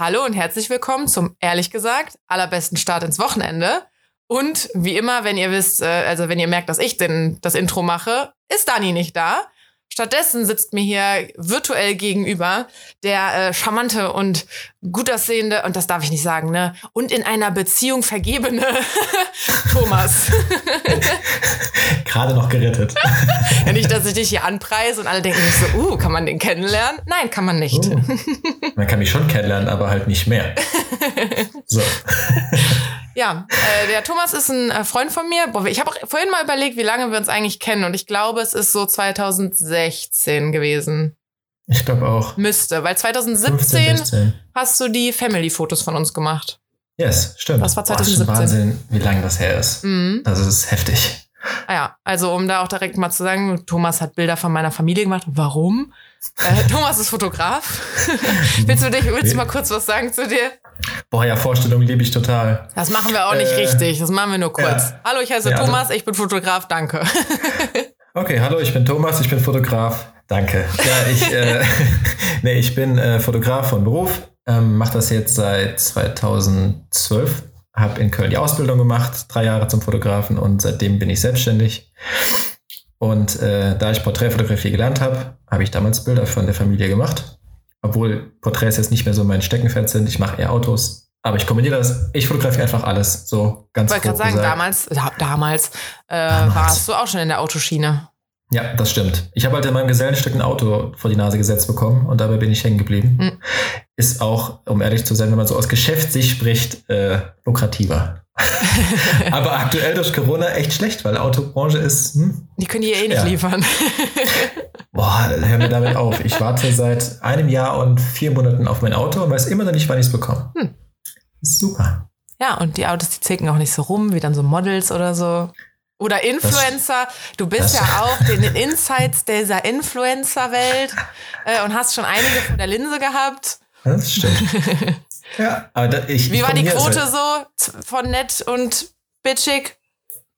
Hallo und herzlich willkommen zum, ehrlich gesagt, allerbesten Start ins Wochenende. Und wie immer, wenn ihr wisst, äh, also wenn ihr merkt, dass ich denn das Intro mache, ist Dani nicht da. Stattdessen sitzt mir hier virtuell gegenüber der äh, charmante und gut aussehende, und das darf ich nicht sagen, ne, und in einer Beziehung vergebene Thomas. Gerade noch gerettet. ja, nicht, dass ich dich hier anpreise und alle denken so, uh, kann man den kennenlernen? Nein, kann man nicht. Uh, man kann mich schon kennenlernen, aber halt nicht mehr. So. Ja, äh, der Thomas ist ein äh, Freund von mir. Boah, ich habe vorhin mal überlegt, wie lange wir uns eigentlich kennen und ich glaube, es ist so 2016 gewesen. Ich glaube auch. Müsste, weil 2017 15, hast du die Family-Fotos von uns gemacht. Yes, stimmt. Das war 2017. Boah, Wahnsinn, wie lange das her ist. Mhm. Also es ist heftig. Ah ja, also um da auch direkt mal zu sagen, Thomas hat Bilder von meiner Familie gemacht. Warum? Äh, Thomas ist Fotograf. willst du dich, willst du mal kurz was sagen zu dir? Boah, ja, Vorstellung liebe ich total. Das machen wir auch nicht äh, richtig. Das machen wir nur kurz. Ja. Hallo, ich heiße ja, Thomas, also, ich bin Fotograf, danke. okay, hallo, ich bin Thomas, ich bin Fotograf, danke. Ja, ich, äh, nee, ich bin äh, Fotograf von Beruf, ähm, mache das jetzt seit 2012, habe in Köln die Ausbildung gemacht, drei Jahre zum Fotografen und seitdem bin ich selbstständig. Und äh, da ich Porträtfotografie gelernt habe, habe ich damals Bilder von der Familie gemacht obwohl Porträts jetzt nicht mehr so mein Steckenpferd sind. Ich mache eher Autos. Aber ich kombiniere das. Ich fotografiere einfach alles. So ganz Ich wollte gerade sagen, damals, da, damals, äh, damals warst du auch schon in der Autoschiene. Ja, das stimmt. Ich habe halt in meinem Gesellenstück ein Auto vor die Nase gesetzt bekommen und dabei bin ich hängen geblieben. Mhm. Ist auch, um ehrlich zu sein, wenn man so aus Geschäftssicht spricht, äh, lukrativer. Aber aktuell durch Corona echt schlecht, weil Autobranche ist. Hm, die können hier eh nicht liefern. Boah, hör mir damit auf. Ich warte seit einem Jahr und vier Monaten auf mein Auto und weiß immer noch nicht, wann ich es bekomme. Hm. Ist super. Ja, und die Autos, die zicken auch nicht so rum, wie dann so Models oder so. Oder Influencer. Das, du bist ja auch in den Insights dieser Influencer-Welt äh, und hast schon einige von der Linse gehabt. Das stimmt. ja, aber da, ich, Wie war die Quote halt so von nett und bitchig?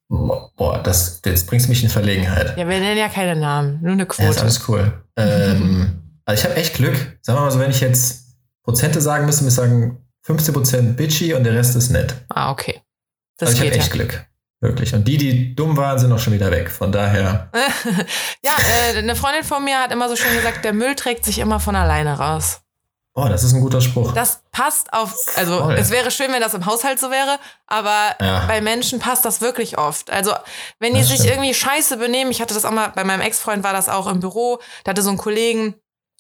Boah, das, jetzt bringst du mich in Verlegenheit. Ja, wir nennen ja keine Namen, nur eine Quote. Ja, ist alles cool. ähm, also ich habe echt Glück. Sagen wir mal so, wenn ich jetzt Prozente sagen müsste, müsste ich sagen 15% bitchy und der Rest ist nett. Ah, okay. Das also ich habe echt ja. Glück. Wirklich. Und die, die dumm waren, sind auch schon wieder weg. Von daher. ja, äh, eine Freundin von mir hat immer so schön gesagt, der Müll trägt sich immer von alleine raus. Oh, das ist ein guter Spruch. Das passt auf, also Voll. es wäre schön, wenn das im Haushalt so wäre, aber ja. bei Menschen passt das wirklich oft. Also wenn die sich irgendwie scheiße benehmen, ich hatte das auch mal, bei meinem Ex-Freund war das auch im Büro, da hatte so einen Kollegen,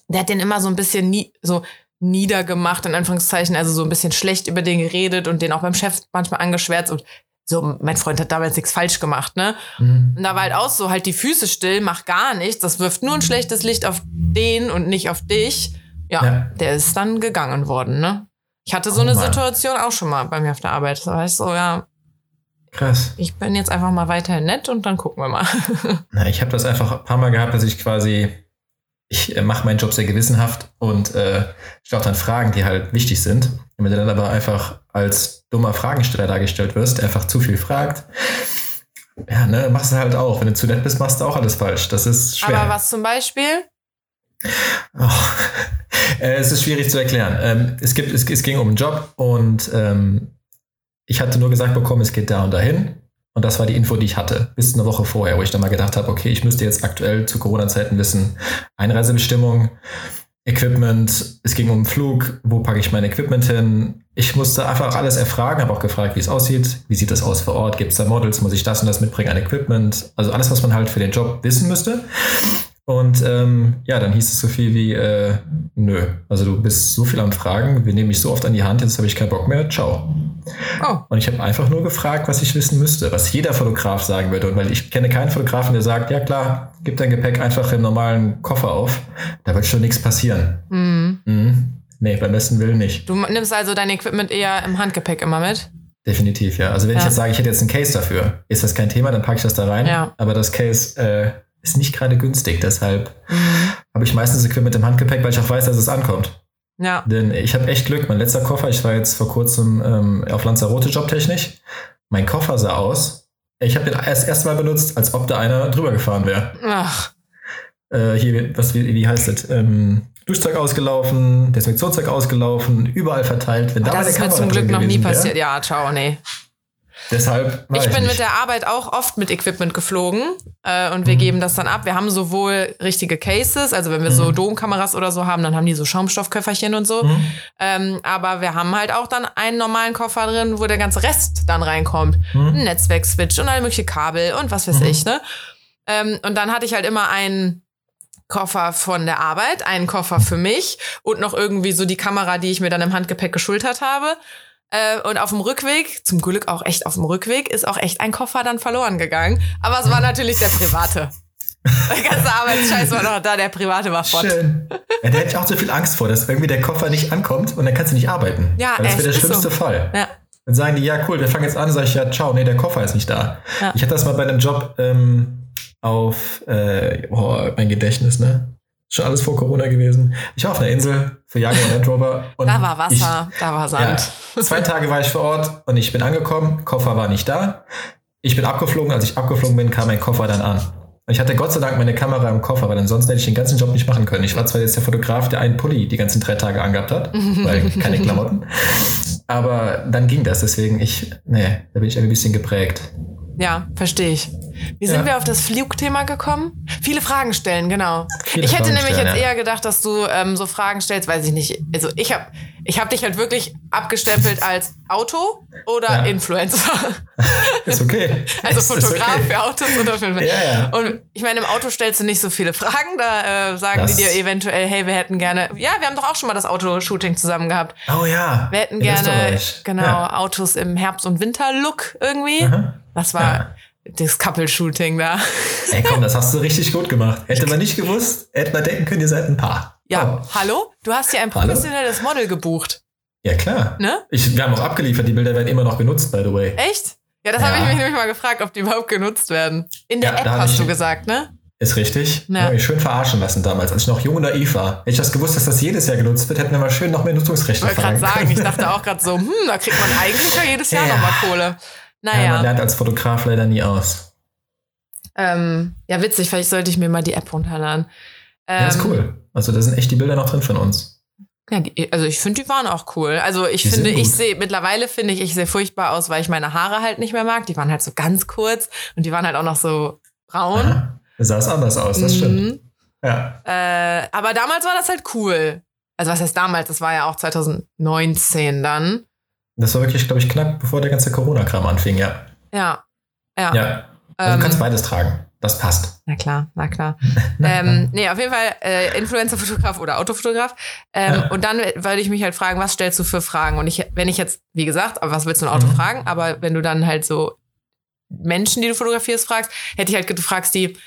der hat den immer so ein bisschen nie, so niedergemacht, in Anführungszeichen, also so ein bisschen schlecht über den geredet und den auch beim Chef manchmal angeschwärzt und so, mein Freund hat damals nichts falsch gemacht, ne? Mhm. Und da war halt auch so, halt die Füße still, mach gar nichts, das wirft nur ein schlechtes Licht auf den und nicht auf dich. Ja, ja, der ist dann gegangen worden, ne? Ich hatte so oh, eine Mann. Situation auch schon mal bei mir auf der Arbeit. Das heißt so, ja. Krass. Ich bin jetzt einfach mal weiterhin nett und dann gucken wir mal. Na, ich habe das einfach ein paar Mal gehabt, dass ich quasi, ich äh, mache meinen Job sehr gewissenhaft und äh, stelle auch dann Fragen, die halt wichtig sind. Und wenn du dann aber einfach als dummer Fragensteller dargestellt wirst, einfach zu viel fragt, ja, ne, machst du halt auch. Wenn du zu nett bist, machst du auch alles falsch. Das ist schwer. Aber was zum Beispiel? Oh. Äh, es ist schwierig zu erklären. Ähm, es, gibt, es, es ging um einen Job und ähm, ich hatte nur gesagt bekommen, es geht da und dahin. Und das war die Info, die ich hatte, bis eine Woche vorher, wo ich dann mal gedacht habe, okay, ich müsste jetzt aktuell zu Corona-Zeiten wissen, Einreisebestimmung, Equipment, es ging um einen Flug, wo packe ich mein Equipment hin. Ich musste einfach alles erfragen, habe auch gefragt, wie es aussieht, wie sieht das aus vor Ort, gibt es da Models, muss ich das und das mitbringen an Equipment, also alles, was man halt für den Job wissen müsste. Und ähm, ja, dann hieß es so viel wie, äh, nö, also du bist so viel am Fragen, wir nehmen mich so oft an die Hand, jetzt habe ich keinen Bock mehr, ciao. Oh. Und ich habe einfach nur gefragt, was ich wissen müsste, was jeder Fotograf sagen würde. Und weil ich kenne keinen Fotografen, der sagt, ja klar, gib dein Gepäck einfach im normalen Koffer auf, da wird schon nichts passieren. Mhm. Mhm. Nee, beim besten Willen nicht. Du nimmst also dein Equipment eher im Handgepäck immer mit? Definitiv, ja. Also wenn ja. ich jetzt sage, ich hätte jetzt einen Case dafür, ist das kein Thema, dann packe ich das da rein. Ja. Aber das Case äh, ist nicht gerade günstig. Deshalb mhm. habe ich meistens Equipment im Handgepäck, weil ich auch weiß, dass es ankommt. Ja. Denn ich habe echt Glück. Mein letzter Koffer, ich war jetzt vor kurzem ähm, auf Lanzarote jobtechnisch. Mein Koffer sah aus. Ich habe den erst erste Mal benutzt, als ob da einer drüber gefahren wäre. Ach. Äh, hier, was, wie, wie heißt das? Ähm, Duschzeug ausgelaufen, Desinfektionszeug ausgelaufen, überall verteilt. Wenn da das ist mir zum Glück noch nie passiert. Ja, ciao, nee. Deshalb. Ich, ich bin nicht. mit der Arbeit auch oft mit Equipment geflogen äh, und wir mhm. geben das dann ab. Wir haben sowohl richtige Cases, also wenn wir mhm. so Domkameras oder so haben, dann haben die so Schaumstoffköfferchen und so. Mhm. Ähm, aber wir haben halt auch dann einen normalen Koffer drin, wo der ganze Rest dann reinkommt. Mhm. Ein Netzwerkswitch und alle mögliche Kabel und was weiß mhm. ich, ne? Ähm, und dann hatte ich halt immer einen Koffer von der Arbeit, einen Koffer für mich und noch irgendwie so die Kamera, die ich mir dann im Handgepäck geschultert habe. Äh, und auf dem Rückweg, zum Glück auch echt auf dem Rückweg, ist auch echt ein Koffer dann verloren gegangen. Aber es war natürlich der private. Der ganze Arbeitsscheiß war noch da, der private war fort. Schön. Ja, da hätte ich auch so viel Angst vor, dass irgendwie der Koffer nicht ankommt und dann kannst du nicht arbeiten. Ja, Weil das wäre der schlimmste so. Fall. Ja. Dann sagen die, ja cool, wir fangen jetzt an, sag ich, ja, ciao, nee, der Koffer ist nicht da. Ja. Ich hatte das mal bei einem Job ähm, auf, äh, oh, mein Gedächtnis, ne? Schon alles vor Corona gewesen. Ich war auf einer Insel für Jaguar Land Rover. Und da war Wasser, ich, da war Sand. Ja, zwei Tage war ich vor Ort und ich bin angekommen, Koffer war nicht da. Ich bin abgeflogen, als ich abgeflogen bin, kam mein Koffer dann an. Und ich hatte Gott sei Dank meine Kamera im Koffer, weil ansonsten hätte ich den ganzen Job nicht machen können. Ich war zwar jetzt der Fotograf, der einen Pulli die ganzen drei Tage angehabt hat, weil keine Klamotten. Aber dann ging das, deswegen ich, nee, da bin ich ein bisschen geprägt. Ja, verstehe ich. Wie sind ja. wir auf das Flugthema gekommen? Viele Fragen stellen, genau. Viele ich hätte Fragen nämlich stellen, jetzt ja. eher gedacht, dass du ähm, so Fragen stellst, weiß ich nicht. Also ich habe ich hab dich halt wirklich abgestempelt als Auto oder ja. Influencer. Ist okay. also Fotograf okay. für Autos oder Filme. Ja, ja. Und ich meine, im Auto stellst du nicht so viele Fragen. Da äh, sagen das die dir eventuell, hey, wir hätten gerne. Ja, wir haben doch auch schon mal das Autoshooting zusammen gehabt. Oh ja. Wir hätten gerne genau Autos im Herbst- und Winterlook irgendwie. Aha. Das war das Couple-Shooting da. Ey, komm, das hast du richtig gut gemacht. Hätte man nicht gewusst, hätte man denken können, ihr seid ein Paar. Ja, oh. hallo? Du hast ja ein professionelles hallo? Model gebucht. Ja, klar. Ne? Ich, wir haben auch abgeliefert, die Bilder werden immer noch genutzt, by the way. Echt? Ja, das ja. habe ich mich nämlich mal gefragt, ob die überhaupt genutzt werden. In der ja, App hast du gesagt, ne? Ist richtig. Ja. Habe mich schön verarschen lassen damals, als ich noch jung und naiv war. Hätte ich das gewusst, dass das jedes Jahr genutzt wird, hätten wir mal schön noch mehr Nutzungsrechte Ich wollte gerade sagen, ich dachte auch gerade so, hm, da kriegt man eigentlich ja jedes Jahr ja. nochmal Kohle. Naja. Ja, man lernt als Fotograf leider nie aus. Ähm, ja, witzig, vielleicht sollte ich mir mal die App runterladen. Ähm, ja, ist ähm, cool. Also da sind echt die Bilder noch drin von uns. Ja, die, also ich finde, die waren auch cool. Also ich die finde, ich sehe, mittlerweile finde ich, ich sehe furchtbar aus, weil ich meine Haare halt nicht mehr mag. Die waren halt so ganz kurz und die waren halt auch noch so braun. Aha. Sah es anders aus, das mhm. stimmt. Ja. Äh, aber damals war das halt cool. Also was heißt damals? Das war ja auch 2019 dann. Das war wirklich, glaube ich, knapp bevor der ganze Corona-Kram anfing, ja. Ja. Ja. ja. Also ähm, du kannst beides tragen. Das passt. Na klar, na klar. ähm, nee, auf jeden Fall äh, Influencer-Fotograf oder Autofotograf. Ähm, ja. Und dann würde ich mich halt fragen, was stellst du für Fragen? Und ich, wenn ich jetzt, wie gesagt, aber was willst du ein Auto mhm. fragen? Aber wenn du dann halt so Menschen, die du fotografierst, fragst, hätte ich halt, du fragst die,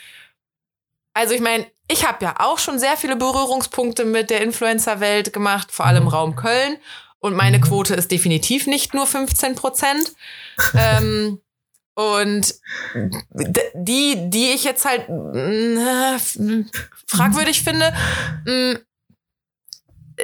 also ich meine, ich habe ja auch schon sehr viele Berührungspunkte mit der Influencer-Welt gemacht, vor allem mhm. Raum Köln. Und meine mhm. Quote ist definitiv nicht nur 15 Prozent. ähm, und die, die ich jetzt halt äh, fragwürdig finde, mh,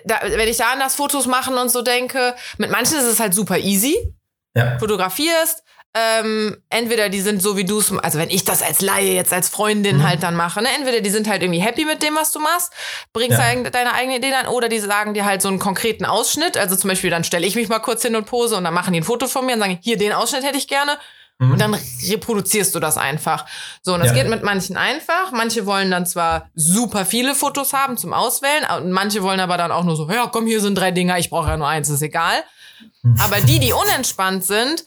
da, wenn ich da an das Fotos machen und so denke, mit manchen ist es halt super easy. Ja. Fotografierst, ähm, entweder die sind so wie du es, also wenn ich das als Laie jetzt als Freundin mhm. halt dann mache, ne? entweder die sind halt irgendwie happy mit dem, was du machst, bringst ja. deine eigene Idee dann, oder die sagen dir halt so einen konkreten Ausschnitt, also zum Beispiel dann stelle ich mich mal kurz hin und pose und dann machen die ein Foto von mir und sagen, hier den Ausschnitt hätte ich gerne. Mhm. Und dann reproduzierst du das einfach. So, und das ja. geht mit manchen einfach. Manche wollen dann zwar super viele Fotos haben zum Auswählen, und manche wollen aber dann auch nur so, ja, komm, hier sind drei Dinger, ich brauche ja nur eins, ist egal. Mhm. Aber die, die unentspannt sind,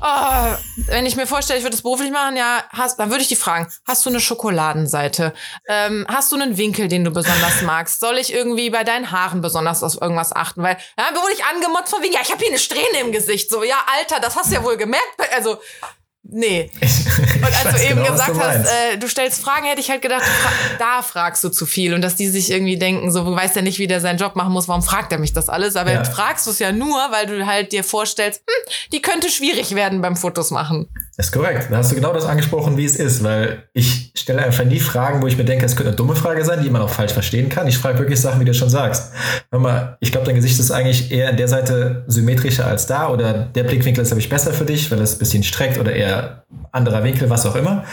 Oh, wenn ich mir vorstelle, ich würde das beruflich machen, ja, hast, dann würde ich die fragen, hast du eine Schokoladenseite? Ähm, hast du einen Winkel, den du besonders magst? Soll ich irgendwie bei deinen Haaren besonders auf irgendwas achten? Weil, ja, wurde ich angemotzt von wegen, ja, ich habe hier eine Strähne im Gesicht. So, ja, Alter, das hast du ja wohl gemerkt. Also, Nee. Und als du eben genau, gesagt du hast, äh, du stellst Fragen, hätte ich halt gedacht, fra da fragst du zu viel und dass die sich irgendwie denken, so, weißt ja nicht, wie der seinen Job machen muss, warum fragt er mich das alles? Aber ja. fragst du es ja nur, weil du halt dir vorstellst, hm, die könnte schwierig werden beim Fotos machen. Das ist korrekt. Da hast du genau das angesprochen, wie es ist, weil ich stelle einfach nie Fragen, wo ich mir denke, es könnte eine dumme Frage sein, die man auch falsch verstehen kann. Ich frage wirklich Sachen, wie du schon sagst. Hör mal, ich glaube, dein Gesicht ist eigentlich eher an der Seite symmetrischer als da oder der Blickwinkel ist, glaube ich, besser für dich, weil es ein bisschen streckt oder eher anderer Winkel, was auch immer.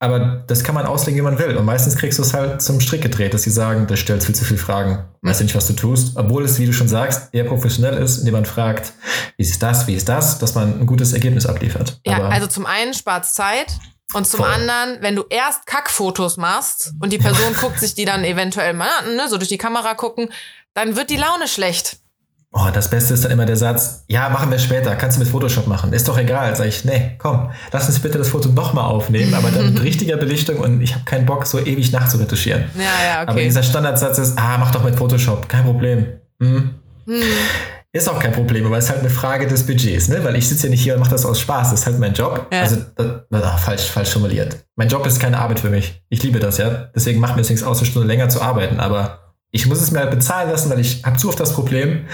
Aber das kann man auslegen, wie man will. Und meistens kriegst du es halt zum Strick gedreht, dass sie sagen, das stellt viel zu viele Fragen. Weißt du nicht, was du tust. Obwohl es, wie du schon sagst, eher professionell ist, indem man fragt, wie ist das, wie ist das, dass man ein gutes Ergebnis abliefert. Ja, Aber also zum einen spart Zeit. Und zum Voll. anderen, wenn du erst Kackfotos machst und die Person guckt sich die dann eventuell mal an, ne, so durch die Kamera gucken, dann wird die Laune schlecht. Oh, das Beste ist dann immer der Satz, ja, machen wir später, kannst du mit Photoshop machen, ist doch egal. Sag ich, nee, komm, lass uns bitte das Foto nochmal aufnehmen, aber dann mit richtiger Belichtung und ich habe keinen Bock, so ewig nachzuretuschieren. Ja, ja, okay. Aber dieser Standardsatz ist, ah, mach doch mit Photoshop, kein Problem. Hm. Hm. Ist auch kein Problem, aber es ist halt eine Frage des Budgets, ne? Weil ich sitze ja nicht hier und mache das aus Spaß. Das ist halt mein Job. Ja. Also, das, ach, falsch, falsch formuliert. Mein Job ist keine Arbeit für mich. Ich liebe das, ja. Deswegen macht mir es nichts aus, eine Stunde länger zu arbeiten. Aber ich muss es mir halt bezahlen lassen, weil ich habe zu oft das Problem,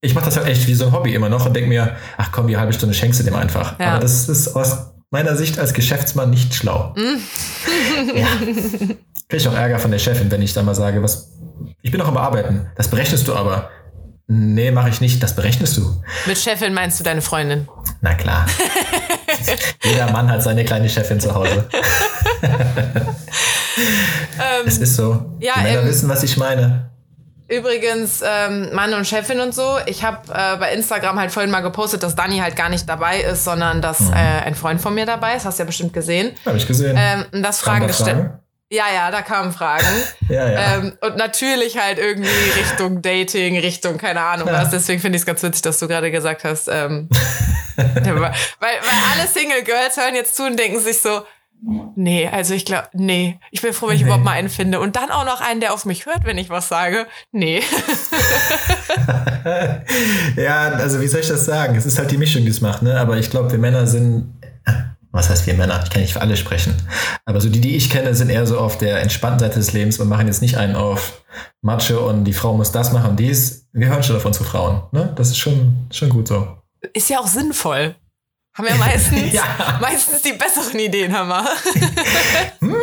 ich mache das halt echt wie so ein Hobby immer noch und denke mir, ach komm, die halbe Stunde schenkst du dem einfach. Ja. Aber das ist aus meiner Sicht als Geschäftsmann nicht schlau. Mm. ja. Kriege ich auch Ärger von der Chefin, wenn ich da mal sage, was, ich bin noch am Arbeiten. Das berechnest du aber. Nee, mache ich nicht. Das berechnest du. Mit Chefin meinst du deine Freundin? Na klar. Jeder Mann hat seine kleine Chefin zu Hause. ähm, es ist so. Ja, Die Männer ähm, wissen, was ich meine. Übrigens, ähm, Mann und Chefin und so. Ich habe äh, bei Instagram halt vorhin mal gepostet, dass Dani halt gar nicht dabei ist, sondern dass mhm. äh, ein Freund von mir dabei ist. Hast du ja bestimmt gesehen. Habe ich gesehen. Ähm, das Fragen gestellt. Ja, ja, da kamen Fragen. ja, ja. Ähm, und natürlich halt irgendwie Richtung Dating, Richtung keine Ahnung ja. was. Deswegen finde ich es ganz witzig, dass du gerade gesagt hast, ähm, weil, weil alle Single Girls hören jetzt zu und denken sich so, Nee, also ich glaube, nee. Ich bin froh, wenn ich nee. überhaupt mal einen finde. Und dann auch noch einen, der auf mich hört, wenn ich was sage. Nee. ja, also wie soll ich das sagen? Es ist halt die Mischung, die es macht, ne? Aber ich glaube, wir Männer sind. Was heißt wir Männer? Ich kann nicht für alle sprechen. Aber so die, die ich kenne, sind eher so auf der entspannten Seite des Lebens und machen jetzt nicht einen auf Matsche und die Frau muss das machen und dies. Wir hören schon davon zu Frauen. Ne? Das ist schon, schon gut so. Ist ja auch sinnvoll. Haben ja meistens, ja. meistens die besseren Ideen, Hammer. hm,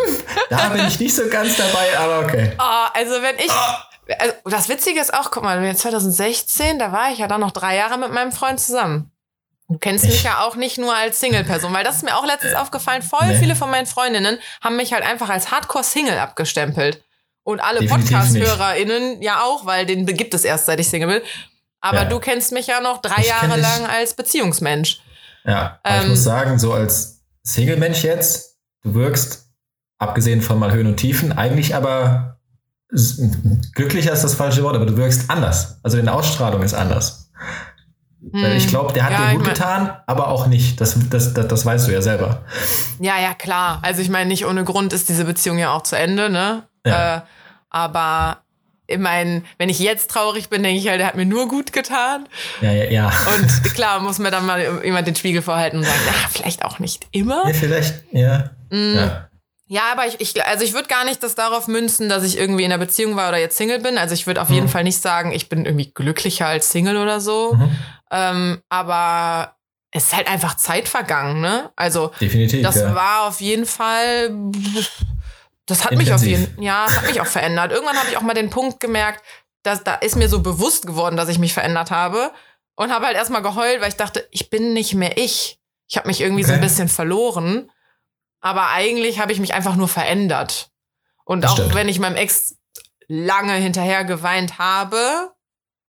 da bin ich nicht so ganz dabei, aber okay. Oh, also wenn ich. Oh. Also das Witzige ist auch, guck mal, 2016, da war ich ja dann noch drei Jahre mit meinem Freund zusammen. Du kennst ich. mich ja auch nicht nur als Single-Person, weil das ist mir auch letztens äh, aufgefallen. Voll nee. viele von meinen Freundinnen haben mich halt einfach als Hardcore-Single abgestempelt. Und alle Podcast-HörerInnen ja auch, weil den gibt es erst, seit ich Single bin. Aber ja. du kennst mich ja noch drei ich Jahre lang als Beziehungsmensch. Ja, ähm, ich muss sagen, so als Single-Mensch jetzt, du wirkst, abgesehen von mal Höhen und Tiefen, eigentlich aber glücklicher ist das falsche Wort, aber du wirkst anders. Also deine Ausstrahlung ist anders. Hm, ich glaube, der hat ja, dir gut getan, aber auch nicht. Das, das, das, das weißt du ja selber. Ja, ja, klar. Also ich meine, nicht ohne Grund ist diese Beziehung ja auch zu Ende, ne? Ja. Äh, aber ich meine, wenn ich jetzt traurig bin, denke ich halt, der hat mir nur gut getan. Ja, ja, ja. Und klar, muss mir dann mal jemand den Spiegel vorhalten und sagen, ja, vielleicht auch nicht immer. Ja, vielleicht, ja. Mhm. Ja. Ja, aber ich, ich also ich würde gar nicht das darauf münzen, dass ich irgendwie in einer Beziehung war oder jetzt Single bin. Also ich würde auf mhm. jeden Fall nicht sagen, ich bin irgendwie glücklicher als Single oder so. Mhm. Ähm, aber es ist halt einfach Zeit vergangen, ne? Also Definitiv, das ja. war auf jeden Fall das hat Intensiv. mich auf jeden ja, hat mich auch verändert. Irgendwann habe ich auch mal den Punkt gemerkt, dass da ist mir so bewusst geworden, dass ich mich verändert habe und habe halt erstmal geheult, weil ich dachte, ich bin nicht mehr ich. Ich habe mich irgendwie okay. so ein bisschen verloren, aber eigentlich habe ich mich einfach nur verändert. Und das auch stimmt. wenn ich meinem Ex lange hinterher geweint habe,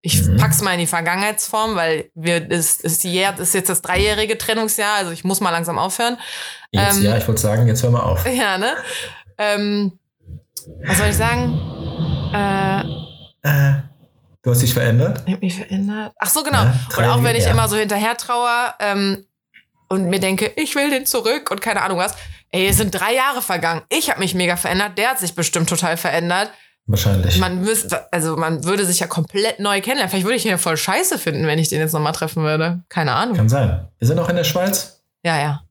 ich mhm. pack's mal in die Vergangenheitsform, weil wir es ist, ist, ist jetzt das dreijährige Trennungsjahr, also ich muss mal langsam aufhören. Jetzt, ähm, ja, ich würde sagen, jetzt hör mal auf. Ja, ne? Ähm, was soll ich sagen? Äh, äh, du hast dich verändert? Ich habe mich verändert. Ach so, genau. Ja, und auch wenn ich ja. immer so hinterher traue ähm, und mir denke, ich will den zurück und keine Ahnung was. Ey, es sind drei Jahre vergangen. Ich habe mich mega verändert. Der hat sich bestimmt total verändert. Wahrscheinlich. Man müsste, also man würde sich ja komplett neu kennenlernen. Vielleicht würde ich ihn ja voll scheiße finden, wenn ich den jetzt nochmal treffen würde. Keine Ahnung. Kann sein. Wir sind auch in der Schweiz? Ja, ja.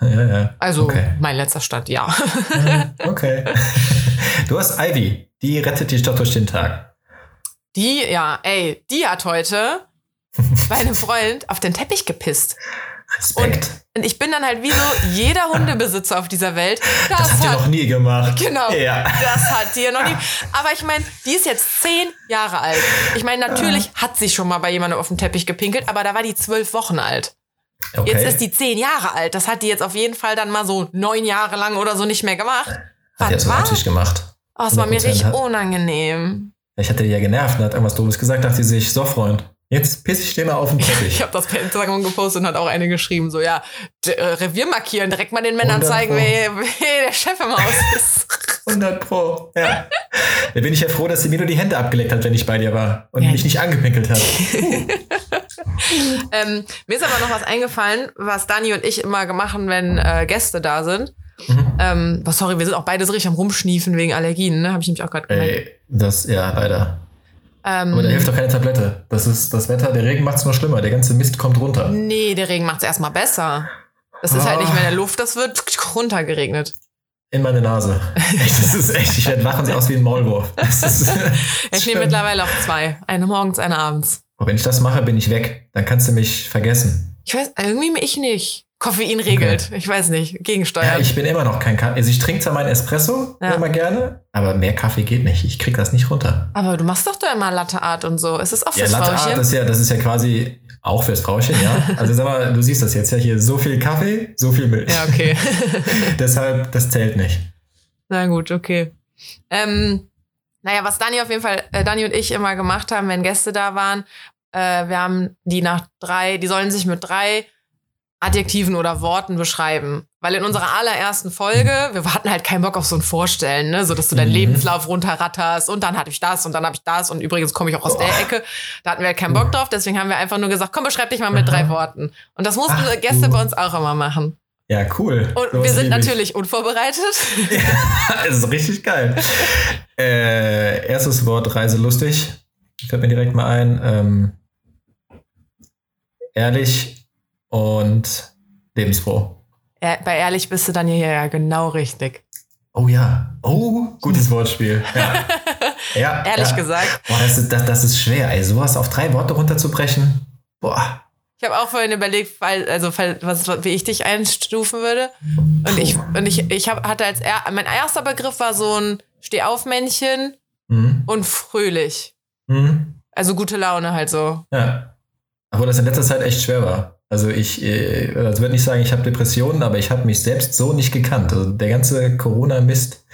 Ja, ja. Also okay. mein letzter Stand, ja. okay. Du hast Ivy, die rettet die Stadt durch den Tag. Die, ja, ey, die hat heute bei einem Freund auf den Teppich gepisst. Respekt. Und ich bin dann halt wie so jeder Hundebesitzer auf dieser Welt. Das, das hat die noch nie gemacht. Genau. Ja. Das hat die noch nie. Aber ich meine, die ist jetzt zehn Jahre alt. Ich meine, natürlich hat sie schon mal bei jemandem auf dem Teppich gepinkelt, aber da war die zwölf Wochen alt. Okay. Jetzt ist die zehn Jahre alt. Das hat die jetzt auf jeden Fall dann mal so neun Jahre lang oder so nicht mehr gemacht. Hat die jetzt natürlich gemacht. Oh, es war mir richtig unangenehm. Ich hatte die ja genervt und hat irgendwas Doofes gesagt, dachte sie sich, so Freund, jetzt piss ich dir mal auf den Teppich. ich habe das per Instagram gepostet und hat auch eine geschrieben, so ja, äh, Revier markieren, direkt mal den Männern zeigen, wer, wer der Chef im Haus ist. 100 Pro, ja. Da bin ich ja froh, dass sie mir nur die Hände abgeleckt hat, wenn ich bei dir war und ja. mich nicht angepinkelt hat. ähm, mir ist aber noch was eingefallen, was Dani und ich immer machen, wenn äh, Gäste da sind. Mhm. Ähm, oh, sorry, wir sind auch beide so richtig am Rumschniefen wegen Allergien, ne? Habe ich nämlich auch gerade gemerkt. Ey, das, ja, leider. Ähm, Aber da hilft doch keine Tablette. Das ist das Wetter, der Regen macht es nur schlimmer. Der ganze Mist kommt runter. Nee, der Regen macht es erstmal besser. Das ist ah. halt nicht mehr in der Luft, das wird runtergeregnet. In meine Nase. Echt, das ist echt, ich werde lachen, sie aus wie ein Maulwurf. ich nehme mittlerweile auch zwei. Eine morgens, eine abends. Und wenn ich das mache, bin ich weg. Dann kannst du mich vergessen. Ich weiß, irgendwie ich nicht. Koffein regelt. Okay. Ich weiß nicht. Gegensteuern. Ja, ich bin immer noch kein Kaffee. Also ich trinke zwar meinen Espresso ja. immer gerne, aber mehr Kaffee geht nicht. Ich krieg das nicht runter. Aber du machst doch da immer Latte Art und so. Ist das auch fürs ja, Latte Art ist ja, das ist ja quasi auch fürs Frauchen, ja. Also sag mal, du siehst das jetzt ja hier. So viel Kaffee, so viel Milch. Ja, okay. Deshalb, das zählt nicht. Na gut, okay. Ähm, naja, was Dani auf jeden Fall, äh, Dani und ich immer gemacht haben, wenn Gäste da waren, äh, wir haben die nach drei, die sollen sich mit drei Adjektiven oder Worten beschreiben. Weil in unserer allerersten Folge, wir hatten halt keinen Bock auf so ein Vorstellen, ne? so dass du deinen mhm. Lebenslauf runterratterst und dann hatte ich das und dann habe ich das und übrigens komme ich auch aus Boah. der Ecke. Da hatten wir halt keinen Bock drauf, deswegen haben wir einfach nur gesagt, komm, beschreib dich mal mit drei Worten. Und das mussten Ach, Gäste du. bei uns auch immer machen. Ja, cool. Und so wir sind natürlich unvorbereitet. ja, das ist richtig geil. äh, erstes Wort reiselustig. Fällt mir direkt mal ein. Ähm, ehrlich, und lebensfroh. Bei ehrlich bist du dann hier ja genau richtig. Oh ja. Oh, gutes Wortspiel. Ja. ja Ehrlich ja. gesagt. Boah, das ist, das, das ist schwer, ey. Sowas auf drei Worte runterzubrechen. Boah. Ich habe auch vorhin überlegt, weil, also, was, wie ich dich einstufen würde. Und ich, und ich, ich hab, hatte als, er, mein erster Begriff war so ein Stehaufmännchen mhm. und fröhlich. Mhm. Also gute Laune halt so. Ja. Obwohl das in letzter Zeit echt schwer war. Also ich äh, also würde nicht sagen, ich habe Depressionen, aber ich habe mich selbst so nicht gekannt. Also der ganze Corona-Mist,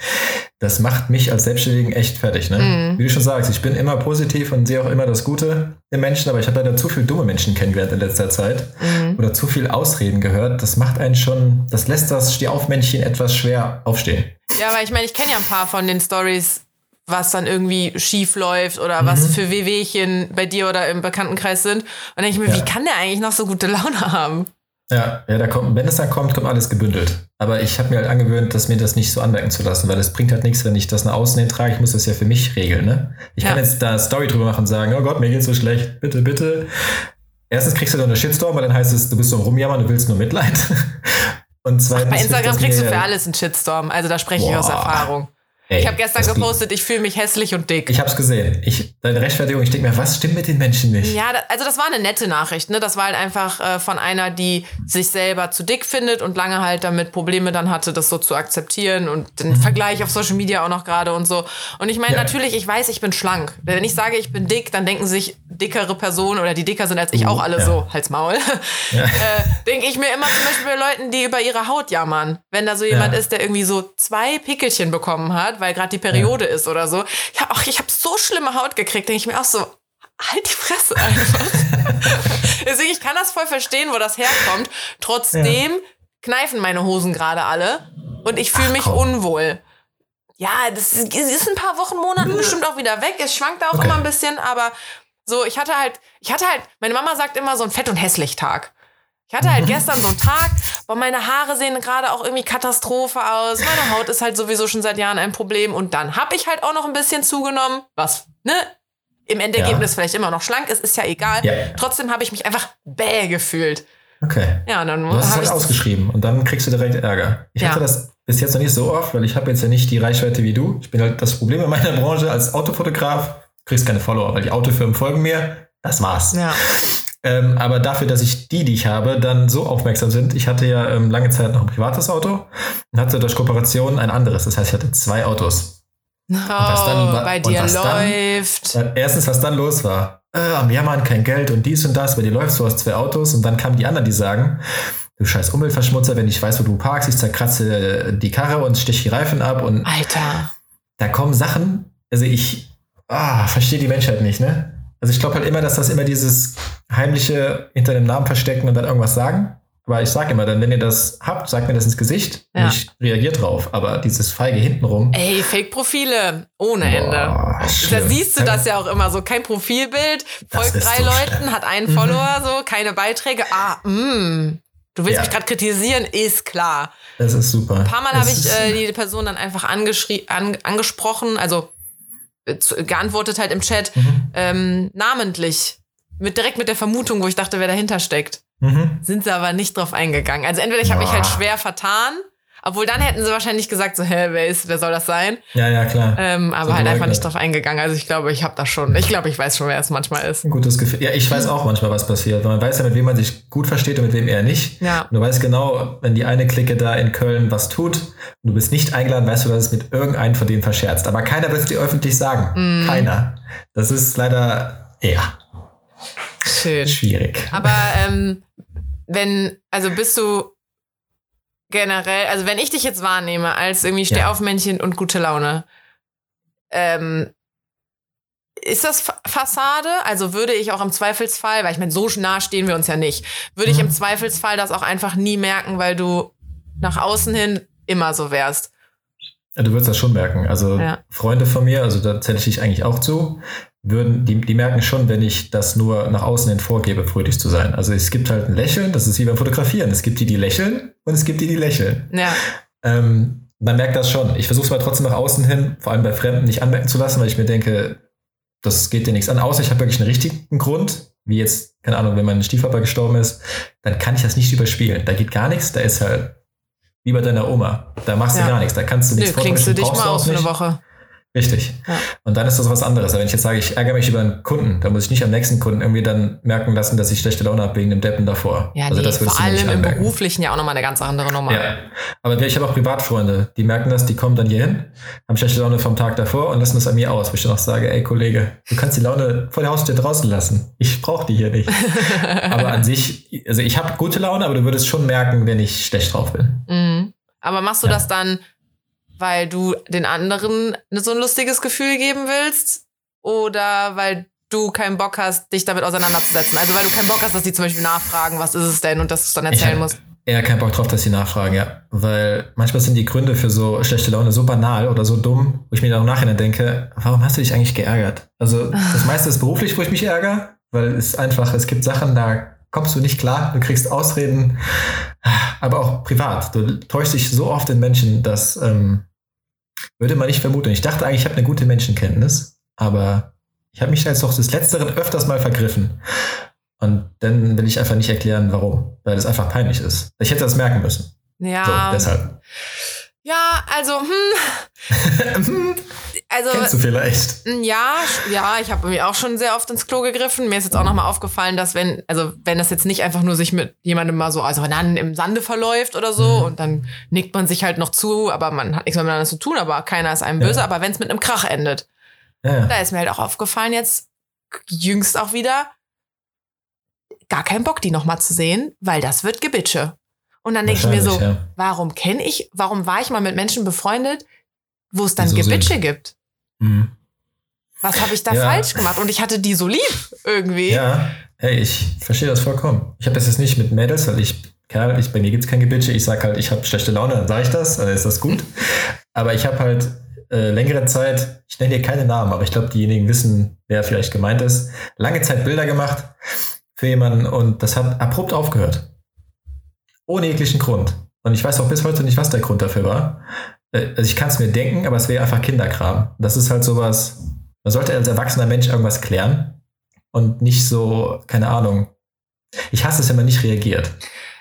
das macht mich als Selbstständigen echt fertig. Ne? Mhm. Wie du schon sagst, ich bin immer positiv und sehe auch immer das Gute im Menschen, aber ich habe leider zu viele dumme Menschen kennengelernt in letzter Zeit mhm. oder zu viel Ausreden gehört. Das macht einen schon, das lässt das Stehaufmännchen etwas schwer aufstehen. Ja, aber ich meine, ich kenne ja ein paar von den Stories, was dann irgendwie schief läuft oder mhm. was für Wehwehchen bei dir oder im Bekanntenkreis sind. Und denke ich mir, ja. wie kann der eigentlich noch so gute Laune haben? Ja, ja, da kommt, wenn es dann kommt, kommt alles gebündelt. Aber ich habe mir halt angewöhnt, dass mir das nicht so anmerken zu lassen, weil es bringt halt nichts, wenn ich das nach außen hin trage. Ich muss das ja für mich regeln, ne? Ich ja. kann jetzt da Story drüber machen und sagen, oh Gott, mir geht's so schlecht, bitte, bitte. Erstens kriegst du dann eine Shitstorm, weil dann heißt es, du bist so rumjammern, du willst nur Mitleid. Und zweitens. Ach, bei Instagram kriegst du für alles einen Shitstorm. Also da spreche Boah. ich aus Erfahrung. Ey, ich habe gestern gepostet, ich fühle mich hässlich und dick. Ich habe es gesehen. Ich, deine Rechtfertigung, ich denke mir, was stimmt mit den Menschen nicht? Ja, also das war eine nette Nachricht. Ne? Das war halt einfach äh, von einer, die sich selber zu dick findet und lange halt damit Probleme dann hatte, das so zu akzeptieren und den mhm. Vergleich auf Social Media auch noch gerade und so. Und ich meine, ja. natürlich, ich weiß, ich bin schlank. Wenn ich sage, ich bin dick, dann denken sich dickere Personen oder die dicker sind als ich uh, auch alle ja. so, Hals Maul. Ja. äh, denke ich mir immer zum Beispiel bei Leuten, die über ihre Haut jammern. Wenn da so jemand ist, der irgendwie so zwei Pickelchen bekommen hat, weil gerade die Periode ja. ist oder so. Ja, ach, ich habe so schlimme Haut gekriegt, denke ich mir auch so, halt die Fresse einfach. Deswegen, ich kann das voll verstehen, wo das herkommt. Trotzdem ja. kneifen meine Hosen gerade alle und ich fühle mich komm. unwohl. Ja, das ist, ist ein paar Wochen, Monaten bestimmt auch wieder weg. Es schwankt auch okay. immer ein bisschen, aber so, ich hatte halt, ich hatte halt, meine Mama sagt immer so ein Fett- und Hässlich-Tag. Ich hatte halt gestern so einen Tag, wo meine Haare sehen gerade auch irgendwie Katastrophe aus. Meine Haut ist halt sowieso schon seit Jahren ein Problem. Und dann habe ich halt auch noch ein bisschen zugenommen, was, ne? Im Endergebnis ja. vielleicht immer noch schlank ist, ist ja egal. Ja. Trotzdem habe ich mich einfach bäh gefühlt. Okay. Ja, und dann du hast es halt ausgeschrieben und dann kriegst du direkt Ärger. Ich ja. hatte das bis jetzt noch nicht so oft, weil ich habe jetzt ja nicht die Reichweite wie du. Ich bin halt das Problem in meiner Branche als Autofotograf, kriegst keine Follower, weil die Autofirmen folgen mir. Das war's. Ja. Ähm, aber dafür, dass ich die, die ich habe, dann so aufmerksam sind. Ich hatte ja ähm, lange Zeit noch ein privates Auto und hatte durch Kooperation ein anderes. Das heißt, ich hatte zwei Autos. Oh, dann, bei dir läuft. Dann, erstens, was dann los war. äh, am Jammern, kein Geld und dies und das, bei dir läufst du hast zwei Autos und dann kamen die anderen, die sagen, du scheiß Umweltverschmutzer, wenn ich weiß, wo du parkst, ich zerkratze die Karre und stich die Reifen ab und Alter. Da kommen Sachen, also ich ah, verstehe die Menschheit nicht, ne? Also ich glaube halt immer, dass das immer dieses heimliche hinter dem Namen verstecken und dann irgendwas sagen. Aber ich sage immer dann, wenn ihr das habt, sagt mir das ins Gesicht ja. und ich reagiere drauf. Aber dieses feige hintenrum. Ey, Fake-Profile ohne Ende. da siehst du das ja auch immer so. Kein Profilbild, folgt drei so Leuten, schlimm. hat einen Follower, mhm. so, keine Beiträge. Ah, mh. Mm. Du willst ja. mich gerade kritisieren, ist klar. Das ist super. Ein paar Mal habe ich äh, die Person dann einfach an, angesprochen, also äh, geantwortet halt im Chat, mhm. ähm, namentlich. Mit, direkt mit der Vermutung, wo ich dachte, wer dahinter steckt. Mhm. Sind sie aber nicht drauf eingegangen. Also entweder ich habe mich halt schwer vertan, obwohl dann hätten sie wahrscheinlich gesagt, so, hä, wer ist, wer soll das sein? Ja, ja, klar. Ähm, aber so halt einfach nicht drauf eingegangen. Also ich glaube, ich habe das schon. Ich glaube, ich weiß schon, wer es manchmal ist. Ein gutes Gefühl. Ja, ich weiß auch manchmal, was passiert. Man weiß ja, mit wem man sich gut versteht und mit wem eher nicht. Ja. Und du weißt genau, wenn die eine Clique da in Köln was tut und du bist nicht eingeladen, weißt du, dass es mit irgendeinem von denen verscherzt. Aber keiner wird es dir öffentlich sagen. Mm. Keiner. Das ist leider, ja. Schön. Schwierig. Aber ähm, wenn, also bist du generell, also wenn ich dich jetzt wahrnehme als irgendwie Stehaufmännchen ja. und gute Laune, ähm, ist das Fassade? Also würde ich auch im Zweifelsfall, weil ich meine, so nah stehen wir uns ja nicht, würde ich im mhm. Zweifelsfall das auch einfach nie merken, weil du nach außen hin immer so wärst. Ja, du würdest das schon merken. Also ja. Freunde von mir, also da zähle ich dich eigentlich auch zu, würden, die, die merken schon, wenn ich das nur nach außen hin vorgebe, fröhlich zu sein. Also es gibt halt ein Lächeln, das ist wie beim Fotografieren. Es gibt die, die lächeln und es gibt die, die lächeln. Ja. Ähm, man merkt das schon. Ich versuche es aber trotzdem nach außen hin, vor allem bei Fremden, nicht anmerken zu lassen, weil ich mir denke, das geht dir nichts an. Außer ich habe wirklich einen richtigen Grund, wie jetzt, keine Ahnung, wenn mein Stiefvater gestorben ist, dann kann ich das nicht überspielen. Da geht gar nichts, da ist halt wie bei deiner Oma. Da machst ja. du gar nichts, da kannst du nichts Nö, klingst du dich mal aus für eine Woche. Richtig. Ja. Und dann ist das was anderes. Aber wenn ich jetzt sage, ich ärgere mich über einen Kunden, dann muss ich nicht am nächsten Kunden irgendwie dann merken lassen, dass ich schlechte Laune habe wegen dem Deppen davor. Ja, also nee, das vor allem im Beruflichen ja auch nochmal eine ganz andere Nummer. Ja. Aber ich habe auch Privatfreunde, die merken das, die kommen dann hier hin, haben schlechte Laune vom Tag davor und lassen das an mir aus, wo ich dann auch sage, ey Kollege, du kannst die Laune vor der Haustür draußen lassen. Ich brauche die hier nicht. aber an sich, also ich habe gute Laune, aber du würdest schon merken, wenn ich schlecht drauf bin. Mhm. Aber machst du ja. das dann weil du den anderen so ein lustiges Gefühl geben willst oder weil du keinen Bock hast, dich damit auseinanderzusetzen. Also weil du keinen Bock hast, dass die zum Beispiel nachfragen, was ist es denn und dass du es dann erzählen musst. Eher keinen Bock drauf, dass sie nachfragen, ja. Weil manchmal sind die Gründe für so schlechte Laune so banal oder so dumm, wo ich mir dann im Nachhinein denke, warum hast du dich eigentlich geärgert? Also das meiste ist beruflich, wo ich mich ärgere, weil es einfach, es gibt Sachen, da kommst du nicht klar, du kriegst Ausreden, aber auch privat. Du täuschst dich so oft in Menschen, dass ähm, würde man nicht vermuten. Ich dachte eigentlich, ich habe eine gute Menschenkenntnis, aber ich habe mich jetzt doch des Letzteren öfters mal vergriffen. Und dann will ich einfach nicht erklären, warum, weil es einfach peinlich ist. Ich hätte das merken müssen. Ja. So, deshalb. Ja, also, hm. also, Kennst du vielleicht? Ja, ja, ich habe mir auch schon sehr oft ins Klo gegriffen. Mir ist jetzt auch nochmal aufgefallen, dass wenn, also wenn das jetzt nicht einfach nur sich mit jemandem mal so, also dann im Sande verläuft oder so mhm. und dann nickt man sich halt noch zu, aber man hat nichts mehr miteinander zu tun, aber keiner ist einem böse, ja. aber wenn es mit einem Krach endet, ja. da ist mir halt auch aufgefallen jetzt jüngst auch wieder, gar keinen Bock, die nochmal zu sehen, weil das wird Gebitsche. Und dann denke ich mir so, ja. warum kenne ich, warum war ich mal mit Menschen befreundet, wo es dann so Gebitsche sind. gibt? Mhm. Was habe ich da ja. falsch gemacht? Und ich hatte die so lieb irgendwie. Ja, hey, ich verstehe das vollkommen. Ich habe das jetzt nicht mit Mädels, weil ich, Kerl, ich, bei mir gibt es kein Gebitsche. Ich sage halt, ich habe schlechte Laune, dann sage ich das, also ist das gut. Aber ich habe halt äh, längere Zeit, ich nenne hier keine Namen, aber ich glaube, diejenigen wissen, wer vielleicht gemeint ist, lange Zeit Bilder gemacht für jemanden und das hat abrupt aufgehört. Ohne jeglichen Grund. Und ich weiß auch bis heute nicht, was der Grund dafür war. Äh, also ich kann es mir denken, aber es wäre einfach Kinderkram. Das ist halt sowas, man sollte als erwachsener Mensch irgendwas klären und nicht so, keine Ahnung. Ich hasse es, wenn man nicht reagiert.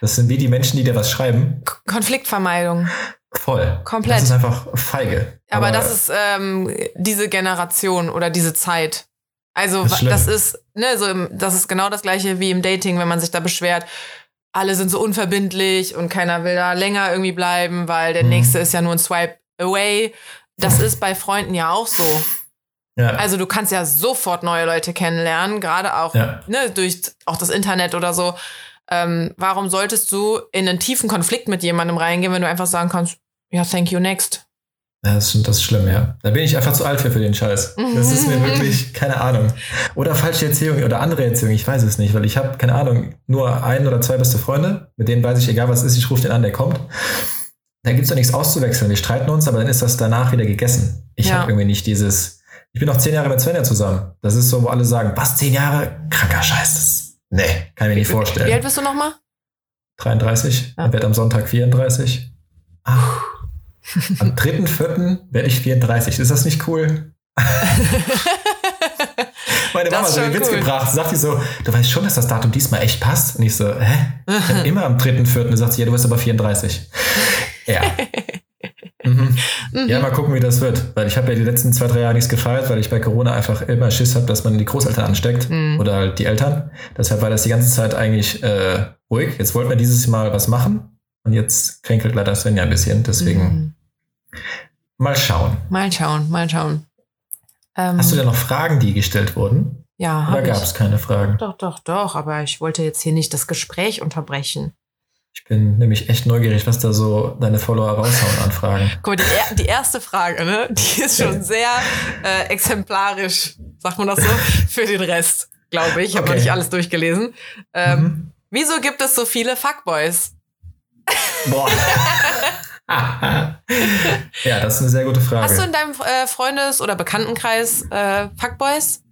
Das sind wie die Menschen, die dir was schreiben. Konfliktvermeidung. Voll. Komplett. Das ist einfach feige. Aber, aber das ist ähm, diese Generation oder diese Zeit. Also das ist, das ist, ne, so, das ist genau das gleiche wie im Dating, wenn man sich da beschwert alle sind so unverbindlich und keiner will da länger irgendwie bleiben, weil der mhm. nächste ist ja nur ein Swipe away. Das ist bei Freunden ja auch so. Ja. Also du kannst ja sofort neue Leute kennenlernen, gerade auch ja. ne, durch auch das Internet oder so. Ähm, warum solltest du in einen tiefen Konflikt mit jemandem reingehen, wenn du einfach sagen kannst, ja, thank you, next? Das ist, das ist schlimm, ja. Da bin ich einfach zu alt für, für den Scheiß. Das ist mir wirklich, keine Ahnung. Oder falsche Erziehung oder andere Erziehung, ich weiß es nicht, weil ich habe, keine Ahnung, nur ein oder zwei beste Freunde, mit denen weiß ich, egal was ist, ich rufe den an, der kommt. Da gibt es doch nichts auszuwechseln. Wir streiten uns, aber dann ist das danach wieder gegessen. Ich ja. habe irgendwie nicht dieses, ich bin noch zehn Jahre mit Svenja zusammen. Das ist so, wo alle sagen, was, zehn Jahre? Kranker Scheiß. Das, nee, kann ich mir nicht vorstellen. Wie alt bist du nochmal? 33. Ja. Ich werde am Sonntag 34. Ach. Am 3.4. werde ich 34. Ist das nicht cool? Meine Mama hat so einen Witz cool. gebracht. Sagt sie so, du weißt schon, dass das Datum diesmal echt passt? Und ich so, hä? Ich immer am 3.4. Und sagt sie, ja, du bist aber 34. Ja. Mhm. Mhm. Ja, mal gucken, wie das wird. Weil ich habe ja die letzten zwei, drei Jahre nichts gefeiert, weil ich bei Corona einfach immer Schiss habe, dass man die Großeltern ansteckt mhm. oder halt die Eltern. Deshalb war das die ganze Zeit eigentlich äh, ruhig. Jetzt wollten wir dieses Mal was machen und jetzt kränkelt leider Svenja ein bisschen. Deswegen mhm. Mal schauen. Mal schauen, mal schauen. Ähm, Hast du denn noch Fragen, die gestellt wurden? Ja. Oder gab es keine Fragen? Doch, doch, doch. Aber ich wollte jetzt hier nicht das Gespräch unterbrechen. Ich bin nämlich echt neugierig, was da so deine Follower raushauen an Fragen. Guck mal, die, die, erste Frage, ne, die ist schon sehr äh, exemplarisch, sagt man das so, für den Rest, glaube ich. Ich habe okay. noch nicht alles durchgelesen. Ähm, mhm. Wieso gibt es so viele Fuckboys? Boah. ja, das ist eine sehr gute Frage. Hast du in deinem äh, Freundes- oder Bekanntenkreis äh, Fuckboys?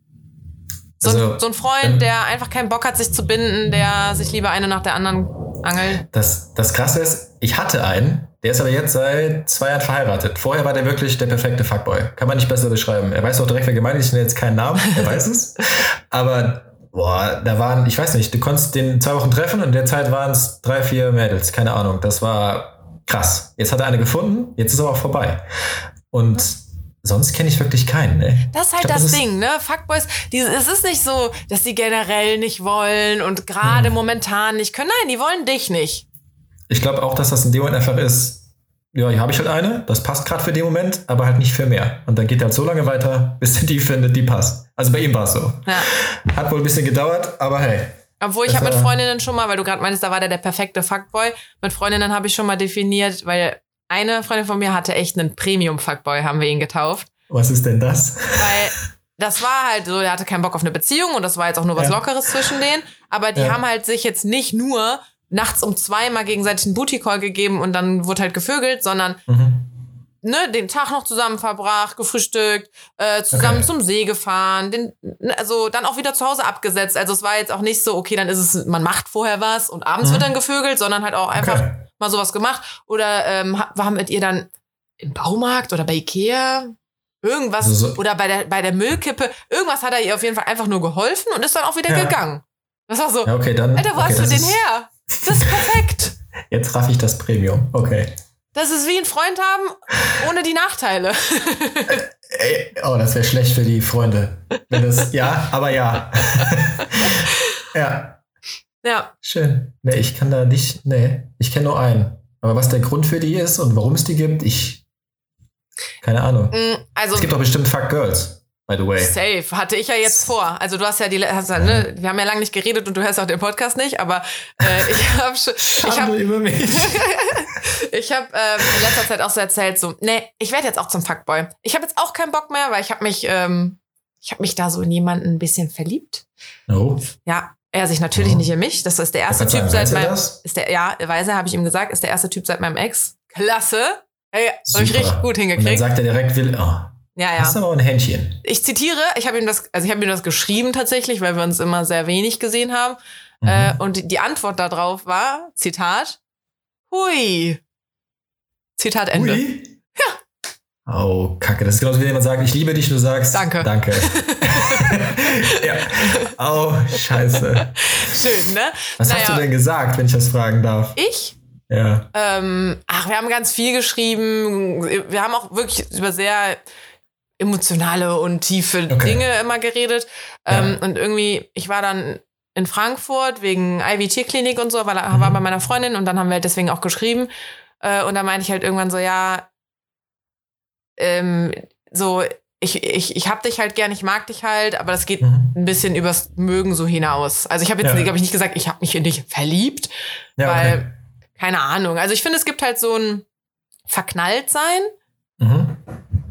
So, also, ein, so ein Freund, ähm, der einfach keinen Bock hat, sich zu binden, der sich lieber eine nach der anderen angelt. Das, das Krasse ist, ich hatte einen, der ist aber jetzt seit zwei Jahren verheiratet. Vorher war der wirklich der perfekte Fuckboy. Kann man nicht besser beschreiben. Er weiß auch direkt, wer gemeint ist. Ich nenne jetzt keinen Namen, er weiß es. Aber, boah, da waren, ich weiß nicht, du konntest den zwei Wochen treffen und in der Zeit waren es drei, vier Mädels. Keine Ahnung. Das war krass. Jetzt hat er eine gefunden, jetzt ist er auch vorbei. Und sonst kenne ich wirklich keinen. Ne? Das ist halt glaub, das, das Ding, ne? Fuckboys, die, es ist nicht so, dass die generell nicht wollen und gerade hm. momentan nicht können. Nein, die wollen dich nicht. Ich glaube auch, dass das in dem Moment einfach ist, ja, hier habe ich halt eine, das passt gerade für den Moment, aber halt nicht für mehr. Und dann geht er halt so lange weiter, bis er die findet, die passt. Also bei ihm war es so. Ja. Hat wohl ein bisschen gedauert, aber hey, obwohl ich habe mit Freundinnen schon mal, weil du gerade meinst, da war der der perfekte Fuckboy. Mit Freundinnen habe ich schon mal definiert, weil eine Freundin von mir hatte echt einen Premium-Fuckboy, haben wir ihn getauft. Was ist denn das? Weil das war halt so, er hatte keinen Bock auf eine Beziehung und das war jetzt auch nur was ja. Lockeres zwischen denen. Aber die ja. haben halt sich jetzt nicht nur nachts um zwei mal gegenseitig einen Booty-Call gegeben und dann wurde halt gevögelt, sondern mhm ne, den Tag noch zusammen verbracht, gefrühstückt, äh, zusammen okay. zum See gefahren, den, ne, also dann auch wieder zu Hause abgesetzt. Also es war jetzt auch nicht so, okay, dann ist es, man macht vorher was und abends mhm. wird dann gevögelt, sondern halt auch einfach okay. mal sowas gemacht. Oder ähm, war mit ihr dann im Baumarkt oder bei Ikea? Irgendwas also so. oder bei der, bei der Müllkippe. Irgendwas hat er ihr auf jeden Fall einfach nur geholfen und ist dann auch wieder ja. gegangen. Das war so. Ja, okay, dann, Alter, wo okay, hast du den her? Das ist perfekt. Jetzt raff ich das Premium. Okay. Das ist wie ein Freund haben, ohne die Nachteile. oh, das wäre schlecht für die Freunde. Wenn das, ja, aber ja. ja. Ja. Schön. Nee, ich kann da nicht, nee, ich kenne nur einen. Aber was der Grund für die ist und warum es die gibt, ich, keine Ahnung. Mm, also, es gibt doch bestimmt Fuck Girls by the way. Safe, hatte ich ja jetzt vor. Also du hast ja die, hast ja, ne, wir haben ja lange nicht geredet und du hörst auch den Podcast nicht, aber äh, ich habe schon, ich habe über mich. ich habe ähm, in letzter Zeit auch so erzählt, so, nee, ich werde jetzt auch zum Fuckboy. Ich habe jetzt auch keinen Bock mehr, weil ich habe mich, ähm, ich habe mich da so in jemanden ein bisschen verliebt. Oh. Ja, er sich natürlich oh. nicht in mich. Das ist der erste Typ seit meinem, ist der, ja, Weise habe ich ihm gesagt, ist der erste Typ seit meinem Ex. Klasse. Hey, habe ich richtig gut hingekriegt. Und dann sagt er direkt, will, oh. Ja, ja. Das ist aber ein Händchen. Ich zitiere, ich habe ihm das, also ich habe ihm das geschrieben tatsächlich, weil wir uns immer sehr wenig gesehen haben. Mhm. Äh, und die Antwort darauf war, Zitat, hui. Zitat Ende. Hui? Ja. Oh, Kacke. Das ist genauso wie jemand sagt, ich liebe dich, du sagst. Danke. Danke. ja. Oh, scheiße. Schön, ne? Was naja. hast du denn gesagt, wenn ich das fragen darf? Ich? Ja. Ähm, ach, wir haben ganz viel geschrieben. Wir haben auch wirklich über sehr emotionale und tiefe okay. Dinge immer geredet. Ja. Ähm, und irgendwie, ich war dann in Frankfurt wegen Ivy Tierklinik und so, weil er mhm. war bei meiner Freundin und dann haben wir halt deswegen auch geschrieben. Äh, und da meinte ich halt irgendwann so, ja, ähm, so, ich, ich, ich hab dich halt gern, ich mag dich halt, aber das geht mhm. ein bisschen übers Mögen so hinaus. Also ich habe jetzt, ja. glaube ich, nicht gesagt, ich habe mich in dich verliebt, ja, weil, okay. keine Ahnung. Also ich finde, es gibt halt so ein verknallt sein, mhm.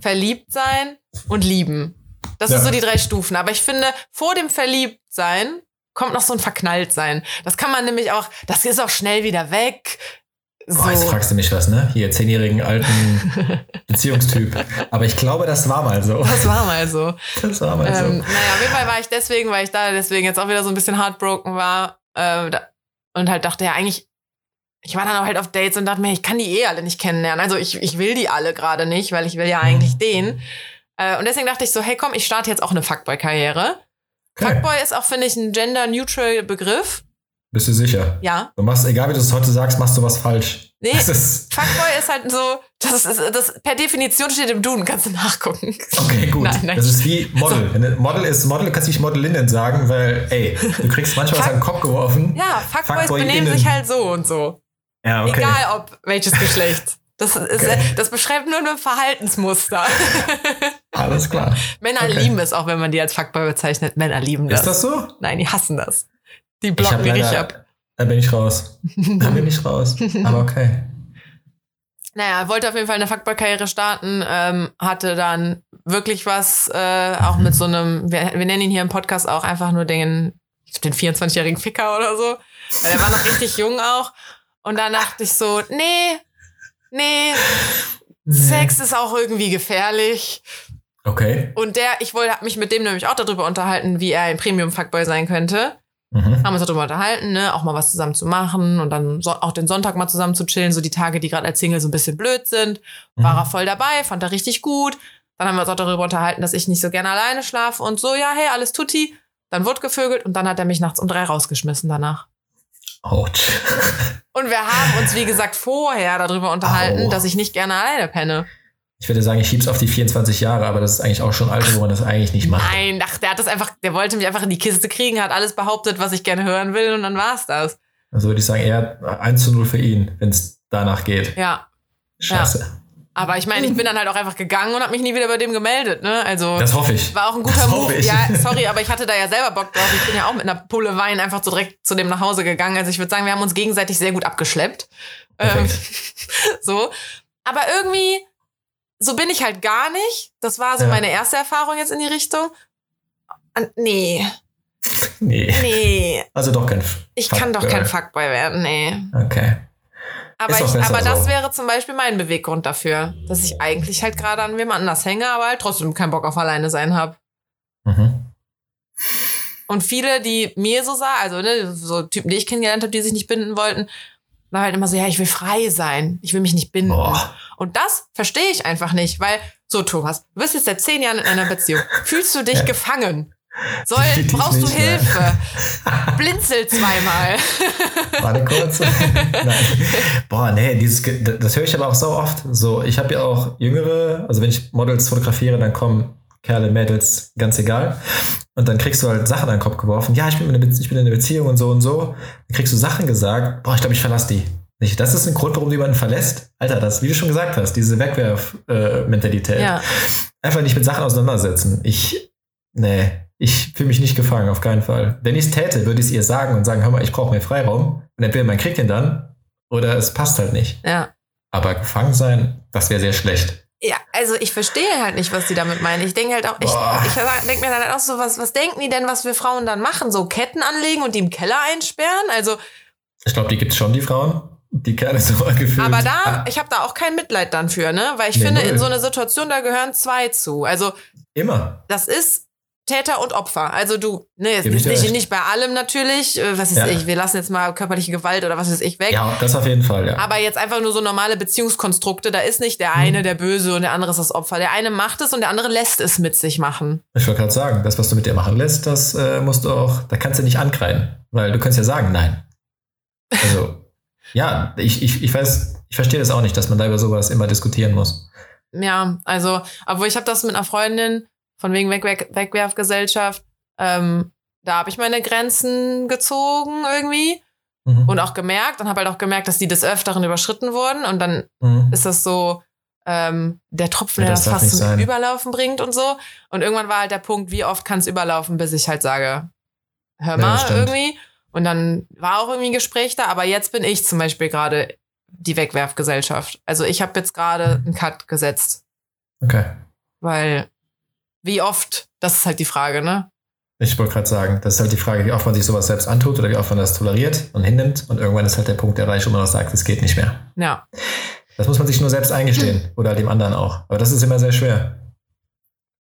Verliebt sein und lieben. Das ja. sind so die drei Stufen. Aber ich finde, vor dem Verliebtsein kommt noch so ein Verknalltsein. Das kann man nämlich auch, das ist auch schnell wieder weg. So. Boah, jetzt fragst du mich was, ne? Hier, zehnjährigen alten Beziehungstyp. Aber ich glaube, das war mal so. Das war mal so. Das war mal ähm, so. Naja, auf jeden Fall war ich deswegen, weil ich da deswegen jetzt auch wieder so ein bisschen heartbroken war äh, und halt dachte, ja, eigentlich, ich war dann auch halt auf Dates und dachte mir, ich kann die eh alle nicht kennenlernen. Also ich, ich will die alle gerade nicht, weil ich will ja eigentlich mhm. den. Äh, und deswegen dachte ich so, hey komm, ich starte jetzt auch eine Fuckboy-Karriere. Okay. Fuckboy ist auch, finde ich, ein gender-neutral Begriff. Bist du sicher? Ja. Du machst, egal wie du es heute sagst, machst du was falsch. Nee, ist Fuckboy ist halt so, das ist, das per Definition steht im Duden, kannst du nachgucken. Okay, gut. Nein, nein. Das ist wie Model. So. Model ist Model, du kannst nicht Modelinnen sagen, weil, ey, du kriegst manchmal was an den Kopf geworfen. Ja, Fuckboys Fuckboy benehmen sich halt so und so. Ja, okay. Egal ob welches Geschlecht. Das, ist, okay. das beschreibt nur ein Verhaltensmuster. Alles klar. Männer okay. lieben es, auch wenn man die als Fuckboy bezeichnet. Männer lieben das. Ist das so? Nein, die hassen das. Die blocken die richtig ab. Da bin ich raus. Da bin ich raus. Aber okay. Naja, wollte auf jeden Fall eine Fuckboy-Karriere starten, ähm, hatte dann wirklich was, äh, auch mit so einem, wir, wir nennen ihn hier im Podcast auch einfach nur den, den 24-jährigen Ficker oder so. Weil der war noch richtig jung auch. Und dann dachte ich so, nee, nee, nee, Sex ist auch irgendwie gefährlich. Okay. Und der, ich wollte mich mit dem nämlich auch darüber unterhalten, wie er ein Premium-Fuckboy sein könnte. Mhm. Haben uns darüber unterhalten, ne, auch mal was zusammen zu machen und dann so, auch den Sonntag mal zusammen zu chillen, so die Tage, die gerade als Single so ein bisschen blöd sind. Mhm. War er voll dabei, fand er richtig gut. Dann haben wir uns auch darüber unterhalten, dass ich nicht so gerne alleine schlafe und so, ja, hey, alles tutti. Dann wurde gevögelt und dann hat er mich nachts um drei rausgeschmissen danach. Autsch. Und wir haben uns, wie gesagt, vorher darüber unterhalten, Au. dass ich nicht gerne alleine penne. Ich würde sagen, ich schieb's auf die 24 Jahre, aber das ist eigentlich auch schon alt, wo man das eigentlich nicht macht. Nein, ach, der hat das einfach, der wollte mich einfach in die Kiste kriegen, hat alles behauptet, was ich gerne hören will und dann war's das. Also würde ich sagen, eher 1 zu 0 für ihn, wenn es danach geht. Ja. Scheiße. Ja. Aber ich meine, ich bin dann halt auch einfach gegangen und habe mich nie wieder bei dem gemeldet, ne? Also Das hoffe ich. War auch ein guter Move. Ja, sorry, aber ich hatte da ja selber Bock drauf. Ich bin ja auch mit einer Pulle Wein einfach so direkt zu dem nach Hause gegangen. Also ich würde sagen, wir haben uns gegenseitig sehr gut abgeschleppt. Ähm, so. Aber irgendwie, so bin ich halt gar nicht. Das war so ja. meine erste Erfahrung jetzt in die Richtung. Und nee. Nee. Nee. Also doch kein Ich kann doch kein Fuckboy werden, nee. Okay. Aber, ich, aber das so. wäre zum Beispiel mein Beweggrund dafür, dass ich eigentlich halt gerade an wem anders hänge, aber halt trotzdem keinen Bock auf alleine sein habe. Mhm. Und viele, die mir so sagen, also ne, so Typen, die ich kennengelernt habe, die sich nicht binden wollten, war halt immer so, ja, ich will frei sein, ich will mich nicht binden. Boah. Und das verstehe ich einfach nicht, weil, so Thomas, du bist jetzt seit zehn Jahren in einer Beziehung. Fühlst du dich ja. gefangen? Soll, brauchst du Hilfe? Blinzel zweimal. Warte kurz. Nein. Boah, nee, dieses, das höre ich aber auch so oft. So, ich habe ja auch jüngere, also wenn ich Models fotografiere, dann kommen Kerle, Mädels, ganz egal. Und dann kriegst du halt Sachen an den Kopf geworfen. Ja, ich bin, in einer, ich bin in einer Beziehung und so und so. Dann kriegst du Sachen gesagt. Boah, ich glaube, ich verlasse die. Nicht. Das ist ein Grund, warum du jemanden verlässt. Alter, das, wie du schon gesagt hast, diese Wegwerf-Mentalität. Äh, ja. Einfach nicht mit Sachen auseinandersetzen. Ich, nee, ich fühle mich nicht gefangen, auf keinen Fall. Wenn ich es täte, würde ich es ihr sagen und sagen, hör mal, ich brauche mehr Freiraum. Und entweder man kriegt den dann oder es passt halt nicht. Ja. Aber gefangen sein, das wäre sehr schlecht. Ja, also ich verstehe halt nicht, was die damit meinen. Ich denke halt auch, ich, ich denke mir dann halt auch so, was, was denken die denn, was wir Frauen dann machen? So Ketten anlegen und die im Keller einsperren? Also. Ich glaube, die gibt es schon, die Frauen. Die Kerle so gefühlt. Aber da, ich habe da auch kein Mitleid dann für, ne? Weil ich nee, finde, null. in so einer Situation, da gehören zwei zu. Also. Immer. Das ist Täter und Opfer. Also du, ne, nicht, nicht, nicht bei allem natürlich, äh, was ist ja. ich, wir lassen jetzt mal körperliche Gewalt oder was ist ich weg. Ja, das auf jeden Fall, ja. Aber jetzt einfach nur so normale Beziehungskonstrukte, da ist nicht der eine hm. der Böse und der andere ist das Opfer. Der eine macht es und der andere lässt es mit sich machen. Ich wollte gerade sagen, das, was du mit dir machen lässt, das äh, musst du auch, da kannst du nicht ankreiden. Weil du kannst ja sagen, nein. Also, ja, ich, ich, ich weiß, ich verstehe das auch nicht, dass man da über sowas immer diskutieren muss. Ja, also, obwohl ich habe das mit einer Freundin, von wegen Wegwerf Wegwerfgesellschaft, ähm, da habe ich meine Grenzen gezogen irgendwie mhm. und auch gemerkt und habe halt auch gemerkt, dass die des Öfteren überschritten wurden und dann mhm. ist das so, ähm, der Tropfen, ja, das der das fast zum sein. Überlaufen bringt und so. Und irgendwann war halt der Punkt, wie oft kann es überlaufen, bis ich halt sage, hör mal ja, irgendwie. Und dann war auch irgendwie ein Gespräch da, aber jetzt bin ich zum Beispiel gerade die Wegwerfgesellschaft. Also ich habe jetzt gerade einen Cut gesetzt. Okay. Weil wie oft, das ist halt die Frage, ne? Ich wollte gerade sagen, das ist halt die Frage, wie oft man sich sowas selbst antut oder wie oft man das toleriert und hinnimmt. Und irgendwann ist halt der Punkt erreicht, wo man auch sagt, es geht nicht mehr. Ja. Das muss man sich nur selbst eingestehen oder dem anderen auch. Aber das ist immer sehr schwer.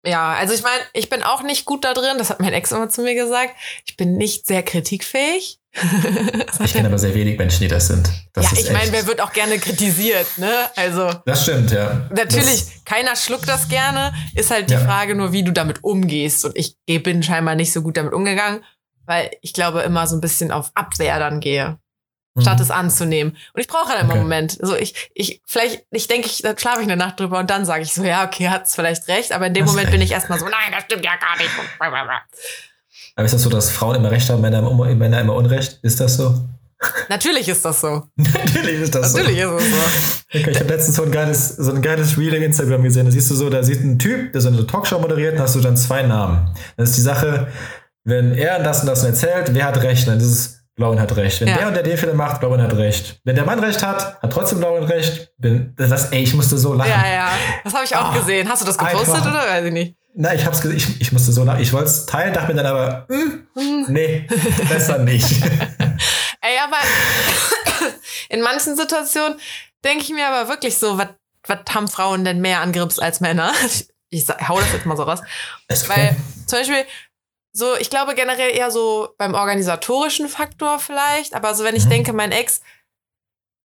Ja, also ich meine, ich bin auch nicht gut da drin, das hat mein Ex immer zu mir gesagt. Ich bin nicht sehr kritikfähig. ich kenne aber sehr wenig Menschen, die das sind. Das ja, ich meine, wer wird auch gerne kritisiert, ne? Also. Das stimmt, ja. Natürlich, das, keiner schluckt das gerne. Ist halt die ja. Frage nur, wie du damit umgehst. Und ich bin scheinbar nicht so gut damit umgegangen, weil ich glaube immer so ein bisschen auf Abwehr dann gehe statt mhm. es anzunehmen. Und ich brauche halt immer okay. einen Moment. Also ich, ich, vielleicht, ich denke, ich, dann schlafe ich eine Nacht drüber und dann sage ich so, ja, okay, hat's vielleicht recht, aber in dem das Moment bin ich erstmal so, nein, das stimmt ja gar nicht. Aber ist das so, dass Frauen immer recht haben, Männer immer, Männer immer Unrecht? Ist das so? Natürlich ist das so. Natürlich ist das Natürlich so. Natürlich ist es so. Okay, ich habe letztens so ein geiles, so ein geiles Reel auf Instagram gesehen. Da siehst du so, da sieht ein Typ, der so eine Talkshow moderiert, und hast du dann zwei Namen. Das ist die Sache, wenn er das und das erzählt, wer hat recht? Dann ist es Blauen hat recht. Wenn ja. der und der den Fehler macht, Blauen hat recht. Wenn der Mann recht hat, hat trotzdem Blauen recht. Bin, das, ey, ich musste so lachen. Ja, ja. Das habe ich auch oh, gesehen. Hast du das gepostet einfach. oder weiß ich nicht? Nein, ich hab's ich, ich musste so lachen. Ich wollte es teilen, dachte mir dann aber, mm, nee, besser nicht. ey, aber in manchen Situationen denke ich mir aber wirklich so, was haben Frauen denn mehr an Grips als Männer? Ich, ich hau das jetzt mal so raus. Weil zum Beispiel, so, ich glaube generell eher so beim organisatorischen Faktor vielleicht, aber so wenn ich mhm. denke, mein Ex,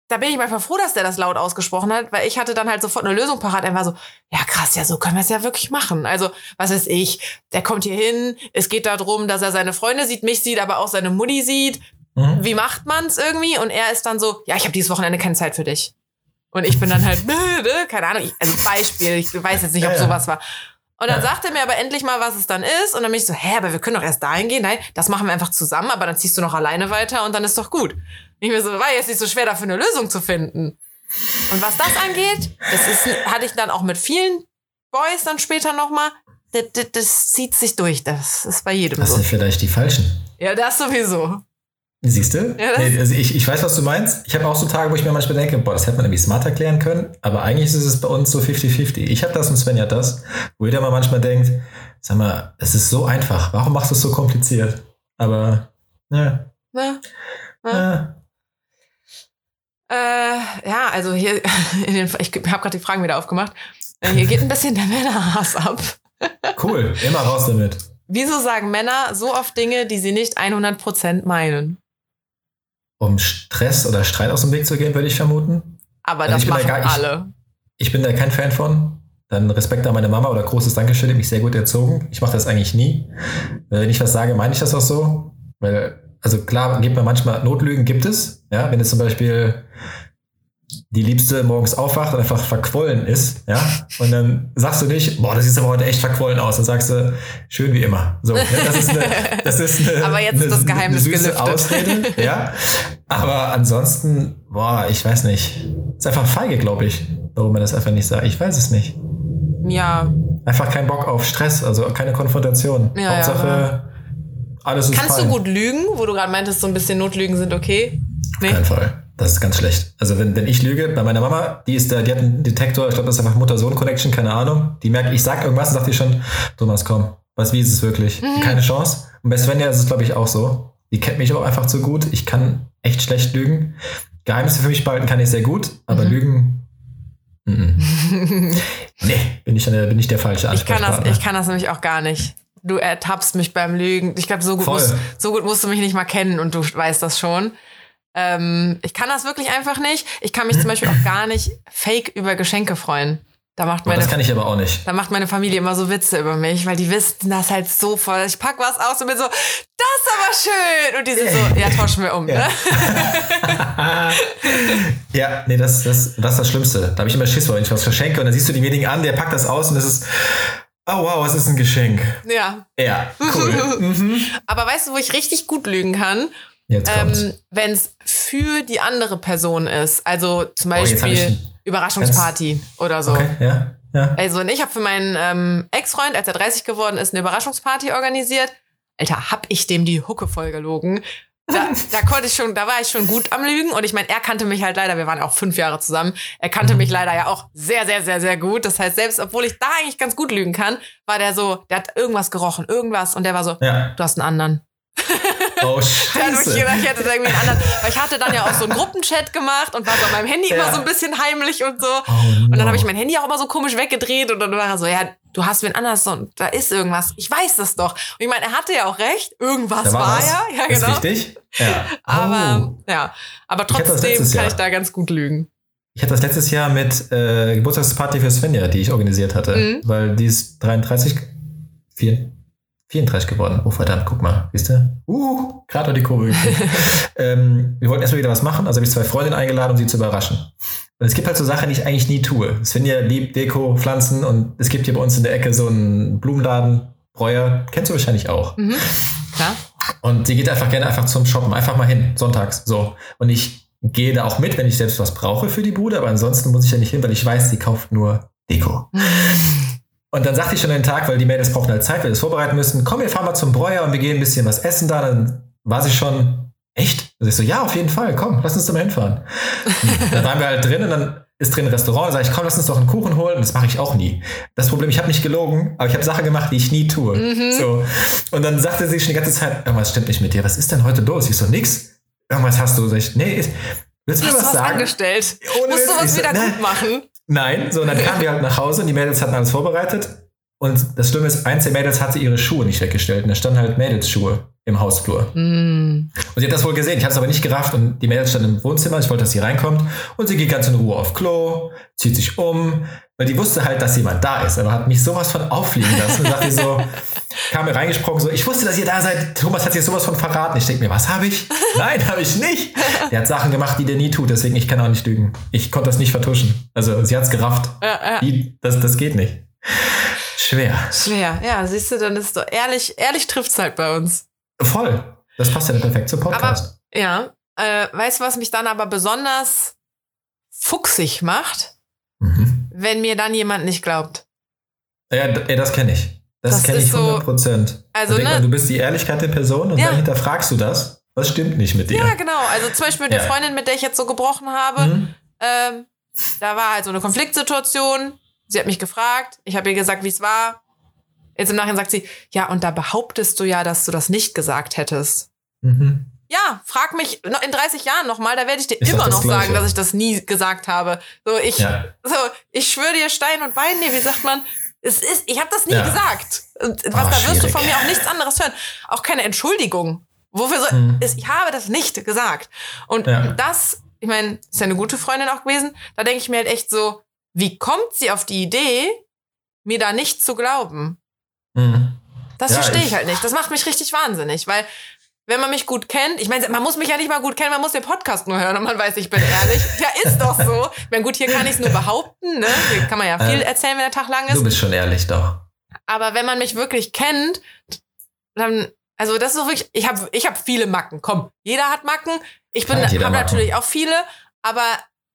da bin ich manchmal froh, dass der das laut ausgesprochen hat, weil ich hatte dann halt sofort eine Lösung parat. Er war so, ja krass, ja, so können wir es ja wirklich machen. Also, was weiß ich, der kommt hier hin, es geht darum, dass er seine Freunde sieht, mich sieht, aber auch seine Mutti sieht. Mhm. Wie macht man's irgendwie? Und er ist dann so, ja, ich habe dieses Wochenende keine Zeit für dich. Und ich bin dann halt, keine Ahnung, also Beispiel, ich weiß jetzt nicht, ob sowas war. Und dann sagt er mir aber endlich mal, was es dann ist. Und dann bin ich so, hä, aber wir können doch erst dahin gehen. Nein, das machen wir einfach zusammen, aber dann ziehst du noch alleine weiter und dann ist doch gut. Und ich mir so, war jetzt nicht so schwer, dafür eine Lösung zu finden. Und was das angeht, das ist, hatte ich dann auch mit vielen Boys dann später nochmal. Das, das, das zieht sich durch. Das ist bei jedem das so. Das sind vielleicht die Falschen. Ja, das sowieso. Siehst du? Ja, also ich, ich weiß, was du meinst. Ich habe auch so Tage, wo ich mir manchmal denke, boah, das hätte man irgendwie smart erklären können. Aber eigentlich ist es bei uns so 50-50. Ich habe das und Sven hat das. Wo jeder mal manchmal denkt, sag mal, es ist so einfach. Warum machst du es so kompliziert? Aber, ne. Na, na. Äh, ja, also hier, den, ich habe gerade die Fragen wieder aufgemacht. Äh, hier geht ein bisschen der Männerhass ab. Cool, immer raus damit. Wieso sagen Männer so oft Dinge, die sie nicht 100% meinen? Um Stress oder Streit aus dem Weg zu gehen, würde ich vermuten. Aber also das machen da gar, alle. Ich, ich, bin da kein Fan von. Dann Respekt an meine Mama oder großes Dankeschön, die mich sehr gut erzogen. Ich mache das eigentlich nie. Wenn ich was sage, meine ich das auch so. Weil, also klar, gibt man manchmal Notlügen, gibt es. Ja, wenn jetzt zum Beispiel die Liebste morgens aufwacht und einfach verquollen ist, ja, und dann sagst du nicht, boah, das sieht aber heute echt verquollen aus, dann sagst du, schön wie immer. So, ne? das ist eine, das ist eine, aber jetzt eine, das Geheimnis eine süße gelüftet. Ausrede, ja. Aber ansonsten, boah, ich weiß nicht. Ist einfach feige, glaube ich, warum man das einfach nicht sagt. Ich weiß es nicht. Ja. Einfach kein Bock auf Stress, also keine Konfrontation. Ja, Hauptsache, ja, alles ist Kannst fein. du gut lügen, wo du gerade meintest, so ein bisschen Notlügen sind okay? Nee. Auf keinen Fall. Das ist ganz schlecht. Also wenn, wenn ich lüge, bei meiner Mama, die ist da, die hat einen Detektor, ich glaube, das ist einfach Mutter-Sohn-Connection, keine Ahnung. Die merkt, ich sag irgendwas und sagt die schon, Thomas, komm, was, wie ist es wirklich? Mhm. Keine Chance. Und bei Svenja ist es, glaube ich, auch so. Die kennt mich auch einfach zu gut. Ich kann echt schlecht lügen. Geheimnisse für mich behalten kann ich sehr gut, aber mhm. lügen. Mm nee, bin ich, der, bin ich der falsche ich kann, das, ich kann das nämlich auch gar nicht. Du ertappst mich beim Lügen. Ich glaube, so, so gut musst du mich nicht mal kennen und du weißt das schon. Ähm, ich kann das wirklich einfach nicht. Ich kann mich zum Beispiel auch gar nicht fake über Geschenke freuen. Da macht meine, oh, das kann ich aber auch nicht. Da macht meine Familie immer so Witze über mich, weil die wissen das halt so voll. Ich pack was aus und bin so, das ist aber schön. Und die sind so, ja, tauschen wir um. Ja, ne? ja nee, das, das, das ist das Schlimmste. Da habe ich immer Schiss, wenn ich was verschenke und dann siehst du denjenigen an, der packt das aus und es ist, oh wow, was ist ein Geschenk. Ja. Ja, cool. mhm. Aber weißt du, wo ich richtig gut lügen kann? Ähm, wenn es für die andere Person ist. Also zum Beispiel. Oh, habe ich, Überraschungsparty Ganz, oder so. Okay, ja, ja. Also und ich habe für meinen ähm, Ex-Freund, als er 30 geworden ist, eine Überraschungsparty organisiert. Alter, hab ich dem die Hucke voll gelogen. Da, da konnte ich schon, da war ich schon gut am Lügen und ich meine, er kannte mich halt leider, wir waren auch fünf Jahre zusammen, er kannte mhm. mich leider ja auch sehr, sehr, sehr, sehr gut. Das heißt, selbst obwohl ich da eigentlich ganz gut lügen kann, war der so, der hat irgendwas gerochen, irgendwas und der war so, ja. du hast einen anderen. Oh, scheiße. ich, ich hätte irgendwie einen anderen, weil ich hatte dann ja auch so einen Gruppenchat gemacht und war so an meinem Handy ja. immer so ein bisschen heimlich und so. Oh. Und dann habe ich mein Handy auch immer so komisch weggedreht und dann war er so, ja, du hast wen anders und da ist irgendwas. Ich weiß das doch. Und ich meine, er hatte ja auch recht. Irgendwas war, war ja. Ja, genau. Ist richtig? Ja. Oh. Aber, ja. Aber trotzdem ich kann ich da ganz gut lügen. Ich hatte das letztes Jahr mit äh, Geburtstagsparty für Svenja, die ich organisiert hatte, mhm. weil die ist 33, 4, 34 geworden. Oh verdammt, guck mal, siehst du? Uh, gerade die Kurve. ähm, wir wollten erstmal wieder was machen, also habe ich zwei Freundinnen eingeladen, um sie zu überraschen. Und es gibt halt so Sachen, die ich eigentlich nie tue. Svenja liebt Deko, Pflanzen und es gibt hier bei uns in der Ecke so einen Blumenladen, Breuer, kennst du wahrscheinlich auch. Mhm, klar. Und sie geht einfach gerne einfach zum Shoppen, einfach mal hin, sonntags, so. Und ich gehe da auch mit, wenn ich selbst was brauche für die Bude, aber ansonsten muss ich ja nicht hin, weil ich weiß, sie kauft nur Deko. Und dann sagte ich schon den Tag, weil die Mädels brauchen halt Zeit, weil wir das vorbereiten müssen, komm, wir fahren mal zum Breuer und wir gehen ein bisschen was essen da. Dann war sie schon, echt? Und ich so, ja, auf jeden Fall, komm, lass uns mal hinfahren. dann waren wir halt drin und dann ist drin ein Restaurant, sage ich, komm, lass uns doch einen Kuchen holen. Und das mache ich auch nie. Das Problem, ich habe nicht gelogen, aber ich habe Sachen gemacht, die ich nie tue. Mhm. So. Und dann sagte sie schon die ganze Zeit, irgendwas stimmt nicht mit dir. Was ist denn heute los? Ich so, nix. Irgendwas hast du. Sag ich, nee, willst du mir was, was sagen? angestellt. Ohne Musst du was wieder so, gut machen? Nein, so, und dann kamen wir halt nach Hause und die Mädels hatten alles vorbereitet. Und das Schlimme ist, eins der Mädels hatte ihre Schuhe nicht weggestellt und da standen halt Mädelsschuhe im Hausflur. Mm. Und sie hat das wohl gesehen, ich habe es aber nicht gerafft und die Mädels standen im Wohnzimmer, ich wollte, dass sie reinkommt und sie geht ganz in Ruhe auf Klo, zieht sich um, weil die wusste halt, dass jemand da ist, aber hat mich sowas von auffliegen lassen und sagte so, kam mir reingesprochen so, ich wusste, dass ihr da seid, Thomas hat dir sowas von verraten. Ich denke mir, was habe ich? Nein, habe ich nicht. Der hat Sachen gemacht, die der nie tut, deswegen ich kann auch nicht lügen. Ich konnte das nicht vertuschen. Also sie hat es gerafft. Ja, ja. Die, das, das geht nicht. Schwer. Schwer, ja, siehst du, dann ist doch ehrlich, ehrlich trifft es halt bei uns. Voll. Das passt ja perfekt zum Podcast. Aber, ja, äh, weißt du, was mich dann aber besonders fuchsig macht? Mhm. Wenn mir dann jemand nicht glaubt. Ja, das kenne ich. Das, das kenne ich 100 Prozent. So, also, ne? du bist die Ehrlichkeit der Person und ja. dann hinterfragst du das. Was stimmt nicht mit dir? Ja, genau. Also zum Beispiel mit ja. der Freundin, mit der ich jetzt so gebrochen habe. Mhm. Ähm, da war halt so eine Konfliktsituation. Sie hat mich gefragt, ich habe ihr gesagt, wie es war. Jetzt im Nachhinein sagt sie, ja, und da behauptest du ja, dass du das nicht gesagt hättest. Mhm. Ja, frag mich in 30 Jahren nochmal, da werde ich dir ich immer noch sagen, dass ich das nie gesagt habe. So, ich, ja. so, ich schwöre dir Stein und Bein, nee, wie sagt man? Es ist, ich habe das nie ja. gesagt. Und was, oh, da wirst du von mir auch nichts anderes hören. Auch keine Entschuldigung. Wofür so, mhm. ist, ich habe das nicht gesagt. Und ja. das, ich meine, ist ja eine gute Freundin auch gewesen, da denke ich mir halt echt so, wie kommt sie auf die Idee, mir da nicht zu glauben? Mhm. Das ja, verstehe ich, ich halt nicht. Das macht mich richtig wahnsinnig, weil wenn man mich gut kennt, ich meine, man muss mich ja nicht mal gut kennen, man muss den Podcast nur hören und man weiß, ich bin ehrlich. ja, ist doch so. Ich meine, gut, hier kann ich es nur behaupten, ne? Hier kann man ja viel äh, erzählen, wenn der Tag lang ist. Du bist schon ehrlich, doch. Aber wenn man mich wirklich kennt, dann, also das ist so wirklich, ich habe ich hab viele Macken. Komm, jeder hat Macken. Ich bin, habe natürlich auch viele, aber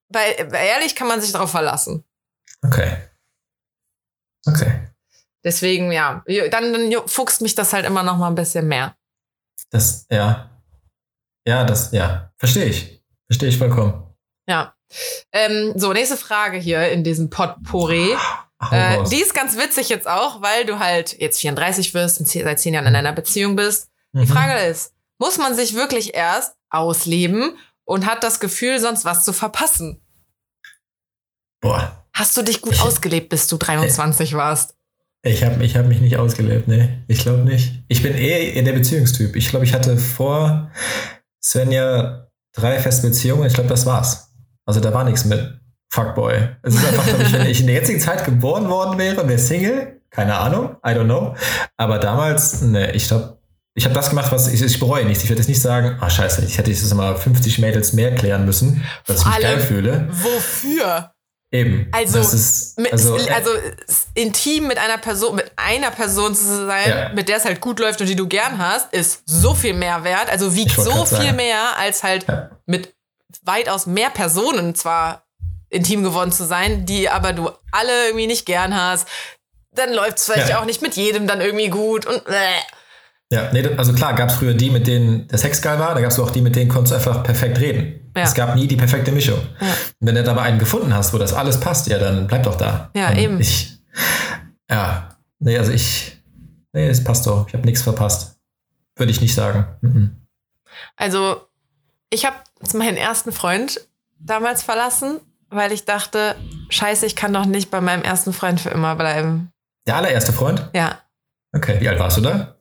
bei, bei ehrlich kann man sich darauf verlassen. Okay. Okay. Deswegen, ja, dann, dann fuchst mich das halt immer noch mal ein bisschen mehr. Das, ja. Ja, das, ja. Verstehe ich. Verstehe ich vollkommen. Ja. Ähm, so, nächste Frage hier in diesem Potpourri. Äh, die ist ganz witzig jetzt auch, weil du halt jetzt 34 wirst und seit zehn Jahren in einer Beziehung bist. Die mhm. Frage ist, muss man sich wirklich erst ausleben und hat das Gefühl, sonst was zu verpassen? Boah. Hast du dich gut ich, ausgelebt, bis du 23 warst? Ich habe ich hab mich nicht ausgelebt, nee. Ich glaube nicht. Ich bin eher in der Beziehungstyp. Ich glaube, ich hatte vor Svenja drei feste Beziehungen. Ich glaube, das war's. Also da war nichts mit Fuckboy. Es ist einfach, ich, wenn ich in der jetzigen Zeit geboren worden wäre und wäre Single, keine Ahnung, I don't know. Aber damals, nee, ich glaube, ich habe das gemacht, was ich, ich bereue nicht. Ich werde jetzt nicht sagen, ah oh, scheiße, ich hätte jetzt mal 50 Mädels mehr klären müssen, dass ich mich geil fühle. Wofür? Eben. Also, ist, also, mit, also, intim mit einer Person, mit einer Person zu sein, ja. mit der es halt gut läuft und die du gern hast, ist so viel mehr wert. Also wiegt so viel sagen. mehr als halt ja. mit weitaus mehr Personen zwar intim geworden zu sein, die aber du alle irgendwie nicht gern hast. Dann läuft es vielleicht ja. auch nicht mit jedem dann irgendwie gut und äh. Ja, nee, also klar, gab es früher die, mit denen der Sex geil war, da gab es auch die, mit denen konntest du einfach perfekt reden. Ja. Es gab nie die perfekte Mischung. Ja. Wenn du aber einen gefunden hast, wo das alles passt, ja, dann bleib doch da. Ja, und eben. Ich, ja, nee, also ich, nee, es passt doch. Ich habe nichts verpasst. Würde ich nicht sagen. Mhm. Also, ich habe meinen ersten Freund damals verlassen, weil ich dachte, scheiße, ich kann doch nicht bei meinem ersten Freund für immer bleiben. Der allererste Freund? Ja. Okay, wie alt warst du da?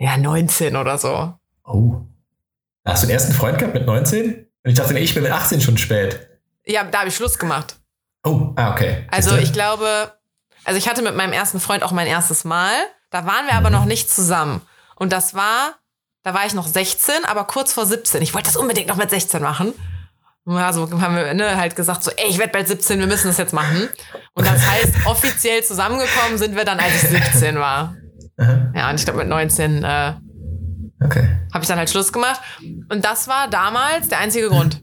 Ja, 19 oder so. Oh. Hast du den ersten Freund gehabt mit 19? Und ich dachte, ich bin mit 18 schon spät. Ja, da habe ich Schluss gemacht. Oh, ah, okay. Also ich glaube, also ich hatte mit meinem ersten Freund auch mein erstes Mal. Da waren wir mhm. aber noch nicht zusammen. Und das war, da war ich noch 16, aber kurz vor 17. Ich wollte das unbedingt noch mit 16 machen. Ja, so haben wir ne, halt gesagt, so, ey, ich werde bald 17, wir müssen das jetzt machen. Und das heißt, offiziell zusammengekommen sind wir dann, als ich 17 war. Aha. Ja, und ich glaube mit 19 äh, okay. habe ich dann halt Schluss gemacht. Und das war damals der einzige Grund.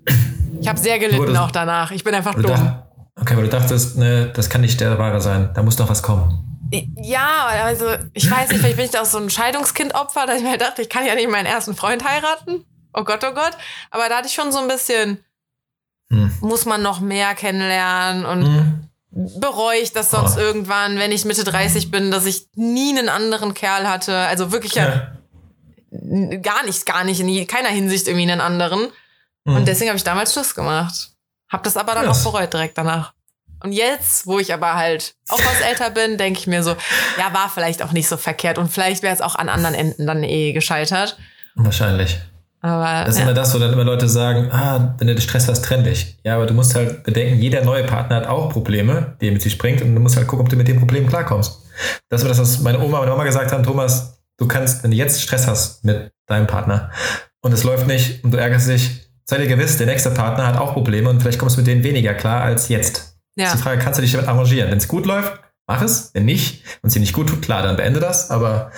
Ich habe sehr gelitten auch danach. Ich bin einfach dumm. Okay, aber du dachtest, ne, das kann nicht der Wahre sein. Da muss doch was kommen. Ja, also ich weiß nicht, vielleicht bin ich da auch so ein Scheidungskind-Opfer, dass ich mir dachte, ich kann ja nicht meinen ersten Freund heiraten. Oh Gott, oh Gott. Aber da hatte ich schon so ein bisschen, hm. muss man noch mehr kennenlernen und hm bereue ich das sonst oh. irgendwann, wenn ich Mitte 30 bin, dass ich nie einen anderen Kerl hatte. Also wirklich ja. ja gar nicht, gar nicht in keiner Hinsicht irgendwie einen anderen. Mhm. Und deswegen habe ich damals Schluss gemacht. Hab das aber dann yes. auch bereut direkt danach. Und jetzt, wo ich aber halt auch was älter bin, denke ich mir so, ja, war vielleicht auch nicht so verkehrt und vielleicht wäre es auch an anderen Enden dann eh gescheitert. Wahrscheinlich. Aber, das ist ja. immer das, wo dann immer Leute sagen, ah, wenn du Stress hast, trenn dich. Ja, aber du musst halt bedenken, jeder neue Partner hat auch Probleme, die er mit sich bringt und du musst halt gucken, ob du mit dem Problem klarkommst. Das war das, was meine Oma und meine Oma gesagt haben, Thomas, du kannst, wenn du jetzt Stress hast mit deinem Partner und es läuft nicht und du ärgerst dich, sei dir gewiss, der nächste Partner hat auch Probleme und vielleicht kommst du mit denen weniger klar als jetzt. Ja. Das ist die Frage, kannst du dich damit arrangieren? Wenn es gut läuft, mach es. Wenn nicht und es dir nicht gut tut, klar, dann beende das. Aber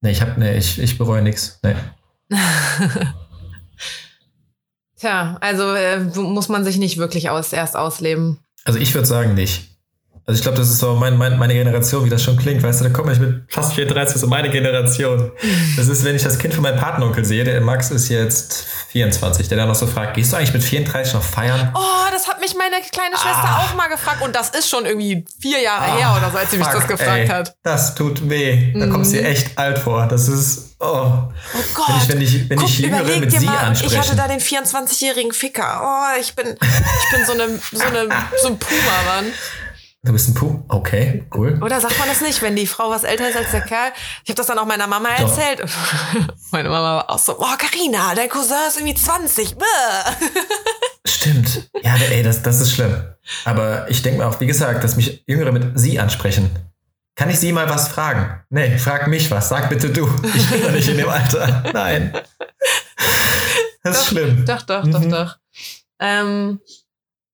nee, ich hab, nee, ich, ich bereue nichts. Nee. Tja, also äh, muss man sich nicht wirklich aus, erst ausleben. Also ich würde sagen nicht. Also ich glaube, das ist so mein, mein, meine Generation, wie das schon klingt. Weißt du, da komme ich mit fast 34, so meine Generation. Das ist, wenn ich das Kind von meinem Patenonkel sehe, der Max ist jetzt 24, der dann noch so fragt, gehst du eigentlich mit 34 noch feiern? Oh, das hat mich meine kleine Schwester ah. auch mal gefragt und das ist schon irgendwie vier Jahre ah, her oder so, als sie mich das gefragt ey, hat. Das tut weh. Da mhm. kommt sie echt alt vor. Das ist, oh. Oh Gott. Wenn ich, wenn ich, wenn Guck, ich Jüngere mit sie mal, anspreche. Ich hatte da den 24-jährigen Ficker. Oh, ich bin, ich bin so, eine, so, eine, so ein Puma, Mann. Du bist ein Puh. Okay, cool. Oder sagt man das nicht, wenn die Frau was älter ist als der Kerl? Ich habe das dann auch meiner Mama erzählt. Meine Mama war auch so, boah, Carina, dein Cousin ist irgendwie 20. Stimmt. Ja, ey, das, das ist schlimm. Aber ich denke mir auch, wie gesagt, dass mich Jüngere mit sie ansprechen. Kann ich sie mal was fragen? Nee, frag mich was. Sag bitte du. Ich bin doch nicht in dem Alter. Nein. Das ist doch, schlimm. Doch, doch, mhm. doch, doch. Ähm,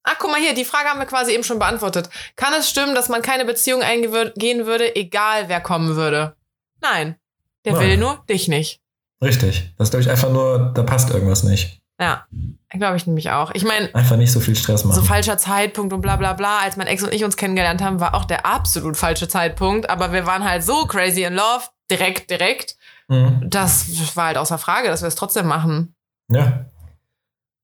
Ach, guck mal hier, die Frage haben wir quasi eben schon beantwortet. Kann es stimmen, dass man keine Beziehung eingehen würde, egal wer kommen würde? Nein. Der Nein. will nur dich nicht. Richtig. Das ist, glaube ich, einfach nur, da passt irgendwas nicht. Ja, glaube ich nämlich auch. Ich meine. Einfach nicht so viel Stress machen. So falscher Zeitpunkt und bla bla bla. Als mein Ex und ich uns kennengelernt haben, war auch der absolut falsche Zeitpunkt. Aber wir waren halt so crazy in love, direkt, direkt. Mhm. Das war halt außer Frage, dass wir es trotzdem machen. Ja.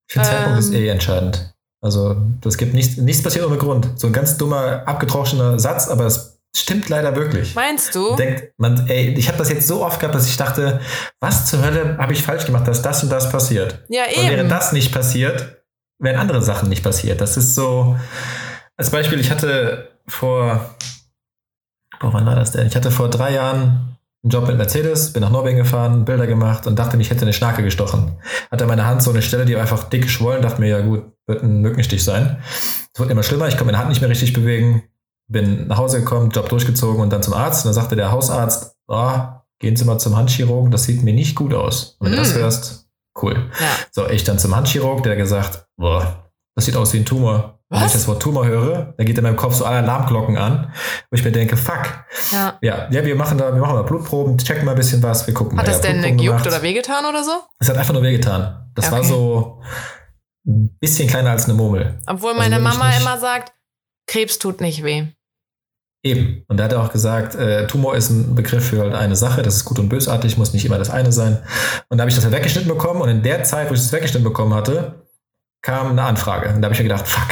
Ich finde, ähm, Zeitpunkt ist eh entscheidend. Also, das gibt nichts, nichts passiert ohne Grund. So ein ganz dummer, abgetroschener Satz, aber es stimmt leider wirklich. Meinst du? Denkt man, ey, ich habe das jetzt so oft gehabt, dass ich dachte, was zur Hölle habe ich falsch gemacht, dass das und das passiert? Ja, eben. Und wäre das nicht passiert, wären andere Sachen nicht passiert. Das ist so, als Beispiel, ich hatte vor, boah, wann war das denn? Ich hatte vor drei Jahren einen Job mit Mercedes, bin nach Norwegen gefahren, Bilder gemacht und dachte, ich hätte eine Schnake gestochen. Hatte meine Hand so eine Stelle, die war einfach dick geschwollen, dachte mir, ja gut, wird ein Mückenstich sein. Es wurde immer schlimmer, ich konnte meine Hand nicht mehr richtig bewegen, bin nach Hause gekommen, Job durchgezogen und dann zum Arzt. Und dann sagte der Hausarzt, oh, gehen Sie mal zum Handchirurgen, das sieht mir nicht gut aus. Und wenn mm. du das mm. hörst, cool. Ja. So, ich dann zum Handchirurg, der gesagt, boah, das sieht aus wie ein Tumor. Was? Wenn ich das Wort Tumor höre, dann geht in meinem Kopf so alle Alarmglocken an, wo ich mir denke, fuck. Ja. Ja, ja wir machen da, wir machen da Blutproben, checken mal ein bisschen was, wir gucken Hat mal. Hat das ja, denn gejuckt oder wehgetan oder so? Es hat einfach nur wehgetan. Das okay. war so, ein bisschen kleiner als eine Murmel. Obwohl also meine also Mama immer sagt, Krebs tut nicht weh. Eben. Und er hat auch gesagt, äh, Tumor ist ein Begriff für halt eine Sache, das ist gut und bösartig, muss nicht immer das eine sein. Und da habe ich das halt weggeschnitten bekommen und in der Zeit, wo ich das weggeschnitten bekommen hatte, kam eine Anfrage. Und da habe ich mir gedacht, fuck,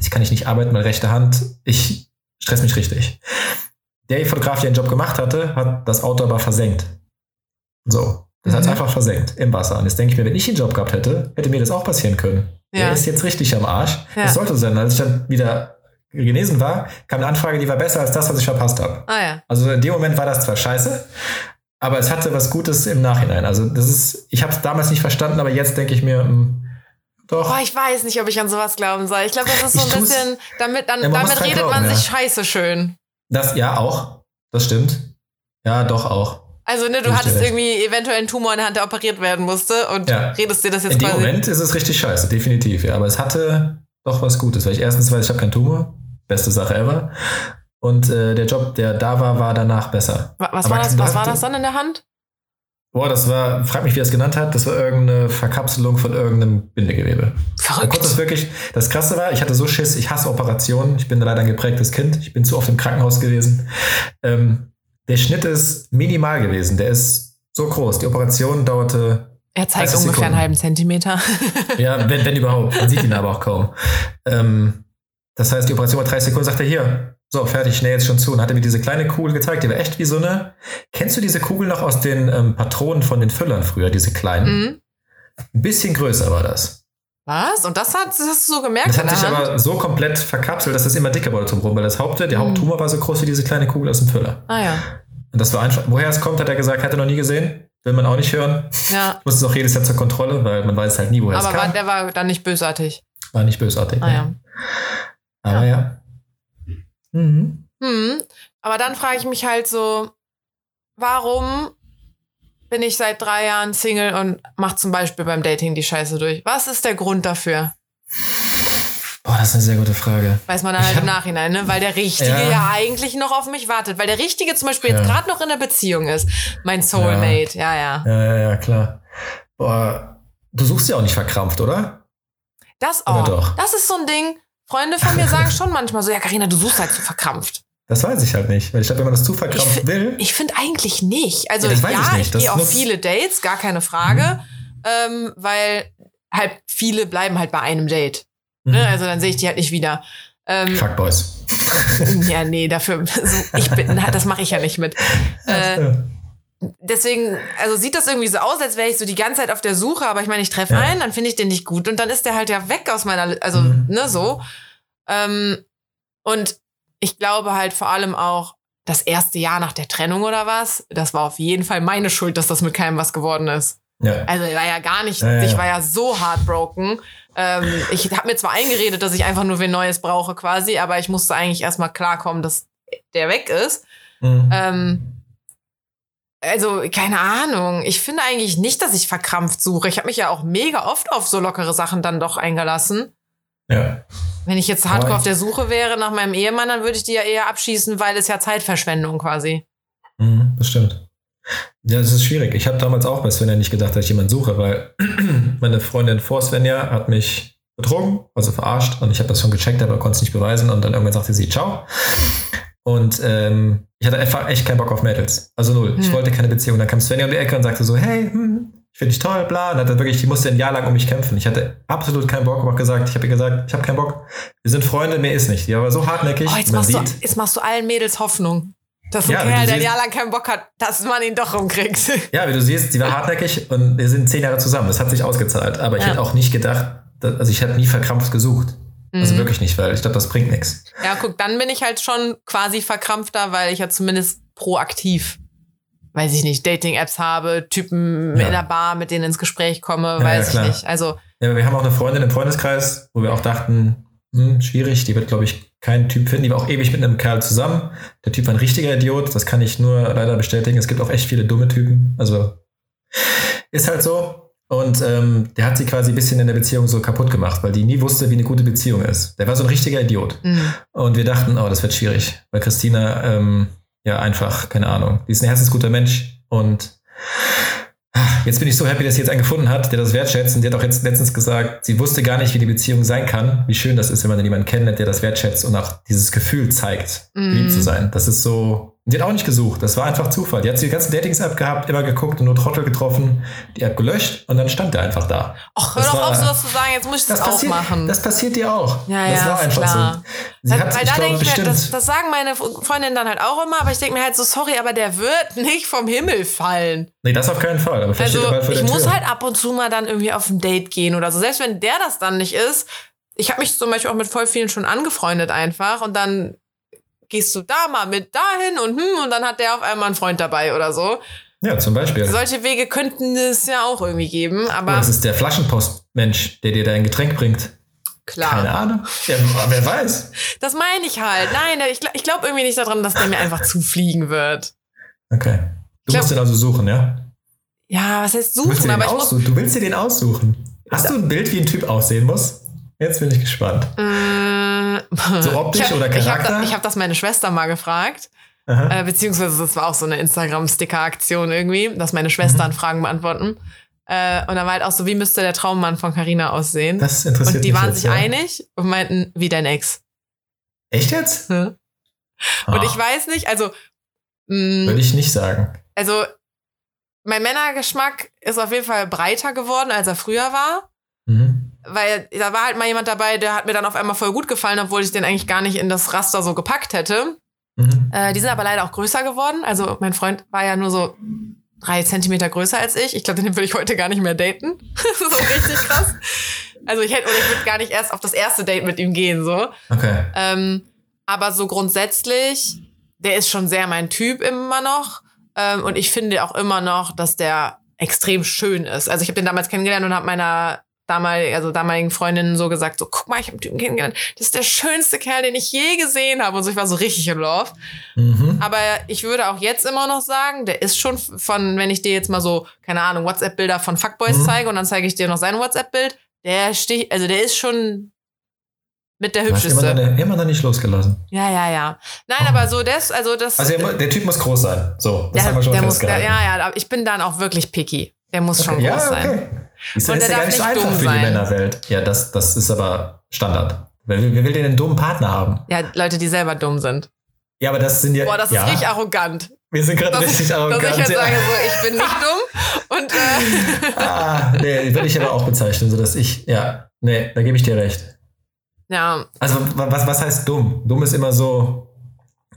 ich kann nicht arbeiten, meine rechte Hand, ich stress mich richtig. Der Fotograf, der den Job gemacht hatte, hat das Auto aber versenkt. So. Das mhm. hat es einfach versenkt im Wasser. Und jetzt denke ich mir, wenn ich den Job gehabt hätte, hätte mir das auch passieren können. Ja. Der ist jetzt richtig am Arsch. Ja. Das sollte sein. Als ich dann wieder genesen war, kam eine Anfrage, die war besser als das, was ich verpasst habe. Ah, ja. Also in dem Moment war das zwar scheiße, aber es hatte was Gutes im Nachhinein. Also das ist, ich habe es damals nicht verstanden, aber jetzt denke ich mir, mh, hm, doch. Boah, ich weiß nicht, ob ich an sowas glauben soll. Ich glaube, das ist so ein bisschen, damit, dann, ja, damit redet glauben, man sich scheiße schön. Das, ja, auch. Das stimmt. Ja, doch auch. Also, ne, du hattest irgendwie eventuell einen Tumor in der Hand, der operiert werden musste und ja. redest dir das jetzt In dem Moment ist es richtig scheiße, definitiv, ja. Aber es hatte doch was Gutes, weil ich erstens weiß, ich habe keinen Tumor. Beste Sache ever. Und äh, der Job, der da war, war danach besser. Was, war das, was war das dann in der Hand? Boah, das war, frag mich, wie er es genannt hat, das war irgendeine Verkapselung von irgendeinem Bindegewebe. Verrückt. Das wirklich, das krasse war, ich hatte so Schiss, ich hasse Operationen, ich bin leider ein geprägtes Kind, ich bin zu oft im Krankenhaus gewesen. Ähm, der Schnitt ist minimal gewesen, der ist so groß. Die Operation dauerte. Er zeigt ungefähr Sekunden. einen halben Zentimeter. ja, wenn, wenn überhaupt. Man sieht ihn aber auch kaum. Ähm, das heißt, die Operation war 30 Sekunden, sagt er hier, so, fertig, schnell jetzt schon zu. Und hat er mir diese kleine Kugel gezeigt, die war echt wie so eine. Kennst du diese Kugel noch aus den ähm, Patronen von den Füllern früher, diese kleinen? Mhm. Ein bisschen größer war das. Was? Und das, hat, das hast du so gemerkt? Das hat sich Hand? aber so komplett verkapselt, dass es immer dicker wurde drumherum, weil das Haupt, der mhm. Haupttumor war so groß wie diese kleine Kugel aus dem Füller. Ah ja. Und das war einfach, woher es kommt, hat er gesagt, hat er noch nie gesehen. Will man auch nicht hören. Ja. Ich muss es auch jedes Jahr zur Kontrolle, weil man weiß halt nie, woher aber es kam. Aber der war dann nicht bösartig. War nicht bösartig. Ah, ja. Aber ja. ja. Mhm. Hm, aber dann frage ich mich halt so, warum bin ich seit drei Jahren Single und mache zum Beispiel beim Dating die Scheiße durch? Was ist der Grund dafür? Boah, das ist eine sehr gute Frage. Weiß man dann halt hab, im Nachhinein, ne? Weil der Richtige ja. ja. eigentlich noch auf mich wartet. Weil der Richtige zum Beispiel ja. jetzt gerade noch in der Beziehung ist. Mein Soulmate, ja. ja, ja. Ja, ja, ja, klar. Boah, du suchst ja auch nicht verkrampft, oder? Das auch. Oder doch? Das ist so ein Ding. Freunde von mir sagen schon manchmal so, ja, Karina, du suchst halt so verkrampft. Das weiß ich halt nicht, weil ich glaube, wenn man das zu verkrampft will. Ich finde eigentlich nicht. Also ja, ja ich, ich gehe auf viele Dates, gar keine Frage, mhm. ähm, weil halt viele bleiben halt bei einem Date. Ne? Mhm. Also dann sehe ich die halt nicht wieder. Ähm, Fuckboys. ja, nee, dafür, also ich bin, das mache ich ja nicht mit. Äh, deswegen, also sieht das irgendwie so aus, als wäre ich so die ganze Zeit auf der Suche, aber ich meine, ich treffe ja. einen, dann finde ich den nicht gut und dann ist der halt ja weg aus meiner, also, mhm. ne, so. Ähm, und ich glaube halt vor allem auch, das erste Jahr nach der Trennung oder was, das war auf jeden Fall meine Schuld, dass das mit keinem was geworden ist. Ja. Also war ja gar nicht, ja, ich war ja so heartbroken. Ähm, ich habe mir zwar eingeredet, dass ich einfach nur wen Neues brauche quasi, aber ich musste eigentlich erstmal klarkommen, dass der weg ist. Mhm. Ähm, also, keine Ahnung. Ich finde eigentlich nicht, dass ich verkrampft suche. Ich habe mich ja auch mega oft auf so lockere Sachen dann doch eingelassen. Ja. Wenn ich jetzt hardcore auf der Suche wäre nach meinem Ehemann, dann würde ich die ja eher abschießen, weil es ja Zeitverschwendung quasi. Mhm, das stimmt. Ja, das ist schwierig. Ich habe damals auch bei Svenja nicht gedacht, dass ich jemanden suche, weil meine Freundin vor Svenja hat mich betrogen, also verarscht und ich habe das schon gecheckt, aber konnte es nicht beweisen und dann irgendwann sagte sie Ciao. Und ähm, ich hatte einfach echt keinen Bock auf Mädels. Also null. Hm. Ich wollte keine Beziehung. Dann kam Svenja um die Ecke und sagte so, hey, hm, ich finde dich toll, bla. Und hat dann wirklich, die musste ein Jahr lang um mich kämpfen. Ich hatte absolut keinen Bock, aber auch gesagt, ich habe ihr gesagt, ich habe keinen Bock. Wir sind Freunde, mehr ist nicht. Die war so hartnäckig. Oh, jetzt, machst du, jetzt machst du allen Mädels Hoffnung. Dass ein ja, Kerl, der ein Jahr lang keinen Bock hat, dass man ihn doch rumkriegt. Ja, wie du siehst, sie war hartnäckig und wir sind zehn Jahre zusammen. Das hat sich ausgezahlt. Aber ich ja. hätte auch nicht gedacht, dass, also ich hätte nie verkrampft gesucht. Also mhm. wirklich nicht, weil ich glaube, das bringt nichts. Ja, guck, dann bin ich halt schon quasi verkrampfter, weil ich ja zumindest proaktiv, weiß ich nicht, Dating-Apps habe, Typen ja. in der Bar, mit denen ins Gespräch komme, ja, weiß ja, ich nicht. Also. Ja, wir haben auch eine Freundin im Freundeskreis, wo wir auch dachten, hm, schwierig, die wird, glaube ich, keinen Typ finden. Die war auch ewig mit einem Kerl zusammen. Der Typ war ein richtiger Idiot, das kann ich nur leider bestätigen. Es gibt auch echt viele dumme Typen. Also ist halt so. Und ähm, der hat sie quasi ein bisschen in der Beziehung so kaputt gemacht, weil die nie wusste, wie eine gute Beziehung ist. Der war so ein richtiger Idiot. Mhm. Und wir dachten, oh, das wird schwierig, weil Christina, ähm, ja, einfach, keine Ahnung, die ist ein herzensguter Mensch und Jetzt bin ich so happy, dass sie jetzt einen gefunden hat, der das wertschätzt. Und die hat auch jetzt letztens gesagt, sie wusste gar nicht, wie die Beziehung sein kann. Wie schön das ist, wenn man dann jemanden kennt, der das wertschätzt und auch dieses Gefühl zeigt, mm. lieb zu sein. Das ist so. Die hat auch nicht gesucht. Das war einfach Zufall. Die hat die ganze Datings-App gehabt, immer geguckt und nur Trottel getroffen, die App gelöscht und dann stand der einfach da. Ach, hör das doch war, auf, sowas zu sagen. Jetzt muss ich das, das auch passiert, machen. Das passiert dir auch. Ja, das ja, war einfach klar. so. Sie weil, hat, weil da glaube, denke ich mir, das, das sagen meine Freundinnen dann halt auch immer, aber ich denke mir halt so, sorry, aber der wird nicht vom Himmel fallen. Nee, das auf keinen Fall. Aber also, ich muss Tür. halt ab und zu mal dann irgendwie auf ein Date gehen oder so. Selbst wenn der das dann nicht ist. Ich habe mich zum Beispiel auch mit voll vielen schon angefreundet einfach und dann gehst du da mal mit dahin und hm, und dann hat der auf einmal einen Freund dabei oder so. Ja, zum Beispiel. Solche Wege könnten es ja auch irgendwie geben, aber. das ist der Flaschenpostmensch, der dir dein Getränk bringt. Klar. Keine Ahnung. Ja, wer weiß. Das meine ich halt. Nein, ich, ich glaube irgendwie nicht daran, dass der mir einfach zufliegen wird. Okay. Du glaub, musst den also suchen, ja? Ja, was heißt suchen? Du aber ich muss, du willst dir den aussuchen. Hast du ein Bild, wie ein Typ aussehen muss? Jetzt bin ich gespannt. Äh, so optisch hab, oder Charakter? Ich habe da, hab das meine Schwester mal gefragt. Äh, beziehungsweise das war auch so eine Instagram-Sticker-Aktion irgendwie, dass meine Schwestern mhm. Fragen beantworten. Äh, und dann war halt auch so, wie müsste der Traummann von Carina aussehen? Das interessiert Und die mich waren jetzt, sich ja. einig und meinten, wie dein Ex. Echt jetzt? Ja. Und oh. ich weiß nicht, also. Mh, mm, Würde ich nicht sagen. Also, mein Männergeschmack ist auf jeden Fall breiter geworden, als er früher war. Weil da war halt mal jemand dabei, der hat mir dann auf einmal voll gut gefallen, obwohl ich den eigentlich gar nicht in das Raster so gepackt hätte. Mhm. Äh, die sind aber leider auch größer geworden. Also mein Freund war ja nur so drei Zentimeter größer als ich. Ich glaube, den will ich heute gar nicht mehr daten. so richtig krass. Also ich hätte, oder ich würde gar nicht erst auf das erste Date mit ihm gehen, so. Okay. Ähm, aber so grundsätzlich, der ist schon sehr mein Typ immer noch. Ähm, und ich finde auch immer noch, dass der extrem schön ist. Also ich habe den damals kennengelernt und habe meiner damaligen, also damaligen Freundinnen so gesagt, so guck mal, ich habe einen Typen kennengelernt, das ist der schönste Kerl, den ich je gesehen habe und so, ich war so richtig in Love. Mhm. Aber ich würde auch jetzt immer noch sagen, der ist schon von, wenn ich dir jetzt mal so, keine Ahnung, WhatsApp-Bilder von Fuckboys mhm. zeige und dann zeige ich dir noch sein WhatsApp-Bild, der steht, also der ist schon mit der hübscheste. Immer, dann, immer dann nicht losgelassen. Ja, ja, ja. Nein, oh. aber so das, also das. Also der, der, Typ muss groß sein. So, das der, haben wir schon der muss, Ja, ja, ich bin dann auch wirklich picky. Der muss okay, schon ja, groß okay. sein. Ist, und ist ja gar nicht so einfach für die Männerwelt. Ja, das, das ist aber Standard. Wer, wer will denn einen dummen Partner haben? Ja, Leute, die selber dumm sind. Ja, aber das sind ja. Boah, das ja. ist richtig arrogant. Wir sind gerade richtig arrogant. Dass ich jetzt ja. sage, so, ich bin nicht dumm. Und, äh ah, nee, würde ich aber auch bezeichnen, so dass ich, ja, nee, da gebe ich dir recht. Ja. Also, was, was heißt dumm? Dumm ist immer so,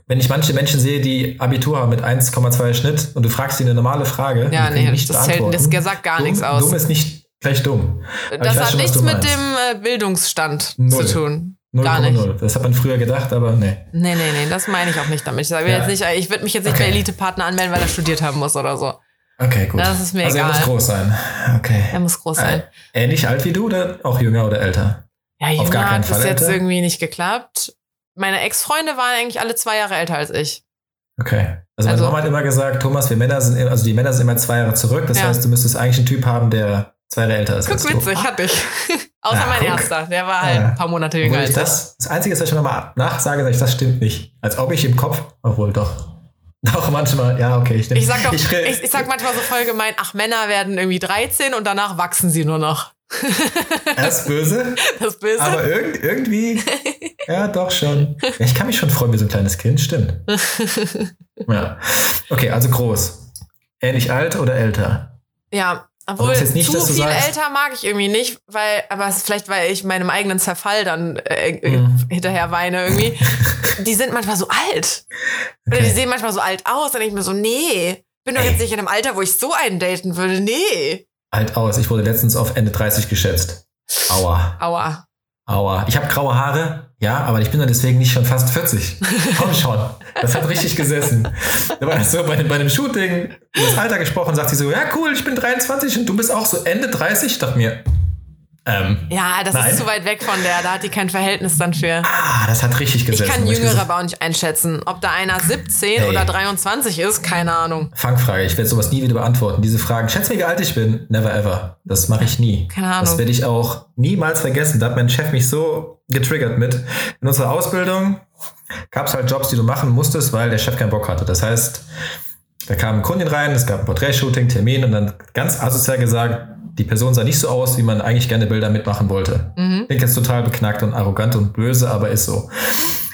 wenn ich manche Menschen sehe, die Abitur haben mit 1,2 Schnitt und du fragst sie eine normale Frage, ja, nee, nicht das, zählt, das sagt gar dumm, nichts aus. Dumm ist nicht gleich dumm. das hat schon, nichts mit dem äh, Bildungsstand Null. zu tun. 0, Gar nicht. 0. Das hat man früher gedacht, aber nee. Nee, nee, nee, das meine ich auch nicht damit. Ich, sage ja. jetzt ich würde mich jetzt nicht okay. bei Elite-Partner anmelden, weil er studiert haben muss oder so. Okay, gut. Das ist mir also egal. er muss groß sein. Okay. Er muss groß sein. Äh, ähnlich alt wie du oder auch jünger oder älter? Ja, jünger Auf gar keinen hat Fall bis jetzt irgendwie nicht geklappt. Meine Ex-Freunde waren eigentlich alle zwei Jahre älter als ich. Okay. Also, meine also, Mama hat immer gesagt, Thomas, wir Männer sind, also die Männer sind immer zwei Jahre zurück. Das ja. heißt, du müsstest eigentlich einen Typ haben, der zwei Jahre älter ist. Guck, witzig, hatte ich. Außer ja, mein guck. erster, der war halt ja. ein paar Monate jünger als das. Das Einzige, was ich schon mal nachsage, sage ich, das stimmt nicht. Als ob ich im Kopf, obwohl doch. Doch, manchmal, ja, okay. Ich, ich, sag doch, ich, ich, ich sag manchmal so voll gemein, ach, Männer werden irgendwie 13 und danach wachsen sie nur noch. Das ist böse. Das ist böse. Aber irg irgendwie, ja, doch schon. Ich kann mich schon freuen wie so ein kleines Kind, stimmt. Ja. Okay, also groß. Ähnlich alt oder älter? Ja, obwohl nicht, zu viel sagst, älter mag ich irgendwie nicht, weil, aber vielleicht, weil ich meinem eigenen Zerfall dann äh, mm. hinterher weine irgendwie. die sind manchmal so alt. Oder okay. die sehen manchmal so alt aus. Dann denke ich mir so, nee, bin doch jetzt nicht in einem Alter, wo ich so einen daten würde. Nee alt aus. Ich wurde letztens auf Ende 30 geschätzt. Aua. Aua. Aua. Ich habe graue Haare, ja, aber ich bin dann deswegen nicht schon fast 40. Komm schon. Das hat richtig gesessen. Da war das so bei, bei einem Shooting, über das Alter gesprochen, sagt sie so, ja cool, ich bin 23 und du bist auch so Ende 30. Ich dachte mir, ähm, ja, das nein. ist zu weit weg von der. Da hat die kein Verhältnis dann für. Ah, das hat richtig gesessen. Ich kann Jüngere aber auch nicht einschätzen. Ob da einer 17 hey. oder 23 ist, keine Ahnung. Fangfrage. Ich werde sowas nie wieder beantworten. Diese Fragen. Schätze mir, wie alt ich bin. Never ever. Das mache ich nie. Keine Ahnung. Das werde ich auch niemals vergessen. Da hat mein Chef mich so getriggert mit. In unserer Ausbildung gab es halt Jobs, die du machen musstest, weil der Chef keinen Bock hatte. Das heißt, Da kam eine Kundin rein, es gab ein Porträtshooting, Termin und dann ganz asozial gesagt, die Person sah nicht so aus, wie man eigentlich gerne Bilder mitmachen wollte. Mhm. Klingt jetzt total beknackt und arrogant und böse, aber ist so.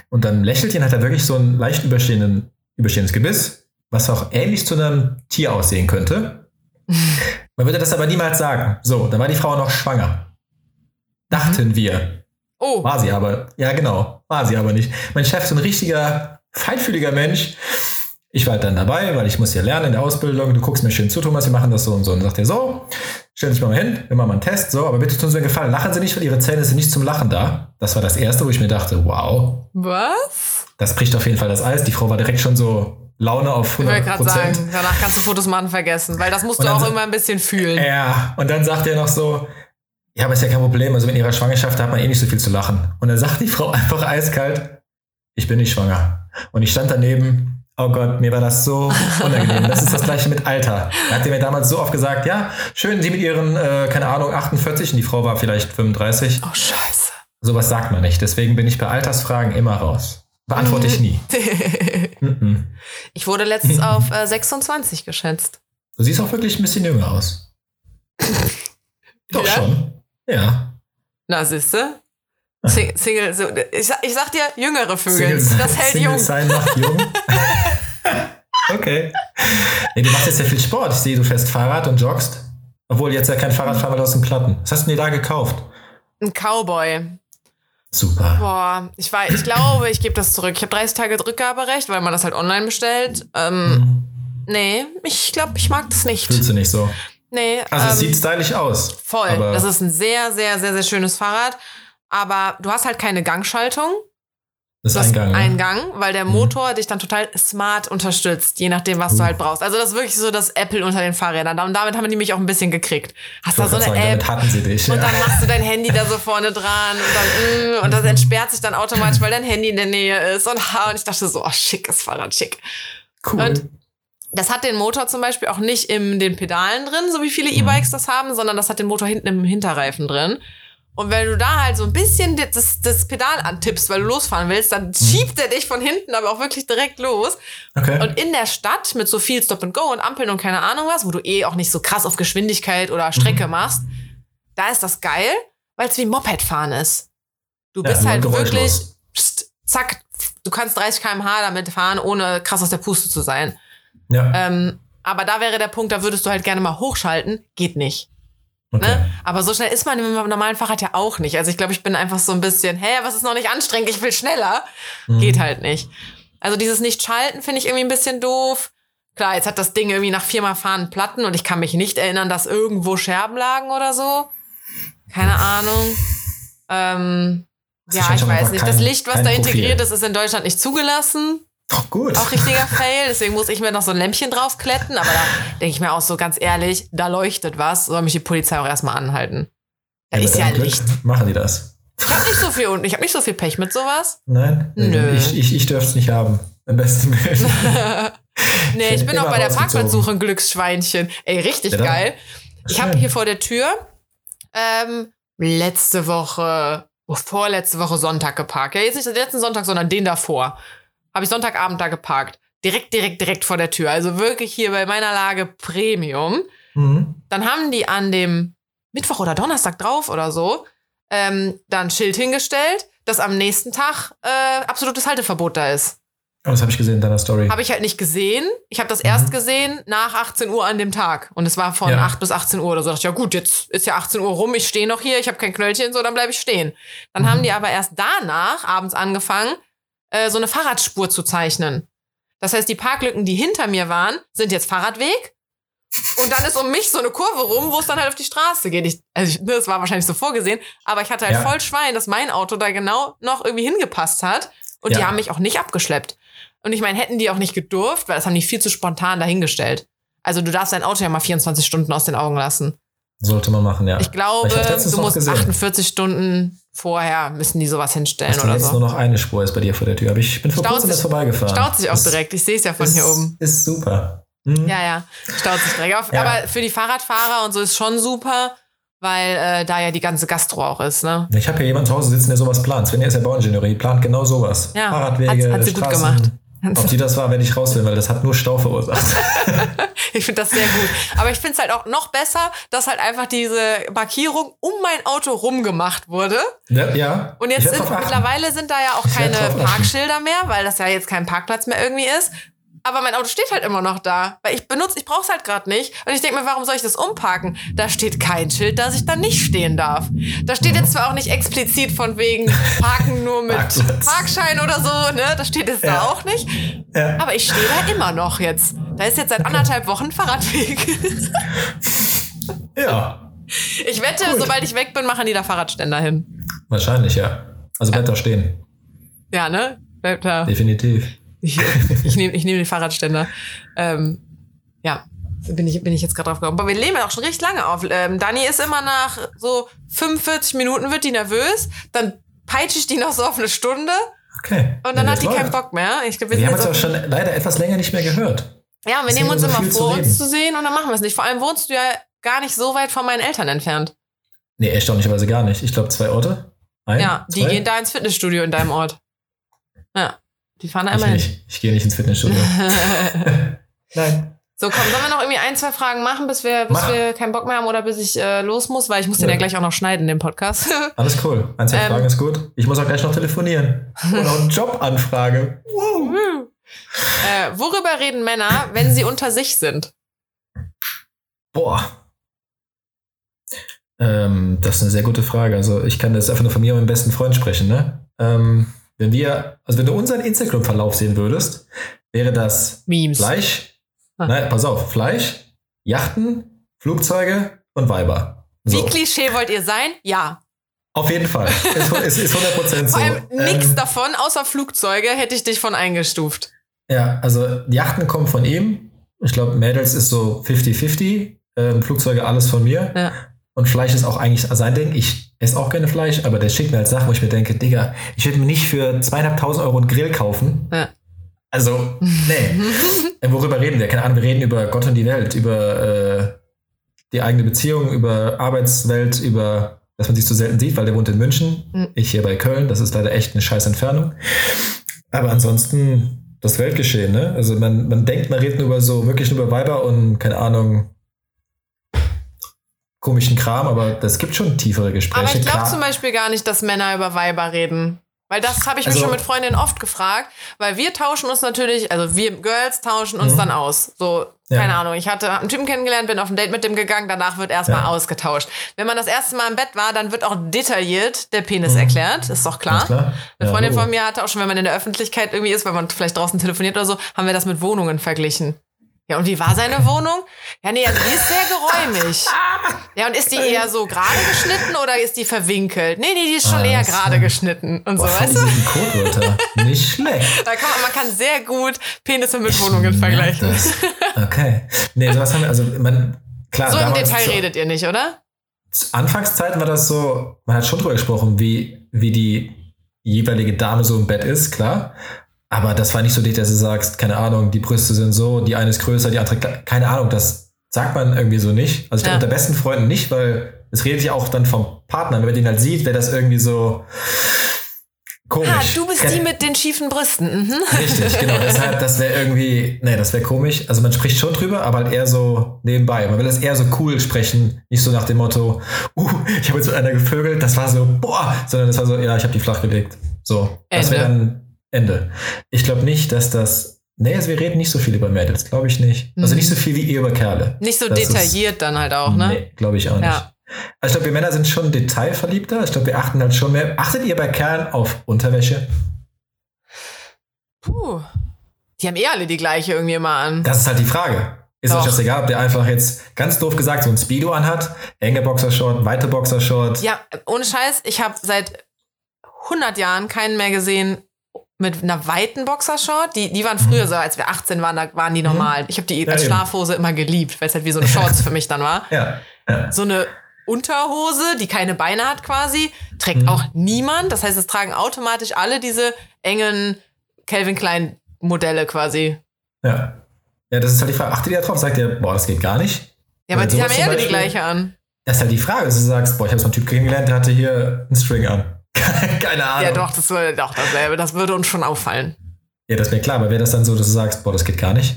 Und dann lächelt ihn, hat er wirklich so ein leicht überstehenden, überstehendes Gebiss, was auch ähnlich zu einem Tier aussehen könnte. Man würde das aber niemals sagen. So, dann war die Frau noch schwanger. Dachten mhm. wir. Oh. War sie aber. Ja, genau. War sie aber nicht. Mein Chef ist ein richtiger, feinfühliger Mensch. Ich war halt dann dabei, weil ich muss ja lernen in der Ausbildung. Du guckst mir schön zu, Thomas, wir machen das so und so. Und sagt er so, stell dich mal hin, wir machen mal einen Test, so, aber bitte tun Sie mir einen Gefallen, lachen Sie nicht, weil Ihre Zähne sind nicht zum Lachen da. Das war das Erste, wo ich mir dachte, wow. Was? Das bricht auf jeden Fall das Eis. Die Frau war direkt schon so Laune auf 100 Ich wollte gerade sagen, danach kannst du Fotos machen vergessen, weil das musst du auch immer ein bisschen fühlen. Ja, und dann sagt er noch so, ja, aber ist ja kein Problem, also in ihrer Schwangerschaft hat man eh nicht so viel zu lachen. Und dann sagt die Frau einfach eiskalt, ich bin nicht schwanger. Und ich stand daneben, Oh Gott, mir war das so unangenehm. Das ist das gleiche mit Alter. Er hat mir damals so oft gesagt, ja, schön, Sie mit Ihren, äh, keine Ahnung, 48 und die Frau war vielleicht 35. Oh Scheiße. Sowas sagt man nicht. Deswegen bin ich bei Altersfragen immer raus. Beantworte ich nie. ich wurde letztens auf äh, 26 geschätzt. Du siehst auch wirklich ein bisschen jünger aus. Doch ja? schon. Ja. Na, siehste? Sing Single, so, ich, ich sag dir, jüngere Vögel. Single, das hält Single jung. sein macht jung. okay. Nee, du machst jetzt ja viel Sport. Ich sehe, du fährst Fahrrad und joggst. Obwohl jetzt ja kein Fahrrad fahren, weil aus dem Platten. Was hast du denn da gekauft? Ein Cowboy. Super. Boah, ich war, ich glaube, ich gebe das zurück. Ich habe 30 Tage Rückgaberecht, weil man das halt online bestellt. Ähm, mhm. Nee, ich glaube, ich mag das nicht. Fühlst du nicht so? Nee. Also ähm, es sieht stylisch aus. Voll. Das ist ein sehr, sehr, sehr, sehr schönes Fahrrad aber du hast halt keine Gangschaltung. Das ist ein Gang. Ein Gang, weil der mhm. Motor mhm. dich dann total smart unterstützt, je nachdem, was uh. du halt brauchst. Also das ist wirklich so das Apple unter den Fahrrädern. Und damit haben die mich auch ein bisschen gekriegt. Hast da so eine sagen, App hatten sie dich, und dann machst du dein Handy da so vorne dran und dann mm, und das entsperrt sich dann automatisch, weil dein Handy in der Nähe ist und und ich dachte so, oh, schickes Fahrrad, schick. Cool. Und das hat den Motor zum Beispiel auch nicht in den Pedalen drin, so wie viele mhm. E-Bikes das haben, sondern das hat den Motor hinten im Hinterreifen drin. Und wenn du da halt so ein bisschen das, das Pedal antippst, weil du losfahren willst, dann mhm. schiebt er dich von hinten aber auch wirklich direkt los. Okay. Und in der Stadt mit so viel Stop and Go und Ampeln und keine Ahnung was, wo du eh auch nicht so krass auf Geschwindigkeit oder Strecke mhm. machst, da ist das geil, weil es wie Moped fahren ist. Du bist ja, halt wirklich, pst, zack, du kannst 30 km/h damit fahren, ohne krass aus der Puste zu sein. Ja. Ähm, aber da wäre der Punkt, da würdest du halt gerne mal hochschalten, geht nicht. Okay. Ne? Aber so schnell ist man im normalen Fahrrad ja auch nicht. Also ich glaube, ich bin einfach so ein bisschen, hä, was ist noch nicht anstrengend? Ich will schneller. Mhm. Geht halt nicht. Also dieses Nicht-Schalten finde ich irgendwie ein bisschen doof. Klar, jetzt hat das Ding irgendwie nach viermal Fahren Platten und ich kann mich nicht erinnern, dass irgendwo Scherben lagen oder so. Keine Ahnung. Ähm, ja, ich weiß nicht. Kein, das Licht, was da integriert Profil. ist, ist in Deutschland nicht zugelassen. Oh, gut. Auch richtiger Fail, deswegen muss ich mir noch so ein Lämpchen draufkletten. Aber da denke ich mir auch so ganz ehrlich, da leuchtet was, soll mich die Polizei auch erstmal anhalten. Da ja, ist ja Glück Licht. Machen die das? Ich habe nicht so viel und ich habe nicht so viel Pech mit sowas. Nein? Nö. Ich, ich, ich dürfte es nicht haben. Am besten nee, ich bin auch bei der Parkplatzsuche ein Glücksschweinchen. Ey, richtig ja, geil. Ich habe hier vor der Tür ähm, letzte Woche, oh, vorletzte Woche Sonntag geparkt. Ja, jetzt nicht den letzten Sonntag, sondern den davor habe ich Sonntagabend da geparkt. Direkt, direkt, direkt vor der Tür. Also wirklich hier bei meiner Lage Premium. Mhm. Dann haben die an dem Mittwoch oder Donnerstag drauf oder so ähm, da ein Schild hingestellt, dass am nächsten Tag äh, absolutes Halteverbot da ist. Oh, das habe ich gesehen in deiner Story. Habe ich halt nicht gesehen. Ich habe das mhm. erst gesehen nach 18 Uhr an dem Tag. Und es war von ja. 8 bis 18 Uhr oder so. Da dachte ich, ja gut, jetzt ist ja 18 Uhr rum, ich stehe noch hier, ich habe kein Knöllchen, so, dann bleibe ich stehen. Dann mhm. haben die aber erst danach abends angefangen, äh, so eine Fahrradspur zu zeichnen. Das heißt, die Parklücken, die hinter mir waren, sind jetzt Fahrradweg. Und dann ist um mich so eine Kurve rum, wo es dann halt auf die Straße geht. Ich, also ich, das war wahrscheinlich so vorgesehen, aber ich hatte halt ja. voll Schwein, dass mein Auto da genau noch irgendwie hingepasst hat. Und ja. die haben mich auch nicht abgeschleppt. Und ich meine, hätten die auch nicht gedurft, weil das haben die viel zu spontan dahingestellt. Also du darfst dein Auto ja mal 24 Stunden aus den Augen lassen. Sollte man machen, ja. Ich glaube, ich du musst gesehen. 48 Stunden vorher müssen die sowas hinstellen Dass oder jetzt so. nur noch eine Spur ist bei dir vor der Tür. Aber ich bin vor staut kurzem jetzt vorbeigefahren. Staut sich auch das direkt. Ich sehe es ja von ist, hier oben. Ist super. Mhm. Ja, ja. Staut sich direkt. Auf. Ja. Aber für die Fahrradfahrer und so ist schon super, weil äh, da ja die ganze Gastro auch ist. Ne? Ich habe hier jemanden zu Hause sitzen, der sowas plant. Sven ist ja Bauingenieur, die plant genau sowas. Ja, Fahrradwege, hat, hat sie Straßen. gut gemacht. Ob die das war, wenn ich raus will, weil das hat nur Stau verursacht. ich finde das sehr gut. Aber ich finde es halt auch noch besser, dass halt einfach diese Markierung um mein Auto rumgemacht wurde. Ja. ja Und jetzt sind, mittlerweile sind da ja auch keine Parkschilder mehr, weil das ja jetzt kein Parkplatz mehr irgendwie ist. Aber mein Auto steht halt immer noch da, weil ich benutze, ich brauche es halt gerade nicht. Und ich denke mir, warum soll ich das umparken? Da steht kein Schild, dass ich da nicht stehen darf. Da steht jetzt zwar auch nicht explizit von wegen Parken nur mit Parkschein oder so, ne? Das steht jetzt ja. da auch nicht. Ja. Aber ich stehe da immer noch jetzt. Da ist jetzt seit anderthalb Wochen Fahrradweg. ja. Ich wette, Gut. sobald ich weg bin, machen die da Fahrradständer hin. Wahrscheinlich, ja. Also bleibt da stehen. Ja, ne? Bleibt da. Definitiv. Ich, ich nehme ich nehm den Fahrradständer. Ähm, ja, bin ich, bin ich jetzt gerade drauf gekommen. Aber wir leben ja auch schon recht lange auf. Ähm, Dani ist immer nach so 45 Minuten wird die nervös. Dann peitsche ich die noch so auf eine Stunde. Okay. Und dann ja, hat die keinen Bock mehr. Ich glaub, wir, wir haben uns auch schon leider etwas länger nicht mehr gehört. Ja, wir nehmen uns immer vor, uns zu sehen und dann machen wir es nicht. Vor allem wohnst du ja gar nicht so weit von meinen Eltern entfernt. Nee, erstaunlicherweise gar nicht. Ich glaube, zwei Orte. Ein, ja, die zwei? gehen da ins Fitnessstudio in deinem Ort. Ja. Die fahren einmal ich nicht. Ich gehe nicht ins Fitnessstudio. Nein. So, komm, sollen wir noch irgendwie ein, zwei Fragen machen, bis wir, bis wir keinen Bock mehr haben oder bis ich äh, los muss, weil ich muss ja. den ja gleich auch noch schneiden, den Podcast. Alles cool. Ein, zwei ähm, Fragen ist gut. Ich muss auch gleich noch telefonieren. Oder eine Jobanfrage. Wow. äh, worüber reden Männer, wenn sie unter sich sind? Boah. Ähm, das ist eine sehr gute Frage. Also ich kann das einfach nur von mir und meinem besten Freund sprechen, ne? Ähm, wenn wir, also wenn du unseren Instagram-Verlauf sehen würdest, wäre das Memes. Fleisch. Ah. Nein, pass auf, Fleisch, Yachten, Flugzeuge und Weiber. So. Wie Klischee wollt ihr sein? Ja. Auf jeden Fall. Es ist, ist 100% so. Vor allem nichts ähm, davon, außer Flugzeuge, hätte ich dich von eingestuft. Ja, also Yachten kommen von ihm. Ich glaube, Mädels ist so 50-50. Ähm, Flugzeuge alles von mir. Ja. Und Fleisch ist auch eigentlich sein Ding. Ich esse auch gerne Fleisch, aber der schickt mir halt Sachen, wo ich mir denke, Digga, ich würde mir nicht für zweieinhalbtausend Euro einen Grill kaufen. Ja. Also, nee. Äh, worüber reden wir? Keine Ahnung, wir reden über Gott und die Welt, über äh, die eigene Beziehung, über Arbeitswelt, über, dass man sich so selten sieht, weil der wohnt in München, mhm. ich hier bei Köln. Das ist leider echt eine scheiß Entfernung. Aber ansonsten das Weltgeschehen, ne? Also man, man denkt, man redet nur über so, wirklich nur über Weiber und keine Ahnung, komischen Kram, aber das gibt schon tiefere Gespräche. Aber ich glaube zum Beispiel gar nicht, dass Männer über Weiber reden. Weil das habe ich also, mich schon mit Freundinnen oft gefragt, weil wir tauschen uns natürlich, also wir Girls tauschen uns mhm. dann aus. So, keine ja. Ahnung, ich hatte einen Typen kennengelernt, bin auf ein Date mit dem gegangen, danach wird erstmal ja. ausgetauscht. Wenn man das erste Mal im Bett war, dann wird auch detailliert der Penis mhm. erklärt, ist doch klar. klar. Eine Freundin ja, von mir hatte auch schon, wenn man in der Öffentlichkeit irgendwie ist, weil man vielleicht draußen telefoniert oder so, haben wir das mit Wohnungen verglichen. Ja, und wie war seine Wohnung? Ja, nee, also die ist sehr geräumig. Ja, und ist die eher so gerade geschnitten oder ist die verwinkelt? Nee, nee, die ist schon ah, eher gerade geschnitten und Boah, so, weißt du? Codewörter. Nicht schlecht. Da kann man, man kann sehr gut Penisse mit Wohnungen vergleichen. Okay. Nee, sowas haben wir, also man, klar. So im Detail so, redet ihr nicht, oder? Anfangszeiten war das so, man hat schon drüber gesprochen, wie, wie die jeweilige Dame so im Bett ist, klar. Aber das war nicht so, dass du sagst, keine Ahnung, die Brüste sind so, die eine ist größer, die andere, keine Ahnung, das sagt man irgendwie so nicht. Also ich ja. glaube, unter besten Freunden nicht, weil es redet ja auch dann vom Partner. Wenn man den halt sieht, wäre das irgendwie so komisch. Ah, du bist die mit den schiefen Brüsten. Mhm. Richtig, genau. Deshalb, das wäre irgendwie, nee, das wäre komisch. Also man spricht schon drüber, aber halt eher so nebenbei. Man will das eher so cool sprechen, nicht so nach dem Motto, uh, ich habe jetzt mit einer gevögelt, das war so, boah, sondern das war so, ja, ich habe die flach gelegt. So, das wäre dann Ende. Ich glaube nicht, dass das. Nee, also wir reden nicht so viel über Mädels, glaube ich nicht. Also nicht so viel wie ihr über Kerle. Nicht so das detailliert ist, dann halt auch, ne? Nee, glaube ich auch nicht. Ja. Also ich glaube, wir Männer sind schon detailverliebter. Ich glaube, wir achten halt schon mehr. Achtet ihr bei Kerlen auf Unterwäsche? Puh. Die haben eh alle die gleiche irgendwie immer an. Das ist halt die Frage. Ist Doch. euch das egal, ob der einfach jetzt ganz doof gesagt so ein Speedo anhat, enge Boxershort, weite Boxershort? Ja, ohne Scheiß, ich habe seit 100 Jahren keinen mehr gesehen, mit einer weiten Boxershort. Die, die waren früher so, als wir 18 waren, da waren die mhm. normal. Ich habe die als Schlafhose immer geliebt, weil es halt wie so eine Shorts für mich dann war. Ja, ja. So eine Unterhose, die keine Beine hat quasi, trägt mhm. auch niemand. Das heißt, es tragen automatisch alle diese engen Calvin Klein Modelle quasi. Ja. Ja, das ist halt die Frage. Achtet ihr drauf? Sagt ihr, boah, das geht gar nicht? Ja, aber die haben ja die gleiche an. Das ist halt die Frage, dass du sagst, boah, ich habe so einen Typ kennengelernt, der hatte hier einen String an. Keine Ahnung. Ja, doch, das würde doch dasselbe. Das würde uns schon auffallen. Ja, das wäre klar, aber wäre das dann so, dass du sagst, boah, das geht gar nicht?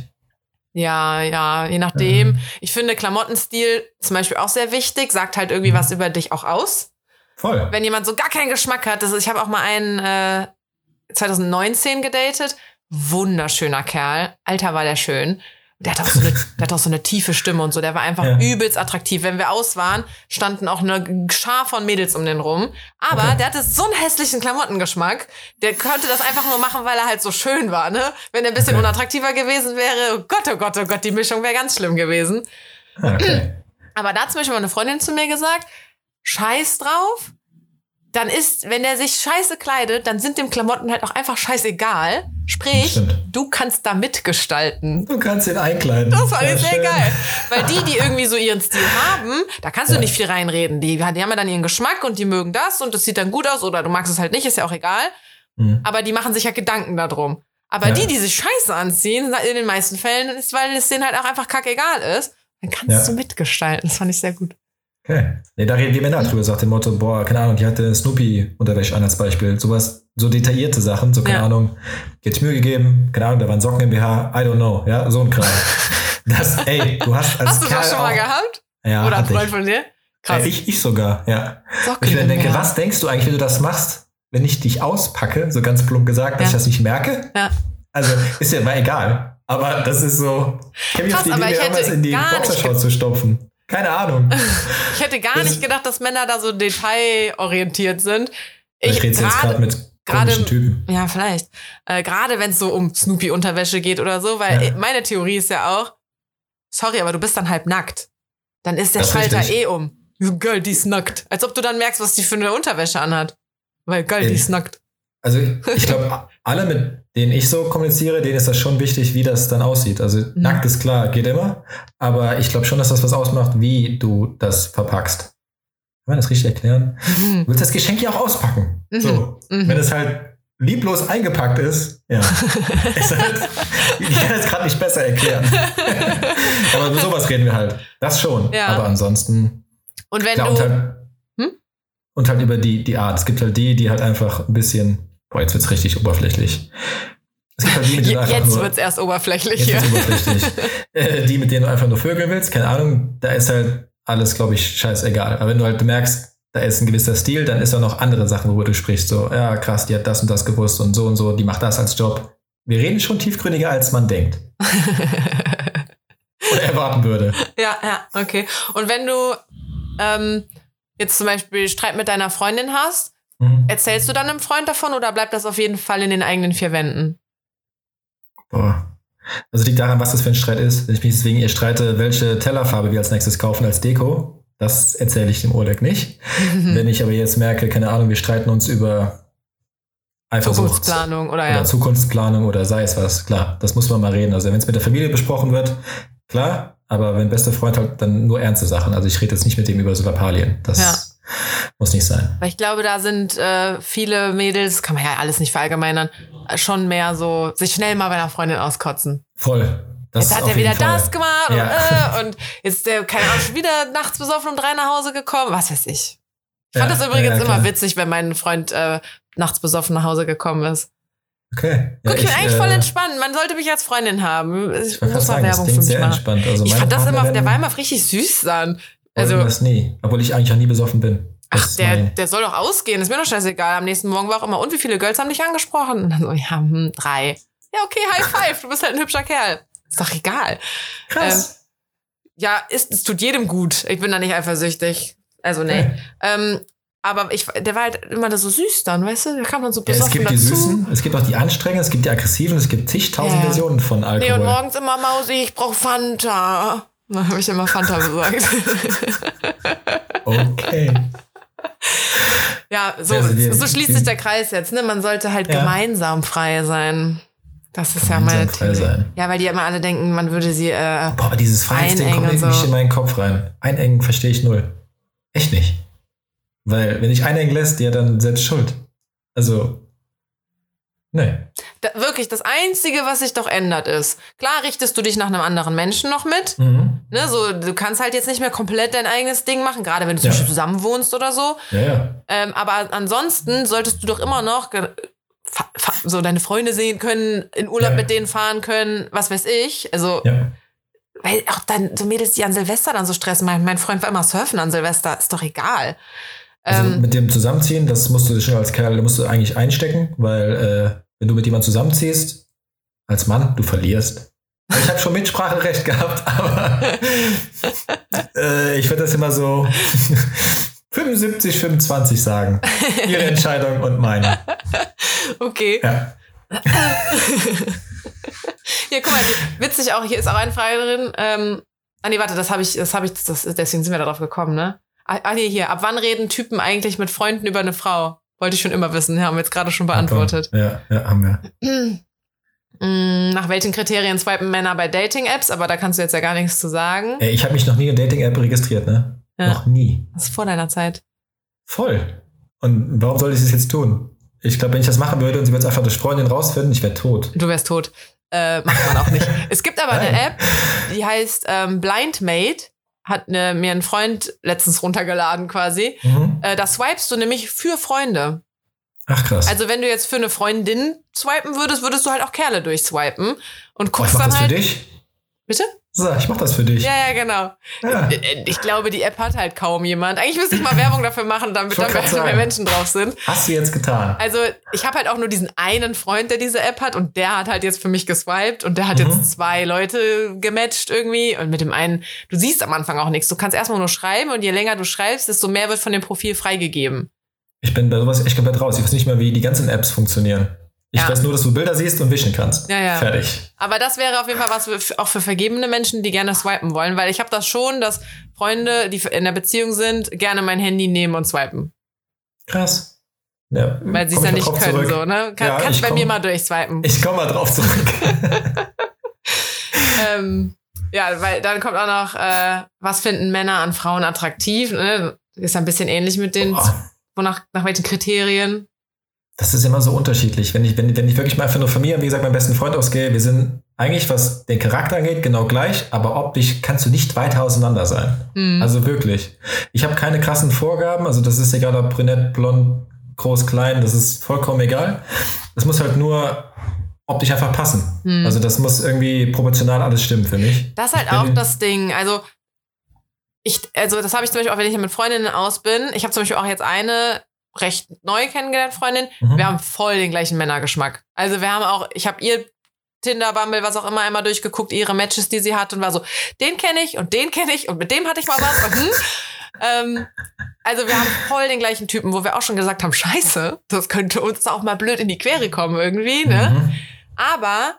Ja, ja, je nachdem. Mhm. Ich finde Klamottenstil zum Beispiel auch sehr wichtig, sagt halt irgendwie mhm. was über dich auch aus. Voll. Wenn jemand so gar keinen Geschmack hat, das ist, ich habe auch mal einen äh, 2019 gedatet, wunderschöner Kerl, Alter war der schön. Der hat, auch so eine, der hat auch so eine tiefe Stimme und so. Der war einfach ja. übelst attraktiv. Wenn wir aus waren, standen auch eine Schar von Mädels um den rum. Aber okay. der hatte so einen hässlichen Klamottengeschmack. Der konnte das einfach nur machen, weil er halt so schön war, ne? Wenn er ein bisschen okay. unattraktiver gewesen wäre, oh Gott, oh Gott, oh Gott, die Mischung wäre ganz schlimm gewesen. Okay. Aber da hat zum Beispiel meine Freundin zu mir gesagt, scheiß drauf, dann ist, wenn er sich scheiße kleidet, dann sind dem Klamotten halt auch einfach scheißegal. Sprich, du kannst da mitgestalten. Du kannst ihn einkleiden. Das war ja, sehr geil. Weil die, die irgendwie so ihren Stil haben, da kannst du ja. nicht viel reinreden. Die, die haben ja dann ihren Geschmack und die mögen das und das sieht dann gut aus oder du magst es halt nicht, ist ja auch egal. Mhm. Aber die machen sich ja Gedanken darum. Aber ja. die, die sich scheiße anziehen, in den meisten Fällen ist, weil es denen halt auch einfach kackegal ist, dann kannst du mitgestalten. Das fand ich sehr gut. Okay. Nee, da reden die Männer drüber, sagt dem Motto, boah, keine Ahnung, die hatte Snoopy-Unterwäsche an als Beispiel. Sowas, so detaillierte Sachen, so keine ja. Ahnung, geht Mühe gegeben, keine Ahnung, da waren Socken im BH, I don't know, ja, so ein Kram. Das, ey, du hast als Hast du das schon mal gehabt? Ja. Oder ein Freund von dir? Krass. Äh, ich, ich sogar, ja. Socken ich denke, BH. was denkst du eigentlich, wenn du das machst, wenn ich dich auspacke, so ganz plump gesagt, dass ja. ich das nicht merke? Ja. Also, ist ja mal egal. Aber das ist so, ich habe jetzt die Idee, irgendwas in die Boxershorts zu stopfen. Keine Ahnung. ich hätte gar das nicht gedacht, dass Männer da so detailorientiert sind. Ich, ich rede jetzt gerade mit gerade Typen. Ja, vielleicht. Äh, gerade wenn es so um Snoopy-Unterwäsche geht oder so, weil ja. meine Theorie ist ja auch, sorry, aber du bist dann halb nackt. Dann ist der das Schalter richtig. eh um. Girl, die ist nackt. Als ob du dann merkst, was die für eine Unterwäsche anhat. Weil, geil, die ist nackt. Also ich glaube, alle, mit denen ich so kommuniziere, denen ist das schon wichtig, wie das dann aussieht. Also mhm. nackt ist klar, geht immer. Aber ich glaube schon, dass das was ausmacht, wie du das verpackst. Kann man das richtig erklären? Mhm. Du willst das Geschenk ja auch auspacken. Mhm. So. Mhm. Wenn es halt lieblos eingepackt ist, ja. ist halt, ich kann es gerade nicht besser erklären. aber über sowas reden wir halt. Das schon. Ja. Aber ansonsten. Und wenn klar, du. Und halt, hm? und halt über die, die Art. Es gibt halt die, die halt einfach ein bisschen Boah, jetzt wird es richtig oberflächlich. Es gibt halt die, jetzt wird es erst oberflächlich. Jetzt oberflächlich. äh, die, mit denen du einfach nur vögeln willst, keine Ahnung, da ist halt alles, glaube ich, scheißegal. Aber wenn du halt merkst, da ist ein gewisser Stil, dann ist da noch andere Sachen, worüber du sprichst. So, ja, krass, die hat das und das gewusst und so und so, die macht das als Job. Wir reden schon tiefgründiger, als man denkt. Oder erwarten würde. Ja, ja, okay. Und wenn du ähm, jetzt zum Beispiel Streit mit deiner Freundin hast, Mhm. Erzählst du dann einem Freund davon oder bleibt das auf jeden Fall in den eigenen vier Wänden? Boah. Also liegt daran, was das für ein Streit ist. Wenn ich mich deswegen ihr streite, welche Tellerfarbe wir als nächstes kaufen als Deko, das erzähle ich dem Oleg nicht. Wenn ich aber jetzt merke, keine Ahnung, wir streiten uns über Eifersucht Zukunftsplanung oder, ja. oder Zukunftsplanung oder sei es was, klar, das muss man mal reden. Also wenn es mit der Familie besprochen wird, klar, aber wenn bester Freund halt dann nur ernste Sachen. Also ich rede jetzt nicht mit dem über so Lappalien. Das ja. Muss nicht sein. Weil ich glaube, da sind äh, viele Mädels, kann man ja alles nicht verallgemeinern, schon mehr so, sich schnell mal bei einer Freundin auskotzen. Voll. Das jetzt hat er wieder Fall. das gemacht ja. und, äh, und jetzt der, keine Ahnung, schon wieder nachts besoffen um drei nach Hause gekommen. Was weiß ich. Ich fand ja, das übrigens ja, immer witzig, wenn mein Freund äh, nachts besoffen nach Hause gekommen ist. Okay. Guck, ich bin eigentlich äh, voll entspannt. Man sollte mich als Freundin haben. Ich, ich muss mal Werbung für mich machen. Also ich fand das immer, der war immer richtig süß dann. Also, das nie. Obwohl ich eigentlich auch nie besoffen bin. Ach, der, der soll doch ausgehen. Ist mir doch scheißegal. Am nächsten Morgen war auch immer, und wie viele Girls haben dich angesprochen? Und dann so, ja, hm, drei. Ja, okay, High Five. Du bist halt ein hübscher Kerl. Ist doch egal. Krass. Ähm, ja, ist, es tut jedem gut. Ich bin da nicht eifersüchtig. Also, nee. Okay. Ähm, aber ich, der war halt immer so süß dann, weißt du? Der kam dann so besoffen ja, Es gibt dazu. die Süßen, es gibt auch die Anstrengenden, es gibt die Aggressiven, es gibt zigtausend ja. Versionen von Alkohol. Nee, und morgens immer Mausi, ich brauch Fanta. Dann habe ich immer Fanta besorgt. okay. Ja, so, also die, so schließt sich der Kreis jetzt. Ne? Man sollte halt ja. gemeinsam frei sein. Das ist gemeinsam ja meine Theorie. Sein. Ja, weil die immer alle denken, man würde sie. Äh, Boah, aber dieses Freiheitsding kommt irgendwie so. nicht in meinen Kopf rein. Einengen verstehe ich null. Echt nicht. Weil, wenn ich einengen lässt, ja, dann selbst schuld. Also, Nee. Da, wirklich, das Einzige, was sich doch ändert, ist, klar richtest du dich nach einem anderen Menschen noch mit. Mhm. Ne, so, du kannst halt jetzt nicht mehr komplett dein eigenes Ding machen, gerade wenn du ja. zusammen wohnst oder so. Ja, ja. Ähm, aber ansonsten solltest du doch immer noch so deine Freunde sehen können, in Urlaub ja. mit denen fahren können, was weiß ich. Also, weil auch dann so Mädels, die an Silvester dann so stressen. Mein, mein Freund war immer surfen an Silvester, ist doch egal. Also ähm, mit dem Zusammenziehen, das musst du schon als Kerl, musst du eigentlich einstecken, weil äh, wenn du mit jemandem zusammenziehst, als Mann, du verlierst. Ich habe schon Mitspracherecht gehabt, aber äh, ich würde das immer so 75, 25 sagen. Ihre Entscheidung und meine. Okay. Ja. hier, guck mal, witzig auch, hier ist auch eine Frage drin. Ähm, ah nee, warte, das habe ich, das habe ich, das, deswegen sind wir darauf gekommen, ne? Ah, ah nee, hier, ab wann reden Typen eigentlich mit Freunden über eine Frau? Wollte ich schon immer wissen, haben wir jetzt gerade schon beantwortet. Ja, ja, haben wir. Mm, nach welchen Kriterien swipen Männer bei Dating-Apps? Aber da kannst du jetzt ja gar nichts zu sagen. Ich habe mich noch nie in Dating-App registriert, ne? Ja. Noch nie. Das ist vor deiner Zeit. Voll. Und warum soll ich das jetzt tun? Ich glaube, wenn ich das machen würde und sie würde es einfach durch Freundin rausfinden, ich wäre tot. Du wärst tot. Äh, macht man auch nicht. es gibt aber eine App, die heißt ähm, Blindmate. Hat ne, mir ein Freund letztens runtergeladen quasi. Mhm. Äh, da swipest du nämlich für Freunde. Ach krass. Also wenn du jetzt für eine Freundin swipen würdest, würdest du halt auch Kerle durchswipen und guckst oh, ich mach dann das halt. Für dich? Bitte? So, ich mach das für dich. Ja, ja, genau. Ja. Äh, ich glaube, die App hat halt kaum jemand. Eigentlich müsste ich mal Werbung dafür machen, damit da mehr Menschen drauf sind. Hast du jetzt getan? Also, ich habe halt auch nur diesen einen Freund, der diese App hat und der hat halt jetzt für mich geswiped und der hat mhm. jetzt zwei Leute gematcht irgendwie und mit dem einen, du siehst am Anfang auch nichts. Du kannst erstmal nur schreiben und je länger du schreibst, desto mehr wird von dem Profil freigegeben. Ich bin bei sowas echt komplett raus. Ich weiß nicht mehr, wie die ganzen Apps funktionieren. Ich ja. weiß nur, dass du Bilder siehst und wischen kannst. Ja, ja. Fertig. Aber das wäre auf jeden Fall was für, auch für vergebene Menschen, die gerne swipen wollen, weil ich habe das schon, dass Freunde, die in der Beziehung sind, gerne mein Handy nehmen und swipen. Krass. Ja, weil sie es ja nicht können, zurück. so, ne? Kann, ja, kannst bei komm, mir mal durchswipen. Ich komme mal drauf zurück. ähm, ja, weil dann kommt auch noch, äh, was finden Männer an Frauen attraktiv? Ne? Ist ein bisschen ähnlich mit den Boah wonach, nach welchen Kriterien? Das ist immer so unterschiedlich. Wenn ich, wenn, wenn ich wirklich mal einfach nur von mir, wie gesagt, meinen besten Freund ausgehe, wir sind eigentlich, was den Charakter angeht, genau gleich, aber optisch kannst du nicht weiter auseinander sein. Mhm. Also wirklich. Ich habe keine krassen Vorgaben, also das ist egal, ob brünett, blond, groß, klein, das ist vollkommen egal. Das muss halt nur optisch einfach passen. Mhm. Also das muss irgendwie proportional alles stimmen für mich. Das ist halt auch das Ding. Also ich, also das habe ich zum Beispiel auch, wenn ich mit Freundinnen aus bin. Ich habe zum Beispiel auch jetzt eine recht neu kennengelernt Freundin. Mhm. Wir haben voll den gleichen Männergeschmack. Also wir haben auch, ich habe ihr Tinder, Bumble, was auch immer, einmal durchgeguckt, ihre Matches, die sie hat und war so, den kenne ich und den kenne ich und mit dem hatte ich mal was. Und, hm. ähm, also wir haben voll den gleichen Typen, wo wir auch schon gesagt haben, scheiße, das könnte uns auch mal blöd in die Quere kommen irgendwie, ne? Mhm. Aber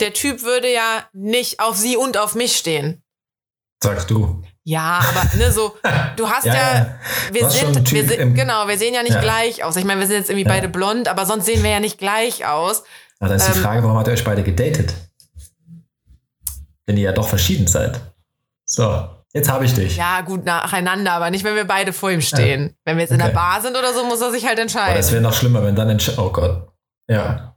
der Typ würde ja nicht auf sie und auf mich stehen. Sagst du. Ja, aber ne, so, du hast ja, ja, ja. wir sind, wir sind genau, wir sehen ja nicht ja. gleich aus. Ich meine, wir sind jetzt irgendwie beide blond, aber sonst sehen wir ja nicht gleich aus. Aber dann ist ähm, die Frage, warum hat ihr euch beide gedatet? Wenn ihr ja doch verschieden seid. So, jetzt habe ich dich. Ja, gut, nacheinander, aber nicht, wenn wir beide vor ihm stehen. Wenn wir jetzt okay. in der Bar sind oder so, muss er sich halt entscheiden. Oh, das wäre noch schlimmer, wenn dann entscheidet. Oh Gott. Ja.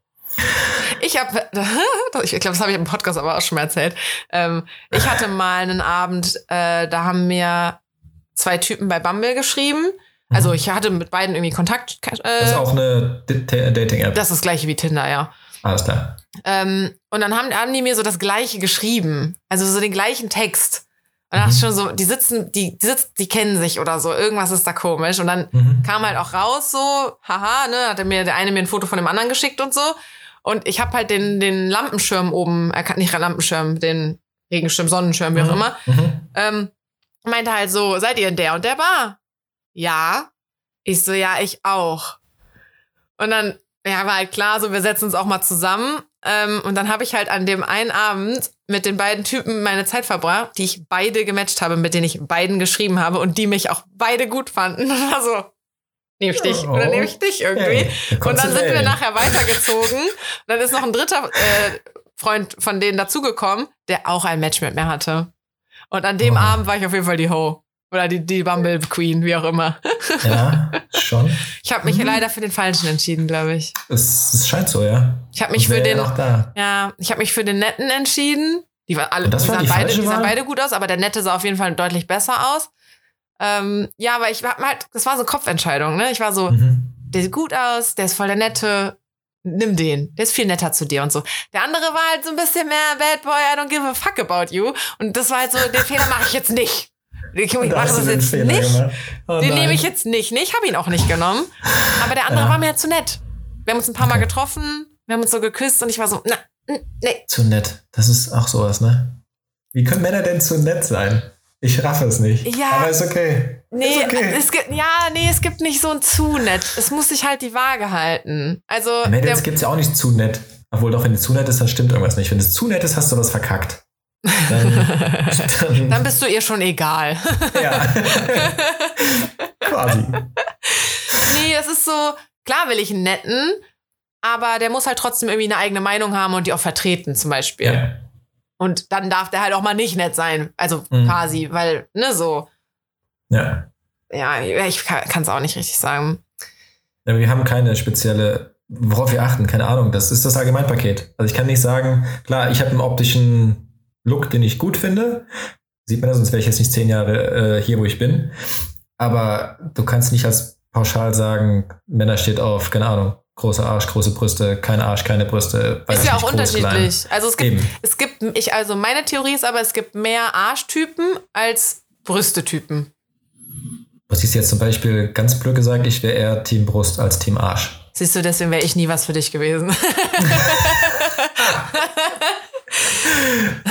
Ich habe, ich glaube, das habe ich im Podcast aber auch schon mal erzählt. Ähm, ich hatte mal einen Abend, äh, da haben mir zwei Typen bei Bumble geschrieben. Also mhm. ich hatte mit beiden irgendwie Kontakt. Äh, das ist auch eine Dating-App. Das ist das gleiche wie Tinder, ja. Alles klar. Ähm, und dann haben, haben die mir so das gleiche geschrieben. Also so den gleichen Text. Und dann mhm. schon so, die sitzen, die, die sitzen, die kennen sich oder so. Irgendwas ist da komisch. Und dann mhm. kam halt auch raus so, haha, ne, hat mir der eine mir ein Foto von dem anderen geschickt und so. Und ich habe halt den, den Lampenschirm oben erkannt, nicht Lampenschirm, den Regenschirm, Sonnenschirm, wie auch mhm. immer. Mhm. Ähm, meinte halt so, seid ihr in der und der Bar? Ja. Ich so, ja, ich auch. Und dann, ja, war halt klar, so, wir setzen uns auch mal zusammen. Ähm, und dann habe ich halt an dem einen Abend mit den beiden Typen meine Zeit verbracht, die ich beide gematcht habe, mit denen ich beiden geschrieben habe und die mich auch beide gut fanden. Und war so, nehme ich dich oh. oder nehme ich dich irgendwie. Hey, und dann sind wir nachher weitergezogen. Und dann ist noch ein dritter äh, Freund von denen dazugekommen, der auch ein Match mit mir hatte. Und an dem oh. Abend war ich auf jeden Fall die Ho. Oder die, die Bumble Queen, wie auch immer. Ja, schon. Ich habe mich mhm. leider für den Falschen entschieden, glaube ich. Es, es, scheint so, ja. Ich habe mich für den. Ja, ich habe mich für den Netten entschieden. Die waren alle, das die, war sahen beide, die sahen beide gut aus, aber der Nette sah auf jeden Fall deutlich besser aus. Ähm, ja, aber ich hab halt, das war so Kopfentscheidung, ne? Ich war so, mhm. der sieht gut aus, der ist voll der Nette. nimm den. Der ist viel netter zu dir und so. Der andere war halt so ein bisschen mehr Bad Boy, I don't give a fuck about you. Und das war halt so, den Fehler mache ich jetzt nicht. Ich mache das jetzt Fehler nicht. Oh den nehme ich jetzt nicht. Nee, ich habe ihn auch nicht genommen. Aber der andere ja. war mir halt zu nett. Wir haben uns ein paar okay. Mal getroffen, wir haben uns so geküsst und ich war so, na, nee. Zu nett. Das ist auch sowas, ne? Wie können Männer denn zu nett sein? Ich raffe es nicht. Ja. Aber ist okay. Nee, ist okay. es gibt, ja, nee, es gibt nicht so ein zu nett. Es muss sich halt die Waage halten. Also. Mädels gibt es ja auch nicht zu nett. Obwohl doch, wenn es zu nett ist, dann stimmt irgendwas nicht. Wenn es zu nett ist, hast du was verkackt. Dann, dann, dann bist du ihr schon egal. Ja. Quasi. Nee, es ist so, klar will ich einen netten, aber der muss halt trotzdem irgendwie eine eigene Meinung haben und die auch vertreten, zum Beispiel. Ja. Und dann darf der halt auch mal nicht nett sein. Also mhm. quasi, weil, ne, so. Ja. Ja, ich kann es auch nicht richtig sagen. Ja, wir haben keine spezielle, worauf wir achten, keine Ahnung. Das ist das Allgemeinpaket. Also ich kann nicht sagen, klar, ich habe einen optischen Look, den ich gut finde. Sieht man das, sonst wäre ich jetzt nicht zehn Jahre äh, hier, wo ich bin. Aber du kannst nicht als pauschal sagen, Männer steht auf, keine Ahnung, großer Arsch, große Brüste, kein Arsch, keine Brüste. Ist ja auch groß, unterschiedlich. Klein. Also es gibt, Eben. es gibt, ich, also meine Theorie ist aber, es gibt mehr Arschtypen als Brüstetypen. Was siehst du jetzt zum Beispiel ganz blöd gesagt, ich wäre eher Team Brust als Team Arsch. Siehst du, deswegen wäre ich nie was für dich gewesen.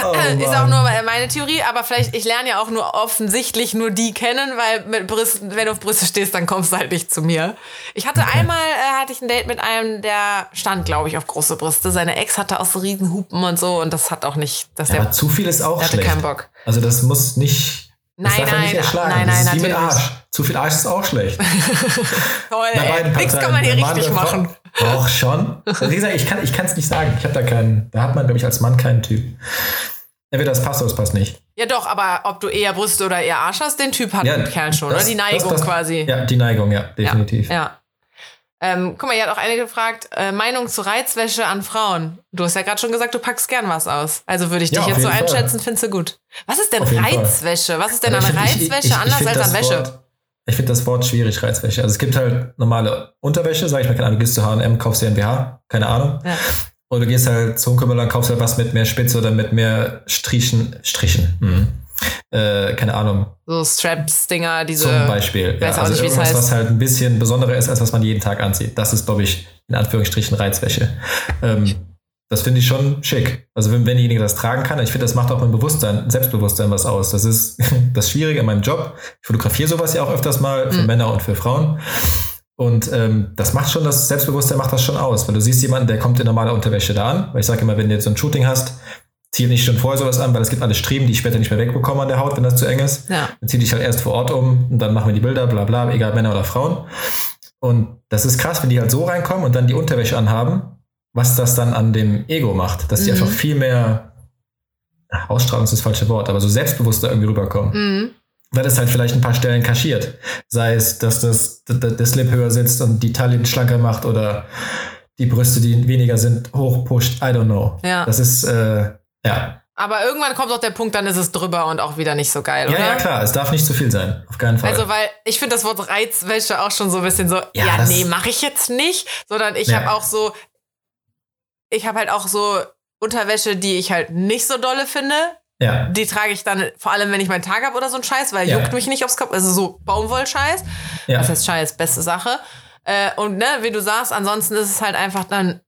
Oh, ist auch nur meine Theorie, aber vielleicht, ich lerne ja auch nur offensichtlich nur die kennen, weil mit Brüsten, wenn du auf Brüste stehst, dann kommst du halt nicht zu mir. Ich hatte okay. einmal, äh, hatte ich ein Date mit einem, der stand, glaube ich, auf große Brüste. Seine Ex hatte auch so riesen Hupen und so und das hat auch nicht, dass ja, der, aber zu viel ist auch schlecht. keinen Bock. Also das muss nicht Nein, nein, nicht nein, nein, das ist wie mit Arsch. Zu viel Arsch ist auch schlecht. Toll. Nichts kann man hier richtig machen. Auch schon. Also wie gesagt, ich kann es nicht sagen. Ich habe da keinen, da hat man, glaube ich, als Mann keinen Typ. Entweder das passt oder es passt nicht. Ja, doch, aber ob du eher Brüste oder eher Arsch hast, den Typ hat ja, ein Kerl schon, das, oder? Die Neigung das, das, quasi. Ja, die Neigung, ja, definitiv. Ja. ja. Ähm, guck mal, hier hat auch eine gefragt, äh, Meinung zu Reizwäsche an Frauen. Du hast ja gerade schon gesagt, du packst gern was aus. Also würde ich dich ja, jetzt so einschätzen, findest du gut. Was ist denn Reizwäsche? Was ist denn an Reizwäsche ich, ich, ich, anders als an Wäsche? Ich finde das Wort schwierig, Reizwäsche. Also es gibt halt normale Unterwäsche, sag ich mal, keine Ahnung, du gehst zu H&M, kaufst dir ein BH, keine Ahnung. Ja. Oder du gehst halt zum Kümmerler, kaufst halt was mit mehr Spitze oder mit mehr Strichen, Strichen. Mhm. Äh, keine Ahnung. So Straps-Dinger, diese. Zum Beispiel. Ja, also nicht, irgendwas, was halt ein bisschen besonderer ist, als was man jeden Tag anzieht. Das ist, glaube ich, in Anführungsstrichen Reizwäsche. Ähm, das finde ich schon schick. Also wenn, wenn derjenige das tragen kann, ich finde, das macht auch mein Bewusstsein, Selbstbewusstsein was aus. Das ist das Schwierige an meinem Job. Ich fotografiere sowas ja auch öfters mal für mhm. Männer und für Frauen. Und ähm, das macht schon, das Selbstbewusstsein macht das schon aus. Weil du siehst jemanden, der kommt in normaler Unterwäsche da an. Weil ich sage immer, wenn du jetzt so ein Shooting hast, zieh nicht schon vorher sowas an, weil es gibt alle Streben, die ich später nicht mehr wegbekomme an der Haut, wenn das zu eng ist. Ja. Dann zieh dich halt erst vor Ort um und dann machen wir die Bilder, bla bla, egal Männer oder Frauen. Und das ist krass, wenn die halt so reinkommen und dann die Unterwäsche anhaben, was das dann an dem Ego macht, dass die mhm. einfach viel mehr, Ausstrahlung ist das falsche Wort, aber so selbstbewusster irgendwie rüberkommen. Mhm. Weil es halt vielleicht ein paar Stellen kaschiert. Sei es, dass das, der Slip höher sitzt und die Taille schlanker macht oder die Brüste, die weniger sind, hochpusht. I don't know. Ja. Das ist, äh, ja. Aber irgendwann kommt auch der Punkt, dann ist es drüber und auch wieder nicht so geil, oder? Ja, ja, klar. Es darf nicht zu viel sein. Auf keinen Fall. Also, weil ich finde das Wort Reizwäsche auch schon so ein bisschen so, ja, ja nee, mache ich jetzt nicht. Sondern ich ja. habe auch so, ich habe halt auch so Unterwäsche, die ich halt nicht so dolle finde. Ja. Die trage ich dann, vor allem wenn ich meinen Tag habe oder so ein Scheiß, weil ja. juckt mich nicht aufs Kopf. Also so Baumwollscheiß. Ja. Das heißt Scheiß, beste Sache. Äh, und ne, wie du sagst, ansonsten ist es halt einfach dann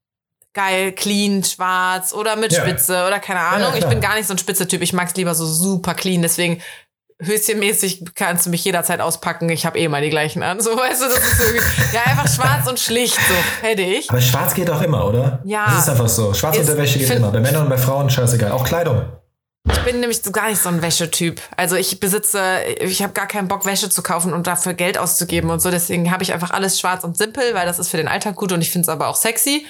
geil, clean, schwarz oder mit ja. Spitze oder keine Ahnung. Ich bin gar nicht so ein Spitze-Typ. Ich mag es lieber so super clean. Deswegen höschenmäßig kannst du mich jederzeit auspacken. Ich habe eh mal die gleichen an. So, weißt du, das ist ja, einfach schwarz und schlicht, so fertig. Aber schwarz geht auch immer, oder? Ja. Das ist einfach so. Schwarze Unterwäsche geht immer. Bei Männern und bei Frauen scheißegal. Auch Kleidung. Ich bin nämlich gar nicht so ein Wäschetyp. Also ich besitze, ich habe gar keinen Bock, Wäsche zu kaufen und dafür Geld auszugeben und so. Deswegen habe ich einfach alles schwarz und simpel, weil das ist für den Alltag gut und ich finde es aber auch sexy.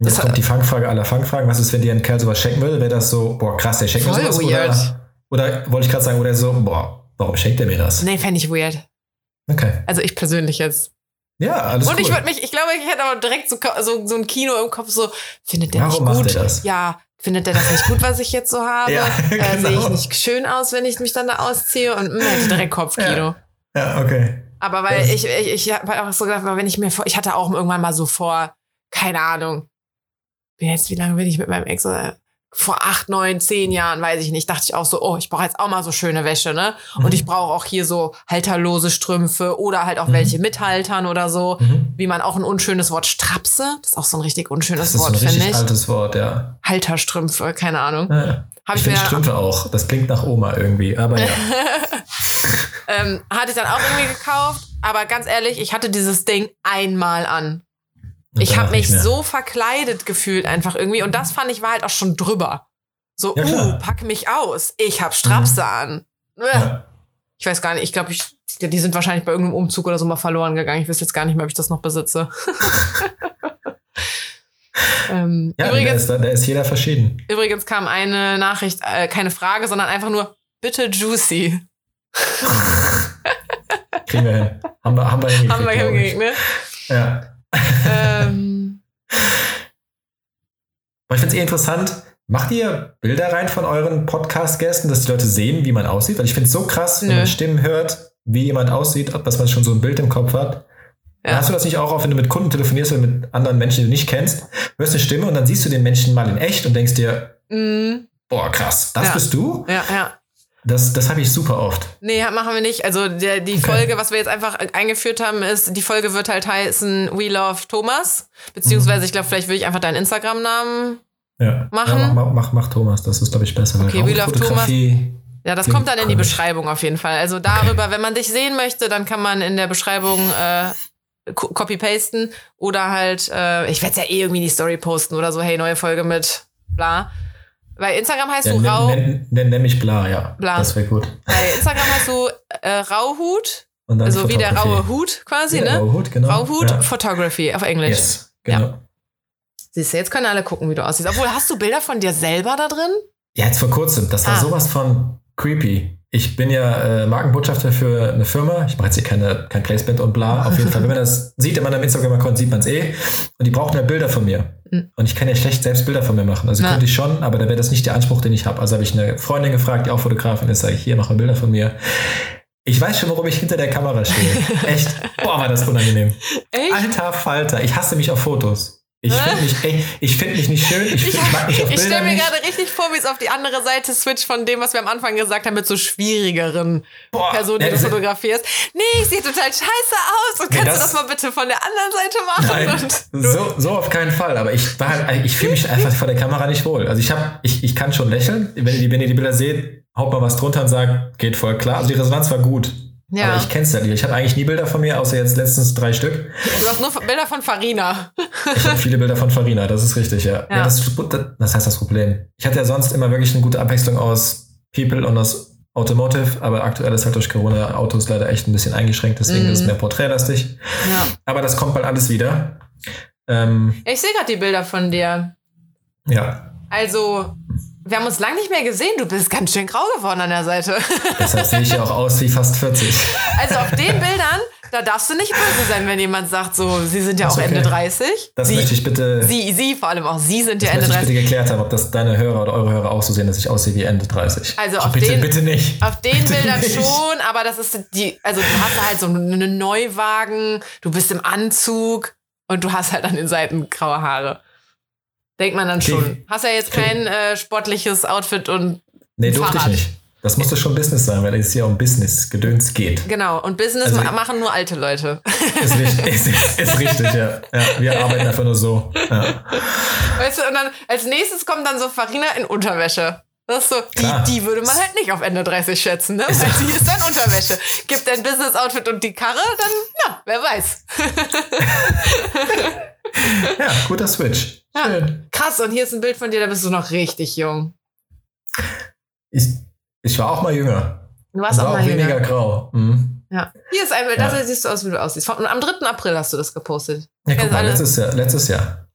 Jetzt das kommt die Fangfrage aller Fangfragen. Was ist, wenn dir ein Kerl sowas schenken würde? Wäre das so, boah, krass, der schenkt mir sowas? Weird. Oder, oder wollte ich gerade sagen, oder so, boah, warum schenkt er mir das? Nee, fände ich weird. Okay. Also ich persönlich jetzt. Ja, alles Und cool. ich würde mich, ich glaube, ich hätte aber direkt so, so, so ein Kino im Kopf, so, findet der Warum nicht gut? Das? Ja, findet der das nicht gut, was ich jetzt so habe? ja, genau. äh, Sehe ich nicht schön aus, wenn ich mich dann da ausziehe? Und mh, hätte direkt Kopfkino. Ja, ja okay. Aber weil das ich, ich, ich habe auch so gedacht, wenn ich mir vor, ich hatte auch irgendwann mal so vor, keine Ahnung, jetzt, wie lange bin ich mit meinem Ex? Vor acht, neun, zehn Jahren, weiß ich nicht, dachte ich auch so, oh, ich brauche jetzt auch mal so schöne Wäsche, ne? Mhm. Und ich brauche auch hier so halterlose Strümpfe oder halt auch mhm. welche mit Haltern oder so. Mhm. Wie man auch ein unschönes Wort Strapse, das ist auch so ein richtig unschönes Wort, finde ich. Das ist ein richtig altes Wort, ja. Halterstrümpfe, keine Ahnung. Ja. Hab ich, ich finde Strümpfe auch. Das klingt nach Oma irgendwie, aber ja. ähm, hatte ich dann auch irgendwie gekauft. Aber ganz ehrlich, ich hatte dieses Ding einmal an. Ich habe mich so verkleidet gefühlt einfach irgendwie. Und das fand ich war halt auch schon drüber. So, ja, uh, pack mich aus. Ich hab Strapse mhm. an. Ja. Ich weiß gar nicht, ich glaube, ich, die sind wahrscheinlich bei irgendeinem Umzug oder so mal verloren gegangen. Ich weiß jetzt gar nicht mehr, ob ich das noch besitze. ähm, ja, übrigens, da ist, da ist jeder verschieden. Übrigens kam eine Nachricht, äh, keine Frage, sondern einfach nur, bitte juicy. Kriegen wir hin. Haben wir, haben wir hingekriegt. Haben wir hingekriegt, ne? Ja. Ähm. Aber ich finde es eh interessant. Macht ihr Bilder rein von euren Podcast-Gästen, dass die Leute sehen, wie man aussieht? Weil ich finde es so krass, Nö. wenn man Stimmen hört, wie jemand aussieht, dass man schon so ein Bild im Kopf hat. Ja. Hast du das nicht auch, wenn du mit Kunden telefonierst oder mit anderen Menschen, die du nicht kennst, hörst eine Stimme und dann siehst du den Menschen mal in echt und denkst dir, mm. boah, krass, das ja. bist du? Ja, ja. Das, das habe ich super oft. Nee, machen wir nicht. Also der, die okay. Folge, was wir jetzt einfach eingeführt haben, ist, die Folge wird halt heißen We Love Thomas. Beziehungsweise, mhm. ich glaube, vielleicht will ich einfach deinen Instagram-Namen ja. machen. Ja, mach, mach, mach, Thomas, das ist, glaube ich, besser. Okay, We Love Thomas. Ja, das kommt dann in die Beschreibung auf jeden Fall. Also darüber, okay. wenn man dich sehen möchte, dann kann man in der Beschreibung äh, copy-pasten oder halt, äh, ich werde es ja eh irgendwie in die Story posten oder so, hey, neue Folge mit bla. Bei Instagram heißt ja, du Rau. Nenn, nenn, nenn mich Bla, ja. Bla. Das wäre gut. Bei Instagram heißt du äh, Rauhut. also wie der raue Hut quasi, ja, ne? Rauhut, genau. Rauhut ja. Photography auf Englisch. Yes, genau. Ja. Siehst du, jetzt können alle gucken, wie du aussiehst. Obwohl, hast du Bilder von dir selber da drin? Ja, jetzt vor kurzem. Das war ah. sowas von creepy. Ich bin ja äh, Markenbotschafter für eine Firma. Ich mache jetzt hier keine, kein Placement und bla. Auf jeden Fall, wenn man das sieht in meinem Instagram-Account, sieht man es eh. Und die brauchen ja Bilder von mir. Mhm. Und ich kann ja schlecht selbst Bilder von mir machen. Also ja. könnte ich schon, aber da wäre das nicht der Anspruch, den ich habe. Also habe ich eine Freundin gefragt, die auch Fotografin ist, sage ich, hier, mach mal Bilder von mir. Ich weiß schon, warum ich hinter der Kamera stehe. Echt. Boah, war das unangenehm. Echt? Alter Falter, ich hasse mich auf Fotos. Ich finde mich, ey, ich find mich nicht schön. Ich, ich, ich Ich stelle mir gerade richtig vor, wie es auf die andere Seite switcht von dem, was wir am Anfang gesagt haben, mit so schwierigeren Boah, Personen, die ja, du fotografierst. Nee, ich sehe total scheiße aus. Und nee, kannst das, du das mal bitte von der anderen Seite machen? Nein, so, so auf keinen Fall. Aber ich, ich fühle mich einfach vor der Kamera nicht wohl. Also ich, hab, ich, ich kann schon lächeln. Wenn ihr, wenn ihr die Bilder seht, haut mal was drunter und sagt, geht voll klar. Also die Resonanz war gut. Ja. Aber ich kenn's ja nicht. Ich habe eigentlich nie Bilder von mir, außer jetzt letztens drei Stück. Du hast nur Bilder von Farina. ich habe viele Bilder von Farina, das ist richtig, ja. ja. ja das, das heißt das Problem. Ich hatte ja sonst immer wirklich eine gute Abwechslung aus People und aus Automotive, aber aktuell ist halt durch Corona Autos leider echt ein bisschen eingeschränkt, deswegen mm. ist es mehr porträtlastig. Ja. Aber das kommt bald alles wieder. Ähm, ich sehe gerade die Bilder von dir. Ja. Also, wir haben uns lange nicht mehr gesehen. Du bist ganz schön grau geworden an der Seite. Deshalb sehe ich ja auch aus wie fast 40. Also auf den Bildern, da darfst du nicht böse sein, wenn jemand sagt, so, sie sind ja auch okay. Ende 30. Das sie, möchte ich bitte. Sie, sie vor allem auch, sie sind ja Ende 30. Ich bitte geklärt haben, ob das deine Hörer oder eure Hörer auch so sehen, dass ich aussehe wie Ende 30. Also auf bitte, den, bitte nicht. Auf den bitte Bildern nicht. schon, aber das ist die, also du hast halt so einen Neuwagen, du bist im Anzug und du hast halt an den Seiten graue Haare. Denkt man dann schon. Hast ja jetzt kein äh, sportliches Outfit und. Nee, durfte ich nicht. Das musste schon Business sein, weil es hier um Business-Gedöns geht. Genau, und Business also, machen nur alte Leute. Ist richtig, ist, ist richtig ja. ja. Wir arbeiten einfach nur so. Ja. Weißt du, und dann als nächstes kommt dann so Farina in Unterwäsche. Das ist so, die, die, würde man halt nicht auf Ende 30 schätzen, ne? Weil sie ist dann Unterwäsche. Gibt ein Business-Outfit und die Karre, dann, na, wer weiß. ja, guter Switch. Ja, krass, und hier ist ein Bild von dir, da bist du noch richtig jung. Ich, ich war auch mal jünger. Du warst war auch mal auch weniger grau. Mhm. Ja. Hier ist ein Bild, ja. da siehst du aus, wie du aussiehst. Und am 3. April hast du das gepostet. Ja, guck mal, letztes Jahr, letztes Jahr.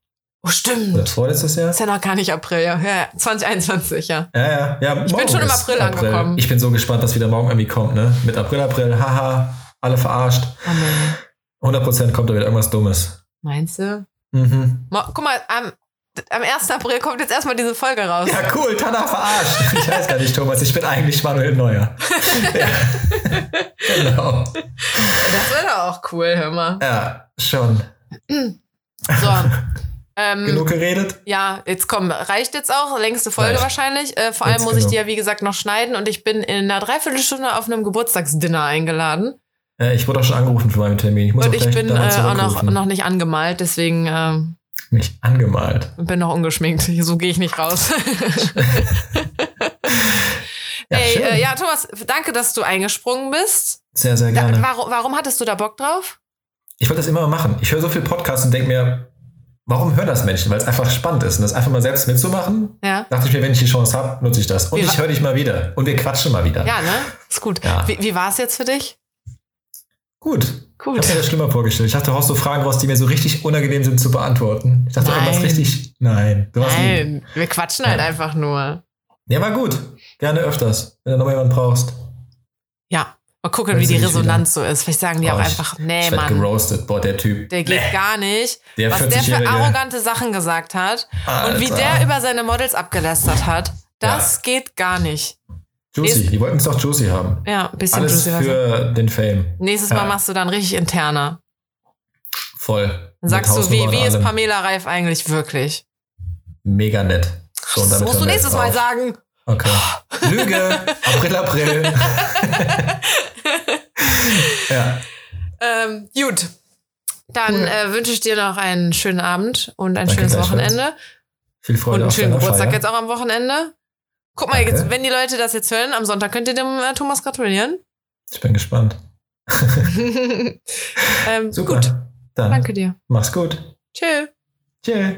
Oh, stimmt. Oder vorletztes Jahr? Ist ja noch gar nicht April, ja. ja 2021, ja. Ja, ja. ja ich bin schon im April, April, angekommen. Ich bin so gespannt, dass wieder morgen irgendwie kommt, ne? Mit April, April, haha, alle verarscht. Amen. 100% kommt da wieder irgendwas Dummes. Meinst du? Mhm. Guck mal, am, am 1. April kommt jetzt erstmal diese Folge raus. Ja, cool, Tana verarscht. Ich weiß gar nicht, Thomas, ich bin eigentlich Manuel Neuer. ja. genau. Das wäre auch cool, hör mal. Ja, schon. So. Ähm, Genug geredet? Ja, jetzt komm, reicht jetzt auch. Längste Folge reicht. wahrscheinlich. Äh, vor allem jetzt muss genug. ich die ja, wie gesagt, noch schneiden und ich bin in einer Dreiviertelstunde auf einem Geburtstagsdinner eingeladen. Äh, ich wurde auch schon angerufen für meinen Termin. Ich muss und ich bin äh, auch noch, noch nicht angemalt, deswegen. Äh, nicht angemalt. Bin noch ungeschminkt. So gehe ich nicht raus. ja, Ey, äh, ja, Thomas, danke, dass du eingesprungen bist. Sehr, sehr gerne. Da, warum, warum hattest du da Bock drauf? Ich wollte das immer machen. Ich höre so viel Podcasts und denke mir, warum hören das Menschen? Weil es einfach spannend ist. Und das einfach mal selbst mitzumachen, ja. dachte ich mir, wenn ich die Chance habe, nutze ich das. Und wie ich höre dich mal wieder. Und wir quatschen mal wieder. Ja, ne? Ist gut. Ja. Wie, wie war es jetzt für dich? Gut. Gut. Ich habe mir das schlimmer vorgestellt. Ich dachte, du hast so Fragen raus, die mir so richtig unangenehm sind zu beantworten. Ich dachte, Nein. irgendwas richtig. Nein. Du Nein, lieb. wir quatschen halt einfach nur. Ja, war gut. Gerne öfters, wenn du noch jemanden brauchst. Ja. Mal gucken, wie die Resonanz wieder. so ist. Vielleicht sagen die oh, auch einfach, nee, ich Mann. geroastet. Boah, der Typ. Der geht nee. gar nicht. Der was der für arrogante Sachen gesagt hat Alter. und wie der über seine Models abgelästert hat, das ja. geht gar nicht. Juicy, die wollten es doch Juicy haben. Ja, ein bisschen Alles Juicy. für den Fame. Nächstes Mal machst du dann richtig interner. Voll. Dann sagst du, wie, wie ist Pamela Reif eigentlich wirklich? Mega nett. So, das musst du nächstes Mal sagen. Okay. Lüge. April, April. ja. Ähm, gut. Dann cool. äh, wünsche ich dir noch einen schönen Abend und ein Danke schönes Wochenende. Viel Freude. Und einen schönen Geburtstag Feier. jetzt auch am Wochenende. Guck mal, jetzt, wenn die Leute das jetzt hören, am Sonntag könnt ihr dem äh, Thomas gratulieren. Ich bin gespannt. ähm, Super. Gut. Dann Danke dir. Mach's gut. Tschö. Tschö.